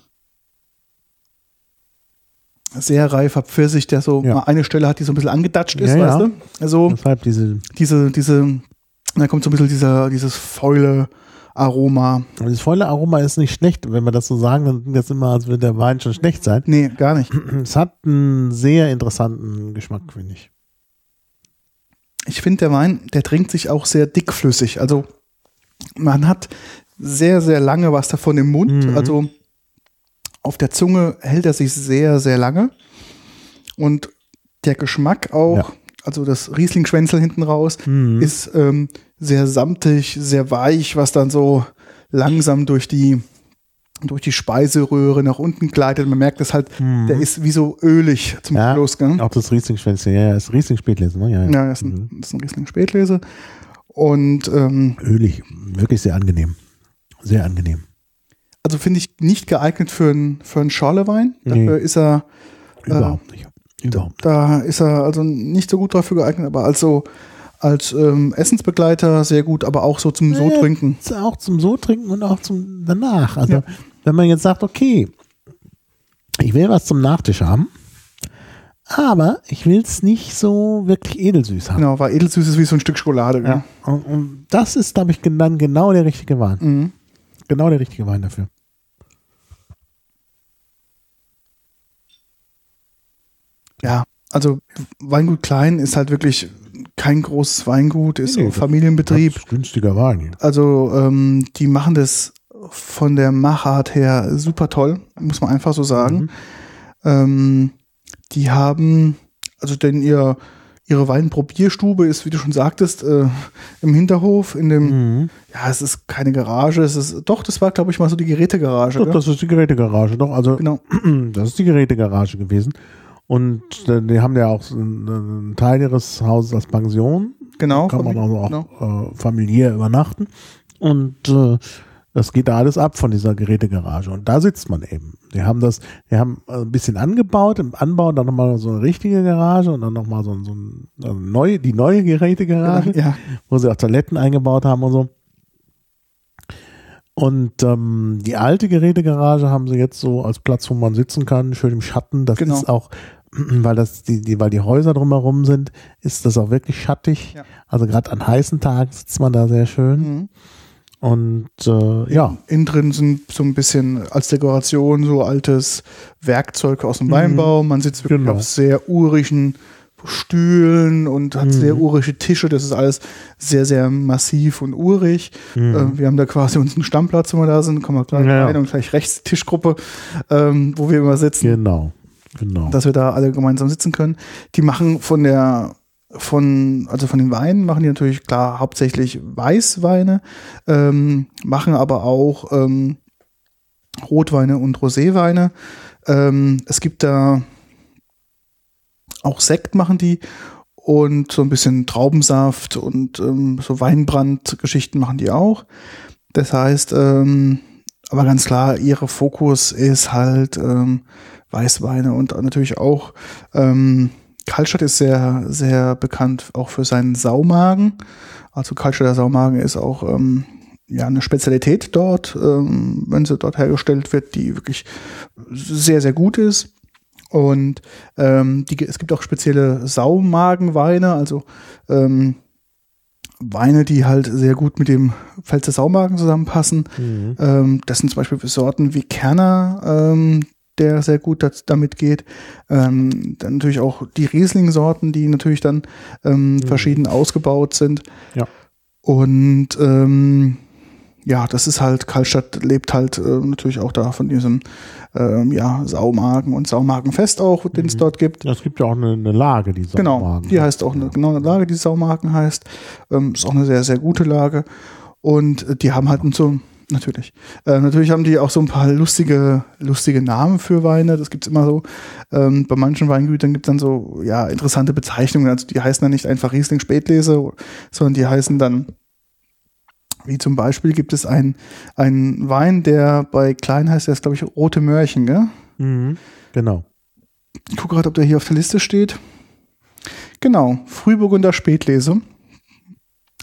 sehr reifer Pfirsich, der so Ja. mal eine Stelle hat, die so ein bisschen angedatscht ist, Ja, weißt ja. du? Also Deshalb diese, diese, diese, da kommt so ein bisschen dieser, dieses faule Aroma. aber das volle Aroma ist nicht schlecht. Wenn wir das so sagen, dann klingt das immer, als würde der Wein schon schlecht sein. Nee, gar nicht. Es hat einen sehr interessanten Geschmack, finde ich. Ich finde, der Wein, der trinkt sich auch sehr dickflüssig. Also man hat sehr, sehr lange was davon im Mund. Mhm. Also auf der Zunge hält er sich sehr, sehr lange. Und der Geschmack auch, Ja. also das Riesling-Schwänzel hinten raus, Mhm. ist ähm, sehr samtig, sehr weich, was dann so langsam durch die durch die Speiseröhre nach unten gleitet. Man merkt es halt, der ist wie so ölig zum Mhm. Ja, Schluss. Gell? Auch das Riesling-Schwänzchen, ja, ja, das Riesling-Spätlesen, ne? Ja, ja. Ja, das ist ein, das ist ein Riesling Spätlese. Und ähm, Ölig, wirklich sehr angenehm. Sehr angenehm. also finde ich nicht geeignet für einen für einen Schorlewein. Nee. Dafür ist er, Überhaupt nicht. Überhaupt da ist er also nicht so gut dafür geeignet, aber also als ähm, Essensbegleiter sehr gut, aber auch so zum Naja, So trinken. Auch zum So trinken und auch zum danach. Also Ja. wenn man jetzt sagt, okay, ich will was zum Nachtisch haben, aber ich will es nicht so wirklich edelsüß haben. Genau, weil edelsüß ist wie so ein Stück Schokolade. Ja. Und, und das ist, glaube ich, dann genau der richtige Wein. Mhm. Genau der richtige Wein dafür. Ja, also Weingut Klein ist halt wirklich kein großes Weingut, ist Nee, Familienbetrieb. Ist günstiger Wein hier. Also ähm, die machen das von der Machart her super toll, muss man einfach so sagen. Mhm. Ähm, die haben, also denn ihr, ihre Weinprobierstube ist, wie du schon sagtest, äh, im Hinterhof, in dem, Mhm. ja, es ist keine Garage, es ist, doch, das war, glaube ich, mal so die Gerätegarage. Doch, gell? das ist die Gerätegarage, doch. Also, Genau. das ist die Gerätegarage gewesen. Und äh, die haben ja auch einen, einen Teil ihres Hauses als Pension. Genau. Kann man also auch genau. äh, familiär übernachten. Und äh, das geht da alles ab von dieser Gerätegarage. Und da sitzt man eben. Die haben das, die haben äh, ein bisschen angebaut, im Anbau dann nochmal so eine richtige Garage und dann nochmal so, so ein, neue, die neue Gerätegarage Ja, wo sie auch Toiletten eingebaut haben und so. Und ähm, die alte Gerätegarage haben sie jetzt so als Platz, wo man sitzen kann, schön im Schatten. Das Genau. ist auch, weil das die, die, weil die Häuser drumherum sind, ist das auch wirklich schattig. Ja. Also gerade an heißen Tagen sitzt man da sehr schön. Mhm. Und äh, ja, Innen drin sind so ein bisschen als Dekoration so altes Werkzeug aus dem Weinbau. Man sitzt wirklich Genau. auf sehr urigen Stühlen und hat Mhm. sehr urige Tische. Das ist alles sehr, sehr massiv und urig. Mhm. Äh, wir haben da quasi unseren Stammplatz, wenn wir da sind, kommen wir gleich Ja, ja. rein und gleich rechts Tischgruppe, ähm, wo wir immer sitzen genau. Genau. dass wir da alle gemeinsam sitzen können. Die machen von der von also von den Weinen machen die natürlich klar hauptsächlich Weißweine, ähm, machen aber auch ähm, Rotweine und Roséweine. Ähm, es gibt da auch Sekt machen die und so ein bisschen Traubensaft und ähm, so Weinbrandgeschichten machen die auch. Das heißt, ähm, aber ganz klar, ihre Fokus ist halt ähm, Weißweine und natürlich auch ähm, Kaltstadt ist sehr, sehr bekannt auch für seinen Saumagen. Also Kaltstadter Saumagen ist auch ähm, ja eine Spezialität dort, ähm, wenn sie dort hergestellt wird, die wirklich sehr, sehr gut ist. Und ähm, die, es gibt auch spezielle Saumagenweine, also ähm, Weine, die halt sehr gut mit dem Pfälzer Saumagen zusammenpassen. Mhm. Ähm, das sind zum Beispiel Sorten wie Kerner, ähm, der sehr gut damit geht. Ähm, dann natürlich auch die Riesling-Sorten, die natürlich dann ähm, verschieden ausgebaut sind. Ja. Und ähm, ja, das ist halt, Karlstadt lebt halt äh, natürlich auch da von diesem ähm, ja, Saumagen und Saumagenfest auch, den es dort gibt. Es gibt ja auch eine, eine Lage, die Genau, Saumagen. die heißt auch eine, genau eine Lage, die Saumarken heißt. Ähm, ist auch eine sehr, sehr gute Lage. Und äh, die haben halt so, natürlich, äh, natürlich haben die auch so ein paar lustige, lustige Namen für Weine. Das gibt's immer so. Ähm, bei manchen Weingütern gibt's dann so, ja, interessante Bezeichnungen. Also die heißen dann nicht einfach Riesling Spätlese, sondern die heißen dann, wie zum Beispiel gibt es einen, einen Wein, der bei Klein heißt, der ist, glaube ich, Rote Mörchen, gell? Mhm. Genau. Ich gucke gerade, ob der hier auf der Liste steht. Genau, Frühburgunder Spätlese.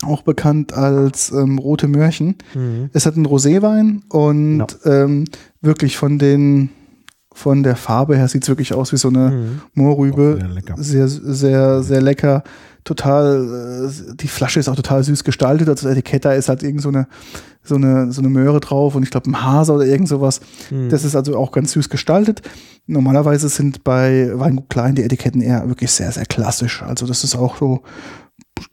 Auch bekannt als ähm, Rote Mörchen. Mhm. Es hat einen Roséwein und ähm, wirklich von den von der Farbe her sieht es wirklich aus wie so eine Mhm. Moorrübe. Auch sehr lecker. Sehr, sehr, sehr lecker. Total, äh, die Flasche ist auch total süß gestaltet. Also das Etikett da ist halt irgend so eine, so eine, so eine Möhre drauf und ich glaube ein Hase oder irgend sowas. Mhm. Das ist also auch ganz süß gestaltet. Normalerweise sind bei Weingut Klein die Etiketten eher wirklich sehr, sehr klassisch. Also das ist auch so,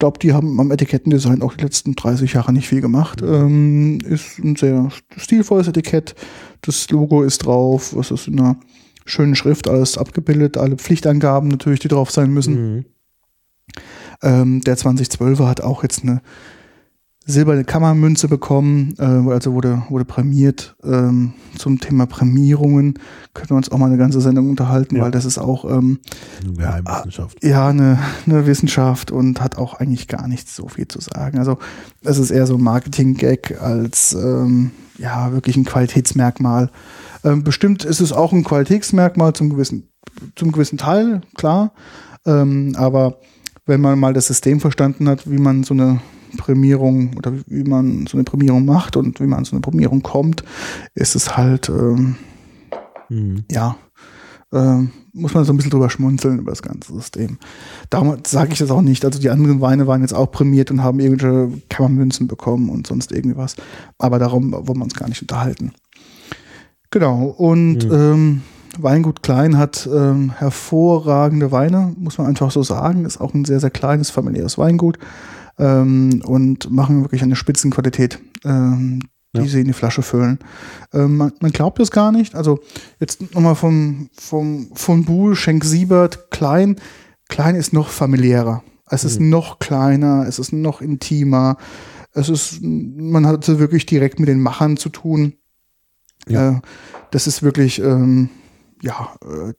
glaube, die haben am Etikettendesign auch die letzten 30 Jahre nicht viel gemacht. Ähm, ist ein sehr stilvolles Etikett. Das Logo ist drauf, was ist in einer schönen Schrift alles abgebildet, alle Pflichtangaben natürlich, die drauf sein müssen. Mhm. Ähm, der 2012er hat auch jetzt eine silberne Kammermünze bekommen, äh, also wurde, wurde prämiert ähm, zum Thema Prämierungen. Können wir uns auch mal eine ganze Sendung unterhalten, Ja. weil das ist auch ähm, Eine Geheimwissenschaft. ja eine, eine Wissenschaft und hat auch eigentlich gar nichts so viel zu sagen. Also es ist eher so ein Marketing-Gag als ähm, ja wirklich ein Qualitätsmerkmal. Ähm, bestimmt ist es auch ein Qualitätsmerkmal zum gewissen, zum gewissen Teil, klar. Ähm, aber wenn man mal das System verstanden hat, wie man so eine Prämierung oder wie man so eine Prämierung macht und wie man an so eine Prämierung kommt, ist es halt, ähm, Hm. ja, ähm, muss man so ein bisschen drüber schmunzeln über das ganze System. Darum sage ich das auch nicht. Also die anderen Weine waren jetzt auch prämiert und haben irgendwelche Kammermünzen bekommen und sonst irgendwie was. Aber darum wollen wir uns gar nicht unterhalten. Genau. Und Mhm. ähm, Weingut Klein hat ähm, hervorragende Weine, muss man einfach so sagen. Ist auch ein sehr, sehr kleines familiäres Weingut ähm, und machen wirklich eine Spitzenqualität, ähm, die Ja. sie in die Flasche füllen. Ähm, man, man glaubt es gar nicht. Also jetzt nochmal vom, vom, von Buhl, Schenk Siebert, Klein. Klein ist noch familiärer. Es ist noch kleiner, es ist noch intimer. Es ist, man hat so wirklich direkt mit den Machern zu tun. Ja. Äh, das ist wirklich, ähm, ja, äh,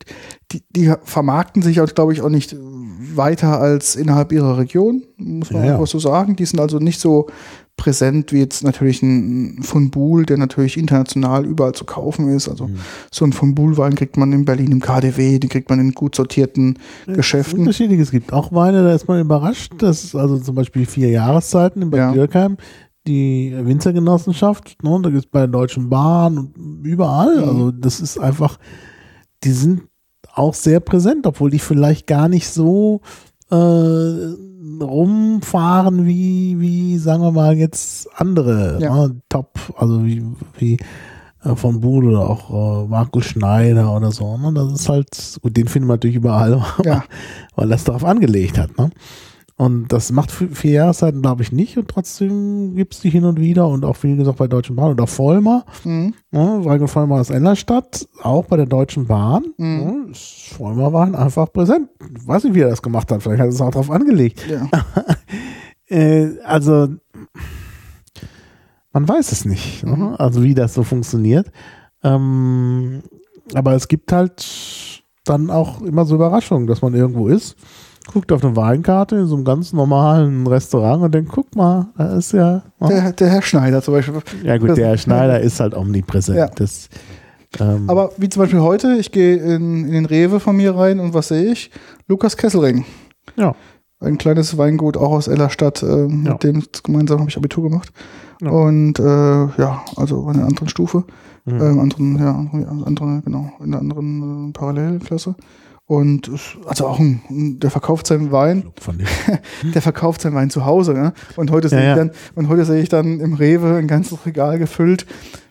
die, die vermarkten sich auch, glaube ich, auch nicht weiter als innerhalb ihrer Region, muss man Ja, einfach so sagen. Die sind also nicht so präsent wie jetzt natürlich ein von Buhl, der natürlich international überall zu kaufen ist. Also Mhm. so ein von Buhl-Wein kriegt man in Berlin im KDW, den kriegt man in gut sortierten Geschäften. Unterschiedliches Es gibt auch Weine, da ist man überrascht, dass also zum Beispiel vier Jahreszeiten in Bad Ja. Dürkheim, die Winzergenossenschaft, ne, da gibt es bei der Deutschen Bahn und überall. Mhm. Also das ist einfach, die sind auch sehr präsent, obwohl die vielleicht gar nicht so äh, rumfahren wie, wie, sagen wir mal, jetzt andere Ja. ne, Top, also wie, wie äh, von Buhl oder auch äh, Markus Schneider oder so. Ne? Das ist halt, gut, den finden wir natürlich überall, Ja. weil das darauf angelegt hat. Ne? Und das macht für vier Jahreszeiten, glaube ich, nicht. Und trotzdem gibt es die hin und wieder und auch, wie gesagt, bei Deutschen Bahn oder Vollmer. Mhm. Ne? Vollmer aus Ennerstadt, auch bei der Deutschen Bahn. Mhm. Ne? ist Vollmer waren einfach präsent. Ich weiß nicht, wie er das gemacht hat. Vielleicht hat er es auch darauf angelegt. Ja. Äh, also, man weiß es nicht, ne? Mhm. also wie das so funktioniert. Ähm, aber es gibt halt dann auch immer so Überraschungen, dass man irgendwo ist, guckt auf eine Weinkarte in so einem ganz normalen Restaurant und denkt, guck mal, da ist ja. ne? Der, der Herr Schneider zum Beispiel. ja gut, der Schneider ist halt omnipräsent. Ja. Das, ähm, Aber wie zum Beispiel heute, ich gehe in, in den Rewe von mir rein und was sehe ich? Lukas Kesselring. ja. Ein kleines Weingut, auch aus Ellerstadt. Äh, Ja. Mit dem gemeinsam habe ich Abitur gemacht. Ja. Und äh, ja, also in einer anderen Stufe. Mhm. Ähm, anderen, ja, andere, genau, in einer anderen äh, Parallelklasse. Und also auch ein, der verkauft seinen Wein, der verkauft seinen Wein zu Hause. Ne? Und heute sehe Ja, ich dann, und heute sehe ich dann im Rewe ein ganzes Regal gefüllt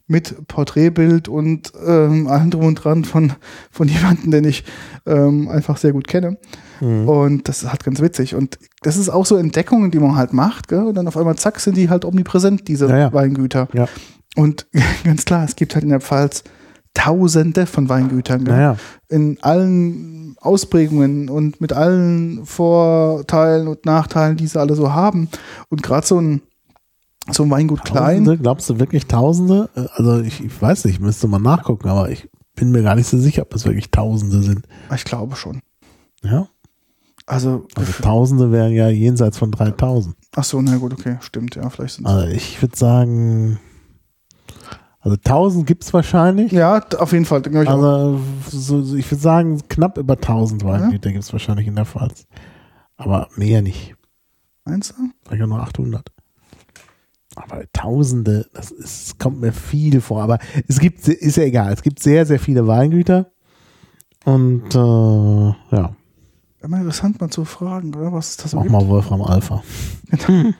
mit Porträtbild und ähm, allem drum und dran von, von jemandem, den ich ähm, einfach sehr gut kenne. Mhm. Und das ist halt ganz witzig. Und das ist auch so Entdeckungen, die man halt macht, gell? Und dann auf einmal, zack, sind die halt omnipräsent, diese Ja, ja. Weingüter. Ja. Und ganz klar, es gibt halt in der Pfalz Tausende von Weingütern? Naja, in allen Ausprägungen und mit allen Vorteilen und Nachteilen, die sie alle so haben. Und gerade so ein, so ein Weingut klein, Tausende, glaubst du wirklich Tausende? Äh, Also ich, ich weiß nicht, müsste man nachgucken, aber ich bin mir gar nicht so sicher, ob es wirklich Tausende sind. ich glaube schon. Ja, Also, also Tausende wären ja jenseits von 3000. ach so, na gut, okay, stimmt, ja, vielleicht sind Also ich würde sagen, also 1000 gibt es wahrscheinlich. Ja, auf jeden Fall, ich auch. Also so, so, ich würde sagen, knapp über 1000 Weingüter gibt es wahrscheinlich in der Pfalz. Aber mehr nicht. Meinst du? Vielleicht auch nur 800. Aber Tausende, das ist, kommt mir viel vor. Aber es gibt, ist ja egal, es gibt sehr, sehr viele Weingüter. Und äh, ja, Immer interessant mal zu fragen, oder? Was ist das mach gibt. mal Wolfram Alpha.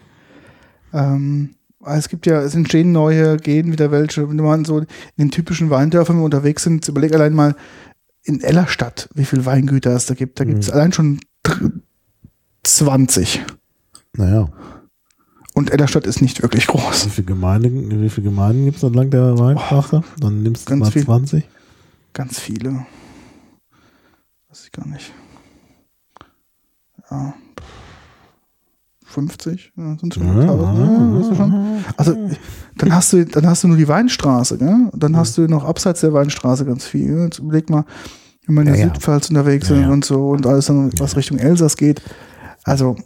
Ähm, es gibt ja, es entstehen neue, gehen wieder welche. Wenn man so in den typischen Weindörfern unterwegs sind, überleg allein mal in Ellerstadt, wie viele Weingüter es da gibt. Da gibt es Mhm. allein schon dr- 20. Naja, Und Ellerstadt ist nicht wirklich groß. wie viele Gemeinden, wie viele Gemeinden gibt es entlang der Weinstraße? Dann nimmst du mal viel. 20. Ganz viele. Weiß ich gar nicht. Ja. 50? Ja, sind schon Ja, 1000, ja, weißt du schon? Also dann hast du, dann hast du nur die Weinstraße, gell? Dann hast du noch abseits der Weinstraße ganz viel. gell? Jetzt überleg mal, wenn man in der Ja, ja. Südpfalz unterwegs Ja, sind ja. und so und alles dann, was Richtung Elsass geht. Also,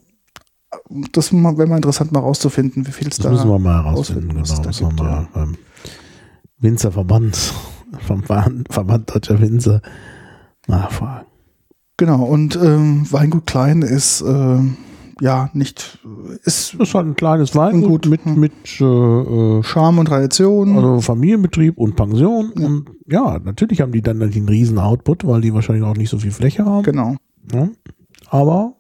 das wäre mal interessant, mal rauszufinden, wie viel es Das da müssen wir mal herausfinden, genau. da Müssen wir gibt, mal ja. beim Winzerverband, vom Verband, Deutscher Winzer nachfragen. Genau, und ähm, Weingut Klein ist, ähm, ja nicht ist ist halt ein kleines Weingut Gut, mit, hm. mit äh, äh, Charme und Tradition. also Familienbetrieb und Pension. Ja. Und ja, natürlich haben die dann einen riesen Output, weil die wahrscheinlich auch nicht so viel Fläche haben. genau, Ja. Aber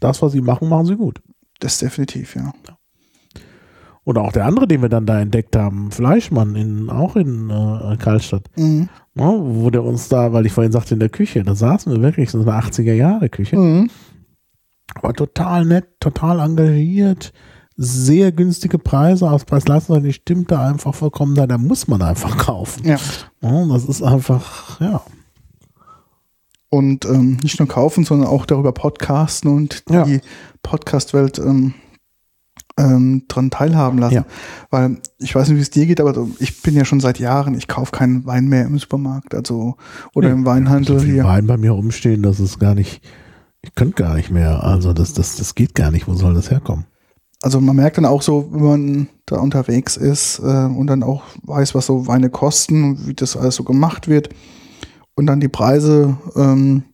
das, was sie machen, machen sie gut. das definitiv, ja. Und auch der andere, den wir dann da entdeckt haben, Fleischmann, in, auch in äh, Karlstadt, Mhm. wo der uns da, weil ich vorhin sagte, in der Küche, da saßen wir wirklich, so eine 80er-Jahre-Küche, Mhm. War total nett, total engagiert, sehr günstige Preise, aus Preis-Leistung, die stimmte einfach vollkommen da, da muss man einfach kaufen. Ja. Ja, das ist einfach, ja. Und ähm, nicht nur kaufen, sondern auch darüber podcasten und Ja. die Podcast-Welt ähm, ähm, dran teilhaben lassen. Ja. Weil ich weiß nicht, wie es dir geht, aber ich bin ja schon seit Jahren, ich kaufe keinen Wein mehr im Supermarkt, also oder Nee. im Weinhandel so viel hier. Wein bei mir rumstehen, das ist gar nicht, ich könnte gar nicht mehr, also das, das, das geht gar nicht, wo soll das herkommen? Also man merkt dann auch so, wenn man da unterwegs ist äh, und dann auch weiß, was so Weine kosten und wie das alles so gemacht wird und dann die Preise ähm,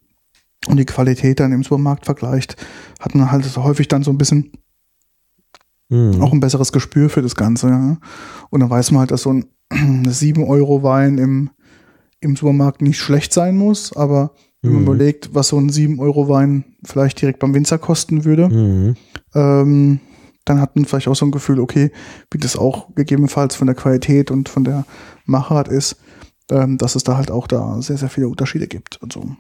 und die Qualität dann im Supermarkt vergleicht, hat man halt häufig dann so ein bisschen Mhm. auch ein besseres Gespür für das Ganze. Ja. Und dann weiß man halt, dass so ein 7-Euro-Wein im, im Supermarkt nicht schlecht sein muss, aber wenn man Mhm. überlegt, was so ein 7-Euro-Wein vielleicht direkt beim Winzer kosten würde, Mhm. ähm, dann hat man vielleicht auch so ein Gefühl, okay, wie das auch gegebenenfalls von der Qualität und von der Machart ist, ähm, dass es da halt auch da sehr, sehr viele Unterschiede gibt. Also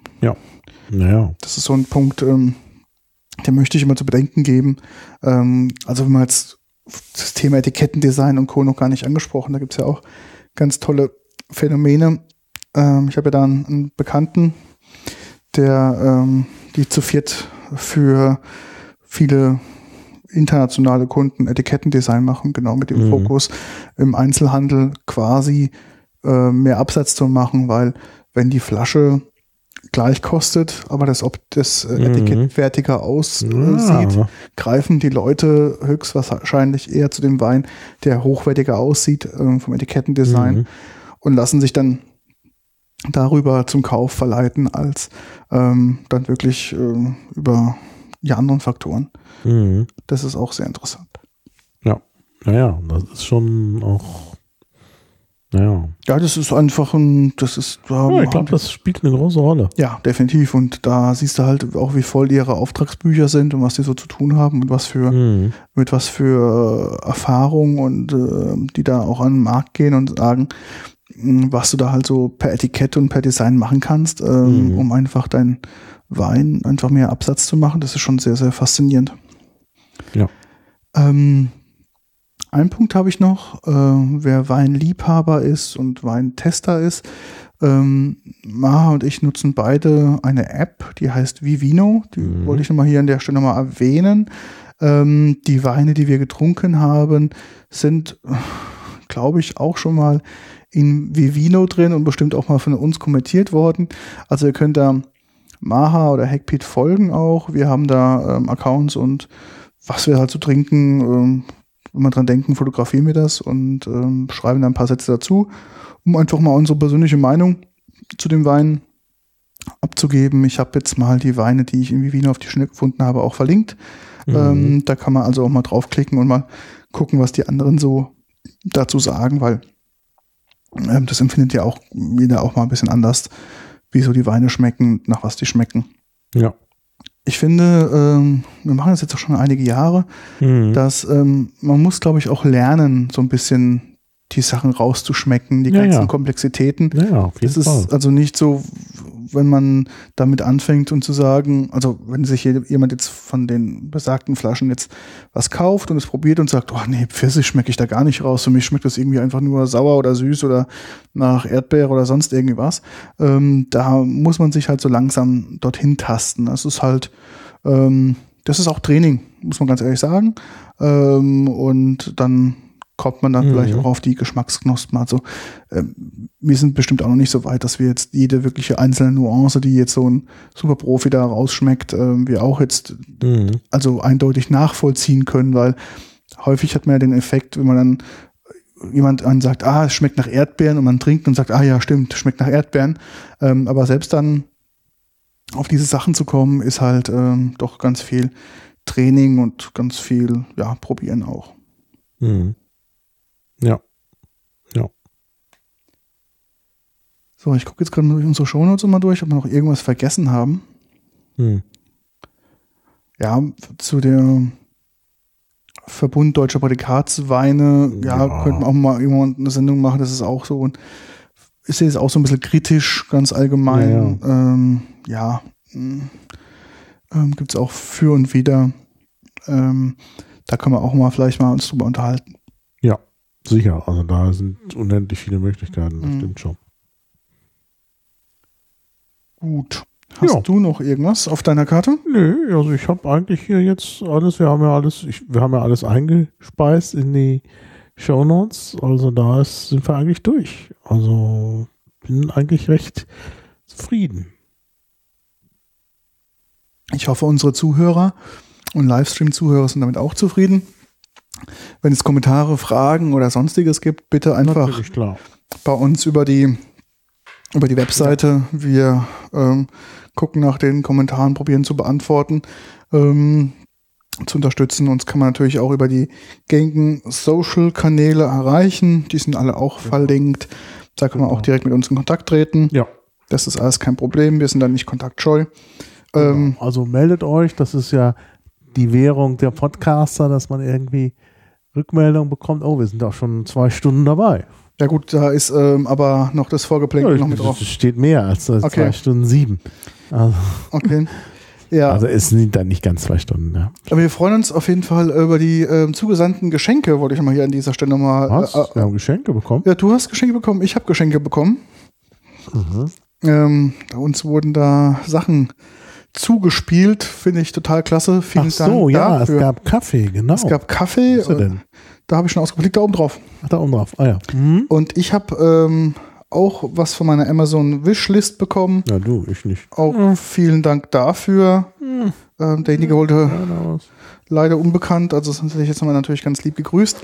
Naja. das ist so ein Punkt, ähm, den möchte ich immer zu bedenken geben. Ähm, also wenn man jetzt das Thema Etikettendesign und Co. noch gar nicht angesprochen, da gibt's ja auch ganz tolle Phänomene. Ähm, ich habe ja da einen, einen Bekannten, der ähm, die zu viert für viele internationale Kunden Etikettendesign machen, genau mit dem Mhm. Fokus im Einzelhandel quasi äh, mehr Absatz zu machen, weil wenn die Flasche gleich kostet, aber das, ob das äh, Mhm. Etikett wertiger aussieht, Ja. greifen die Leute höchstwahrscheinlich eher zu dem Wein, der hochwertiger aussieht äh, vom Etikettendesign Mhm. und lassen sich dann darüber zum Kauf verleiten, als ähm, dann wirklich äh, über die anderen Faktoren. Mhm. Das ist auch sehr interessant. Naja, das ist schon auch, naja. Ja, das ist einfach ein, das ist, da Ja, ich glaube, das spielt eine große Rolle. Ja, definitiv. Und da siehst du halt auch, wie voll ihre Auftragsbücher sind und was die so zu tun haben und was für, Mhm. mit was für äh, Erfahrungen und äh, die da auch an den Markt gehen und sagen, was du da halt so per Etikett und per Design machen kannst, ähm, Mhm. um einfach deinen Wein einfach mehr Absatz zu machen. Das ist schon sehr, sehr faszinierend. Ja. Ähm, ein Punkt habe ich noch, äh, wer Weinliebhaber ist und Weintester ist. Ähm, Maha und ich nutzen beide eine App, die heißt Vivino. Die Mhm. wollte ich nochmal hier an der Stelle nochmal erwähnen. Ähm, die Weine, die wir getrunken haben, sind, glaube ich, auch schon mal in Vivino drin und bestimmt auch mal von uns kommentiert worden. Also ihr könnt da Maha oder Hackpete folgen auch. Wir haben da ähm, Accounts und was wir halt so trinken, ähm, wenn wir dran denken, fotografieren wir das und ähm, schreiben da ein paar Sätze dazu, um einfach mal unsere persönliche Meinung zu dem Wein abzugeben. Ich habe jetzt mal die Weine, die ich in Vivino auf die Schnelle gefunden habe, auch verlinkt. Mhm. Ähm, da kann man also auch mal draufklicken und mal gucken, was die anderen so dazu sagen, weil das empfindet ja auch jeder auch mal ein bisschen anders, wie so die Weine schmecken, nach was die schmecken. Ja. Ich finde, ähm, wir machen das jetzt auch schon einige Jahre, Mhm. dass ähm, man muss, glaube ich, auch lernen, so ein bisschen die Sachen rauszuschmecken, die Ja, ganzen ja. Komplexitäten. ja, auf jeden Es Fall. ist also nicht so, wenn man damit anfängt und zu sagen, also wenn sich jemand jetzt von den besagten Flaschen jetzt was kauft und es probiert und sagt, oh nee, Pfirsich schmecke ich da gar nicht raus, für mich schmeckt das irgendwie einfach nur sauer oder süß oder nach Erdbeere oder sonst irgendwie was. Ähm, da muss man sich halt so langsam dorthin tasten. Das ist halt, ähm, das ist auch Training, muss man ganz ehrlich sagen. Ähm, und dann kommt man dann Mhm. vielleicht auch auf die Geschmacksknospen. Also ähm, wir sind bestimmt auch noch nicht so weit, dass wir jetzt jede wirkliche einzelne Nuance, die jetzt so ein Superprofi da rausschmeckt, ähm, wir auch jetzt Mhm. also eindeutig nachvollziehen können, weil häufig hat man ja den Effekt, wenn man dann jemand einen sagt, ah, es schmeckt nach Erdbeeren und man trinkt und sagt, ah ja, stimmt, schmeckt nach Erdbeeren. Ähm, aber selbst dann auf diese Sachen zu kommen, ist halt ähm, doch ganz viel Training und ganz viel, ja, probieren auch. Mhm. Ja. So, ich gucke jetzt gerade durch unsere Shownotes mal durch, ob wir noch irgendwas vergessen haben. Hm. Ja, zu der Verbund Deutscher Prädikatsweine, ja, Ja. könnten wir auch mal irgendwann eine Sendung machen, das ist auch so und ist jetzt auch so ein bisschen kritisch, ganz allgemein. Ja, ähm, ja mh, ähm, gibt es auch für und wider. Ähm, da können wir auch mal vielleicht mal uns drüber unterhalten. Ja, sicher. Also da sind unendlich viele Möglichkeiten, das Mhm. stimmt schon. Gut. Hast Ja. du noch irgendwas auf deiner Karte? Nö, also ich habe eigentlich hier jetzt alles, wir haben ja alles, ich, wir haben ja alles eingespeist in die Shownotes, also da ist, sind wir eigentlich durch. Also bin eigentlich recht zufrieden. Ich hoffe, unsere Zuhörer und Livestream-Zuhörer sind damit auch zufrieden. Wenn es Kommentare, Fragen oder sonstiges gibt, bitte einfach bei uns über die, über die Webseite. Wir ähm, gucken nach den Kommentaren, probieren zu beantworten, ähm, zu unterstützen. Uns kann man natürlich auch über die gängigen Social-Kanäle erreichen. Die sind alle auch verlinkt. Da kann man auch Genau. direkt mit uns in Kontakt treten. Ja. Das ist alles kein Problem. Wir sind da nicht kontaktscheu. Ähm, also meldet euch, das ist ja die Währung der Podcaster, dass man irgendwie Rückmeldung bekommt. Oh, wir sind auch schon zwei Stunden dabei. Ja gut, da ist ähm, aber noch das Vorgeplänkel noch mit drauf. steht mehr als äh, Okay. zwei Stunden sieben. Also, Okay. Ja, also es sind dann nicht ganz zwei Stunden. Ja. aber wir freuen uns auf jeden Fall über die ähm, zugesandten Geschenke, wollte ich mal hier an dieser Stelle nochmal. Was? Äh, Wir äh, haben Geschenke bekommen? ja, du hast Geschenke bekommen, ich habe Geschenke bekommen. Mhm. Ähm, uns wurden da Sachen zugespielt, finde ich total klasse. Vielen Ach so, Dank ja, dafür. es gab Kaffee, genau. es gab Kaffee, Was ist äh, denn? Da habe ich schon ausgeplickt, da oben drauf. Ach, da oben drauf. Ah ja. Mhm. Und ich habe ähm, auch was von meiner Amazon Wishlist bekommen. Ja, du, ich nicht. Auch Mhm. vielen Dank dafür. Mhm. Ähm, derjenige wollte leider unbekannt, also sonst hätte ich jetzt mal natürlich ganz lieb gegrüßt.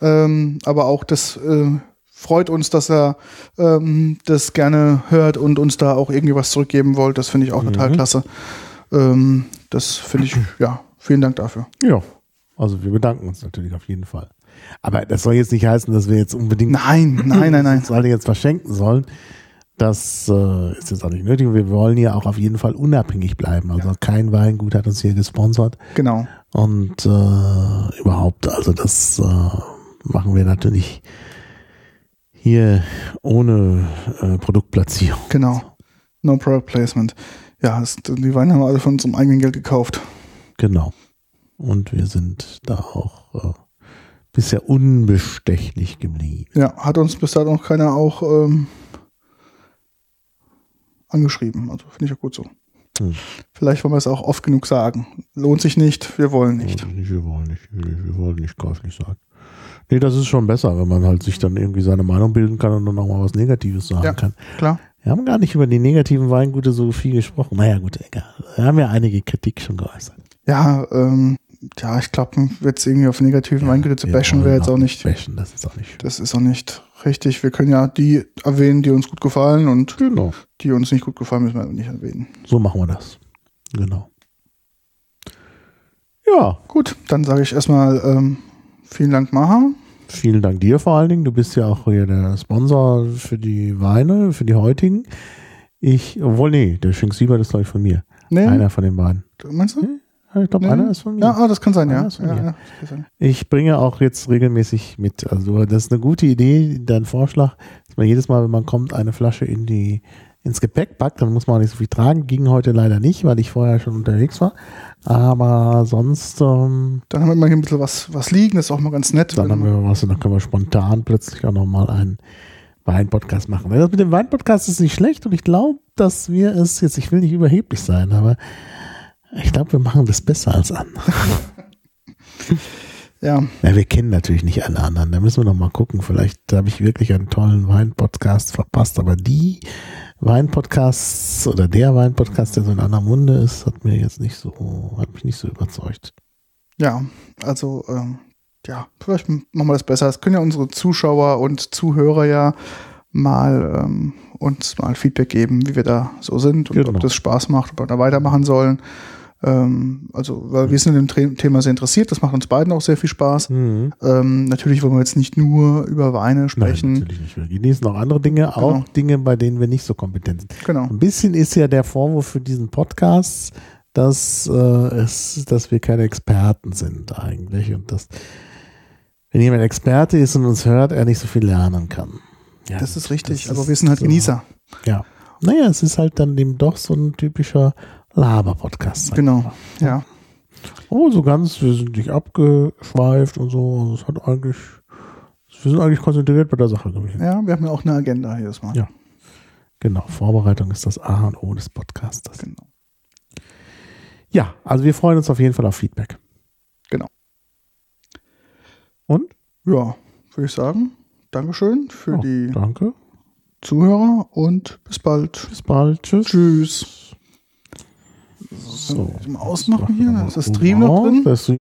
Ähm, aber auch das äh, freut uns, dass er ähm, das gerne hört und uns da auch irgendwie was zurückgeben wollt. Das finde ich auch total Mhm. klasse. Ähm, das finde ich, ja, vielen Dank dafür. Ja, also wir bedanken uns natürlich auf jeden Fall. Aber das soll jetzt nicht heißen, dass wir jetzt unbedingt Nein, nein, nein, nein. das alle jetzt verschenken sollen. Das äh, ist jetzt auch nicht nötig. Wir wollen ja auch auf jeden Fall unabhängig bleiben. Also kein Weingut hat uns hier gesponsert. Genau. Und äh, überhaupt, also das äh, machen wir natürlich hier ohne äh, Produktplatzierung. Genau. No Product Placement. Ja, das, die Weine haben wir alle von unserem eigenen Geld gekauft. Genau. Und wir sind da auch äh, bisher unbestechlich geblieben. Ja, hat uns bis dato noch keiner auch ähm, angeschrieben. Also finde ich auch gut so. Hm. Vielleicht wollen wir es auch oft genug sagen. Lohnt sich nicht, wir wollen nicht. Nicht, wir wollen nicht, wir, wollen nicht käuflich sagen. Nee, das ist schon besser, wenn man halt sich dann irgendwie seine Meinung bilden kann und dann auch mal was Negatives sagen Ja. kann. Klar. Wir haben gar nicht über die negativen Weingute so viel gesprochen. Naja, gut, egal. Wir haben ja einige Kritik schon geäußert. Ja, ähm, ja, ich glaube, jetzt irgendwie auf negativen Weingüter zu bashen wäre jetzt auch nicht. Bashen, das ist auch nicht. Das ist auch nicht richtig. Wir können ja die erwähnen, die uns gut gefallen und Genau. die uns nicht gut gefallen, müssen wir nicht erwähnen. So machen wir das. Genau. Ja, Gut, dann sage ich erstmal ähm, vielen Dank, Maha. vielen Dank dir vor allen Dingen. Du bist ja auch hier der Sponsor für die Weine, für die heutigen. Ich, obwohl, nee, der Schinks Siebert ist, glaube ich, von mir. Nee, Einer von den beiden. meinst du? Ich glaube, Nee. einer ist von mir. Ja, ah, das kann sein, ja. Ja, ja. Ich bringe auch jetzt regelmäßig mit. Also das ist eine gute Idee, dein Vorschlag, dass man jedes Mal, wenn man kommt, eine Flasche in die ins Gepäck packt. Dann muss man auch nicht so viel tragen. Ging heute leider nicht, weil ich vorher schon unterwegs war. Aber sonst, ähm, Dann haben wir immer hier ein bisschen was, was liegen, das ist auch mal ganz nett. dann haben wir was und dann können wir spontan plötzlich auch nochmal einen Weinpodcast machen. Das mit dem Weinpodcast ist nicht schlecht und ich glaube, dass wir es jetzt, ich will nicht überheblich sein, aber ich glaube, wir machen das besser als andere. ja, Ja, wir kennen natürlich nicht alle anderen. Da müssen wir noch mal gucken. Vielleicht habe ich wirklich einen tollen Wein-Podcast verpasst. Aber die Wein-Podcasts oder der Wein-Podcast, der so in aller Munde ist, hat mir jetzt nicht so, hat mich nicht so überzeugt. ja, also ähm, ja, vielleicht machen wir das besser. Das können ja unsere Zuschauer und Zuhörer ja mal ähm, uns mal Feedback geben, wie wir da so sind und Genau. ob das Spaß macht, ob wir da weitermachen sollen. Ähm, also, weil wir sind in dem Thema sehr interessiert, das macht uns beiden auch sehr viel Spaß. Mhm. Ähm, natürlich wollen wir jetzt nicht nur über Weine sprechen. Nein, natürlich nicht. Wir genießen auch andere Dinge, auch Genau. Dinge, bei denen wir nicht so kompetent sind. Genau. Ein bisschen ist ja der Vorwurf für diesen Podcast, dass, äh, es, dass wir keine Experten sind eigentlich und dass, wenn jemand Experte ist und uns hört, er nicht so viel lernen kann. Ja, Das ist richtig, das aber ist wir sind halt so. Genießer. Ja. Naja, es ist halt dann eben doch so ein typischer Laber-Podcast. ich Genau. Ja. Oh, so ganz, wir sind nicht abgeschweift und so. Also es hat eigentlich, wir sind eigentlich konzentriert bei der Sache gewesen. ja, wir haben ja auch eine Agenda jedes Mal. Ja. Genau, Vorbereitung ist das A und O des Podcasters. Genau. Ja, also wir freuen uns auf jeden Fall auf Feedback. Genau. Und? Ja, würde ich sagen. Dankeschön für Oh, die Danke. Zuhörer und bis bald. Bis bald. Tschüss. Tschüss. So. Zum Ausmachen hier, ist das mal Stream noch drin?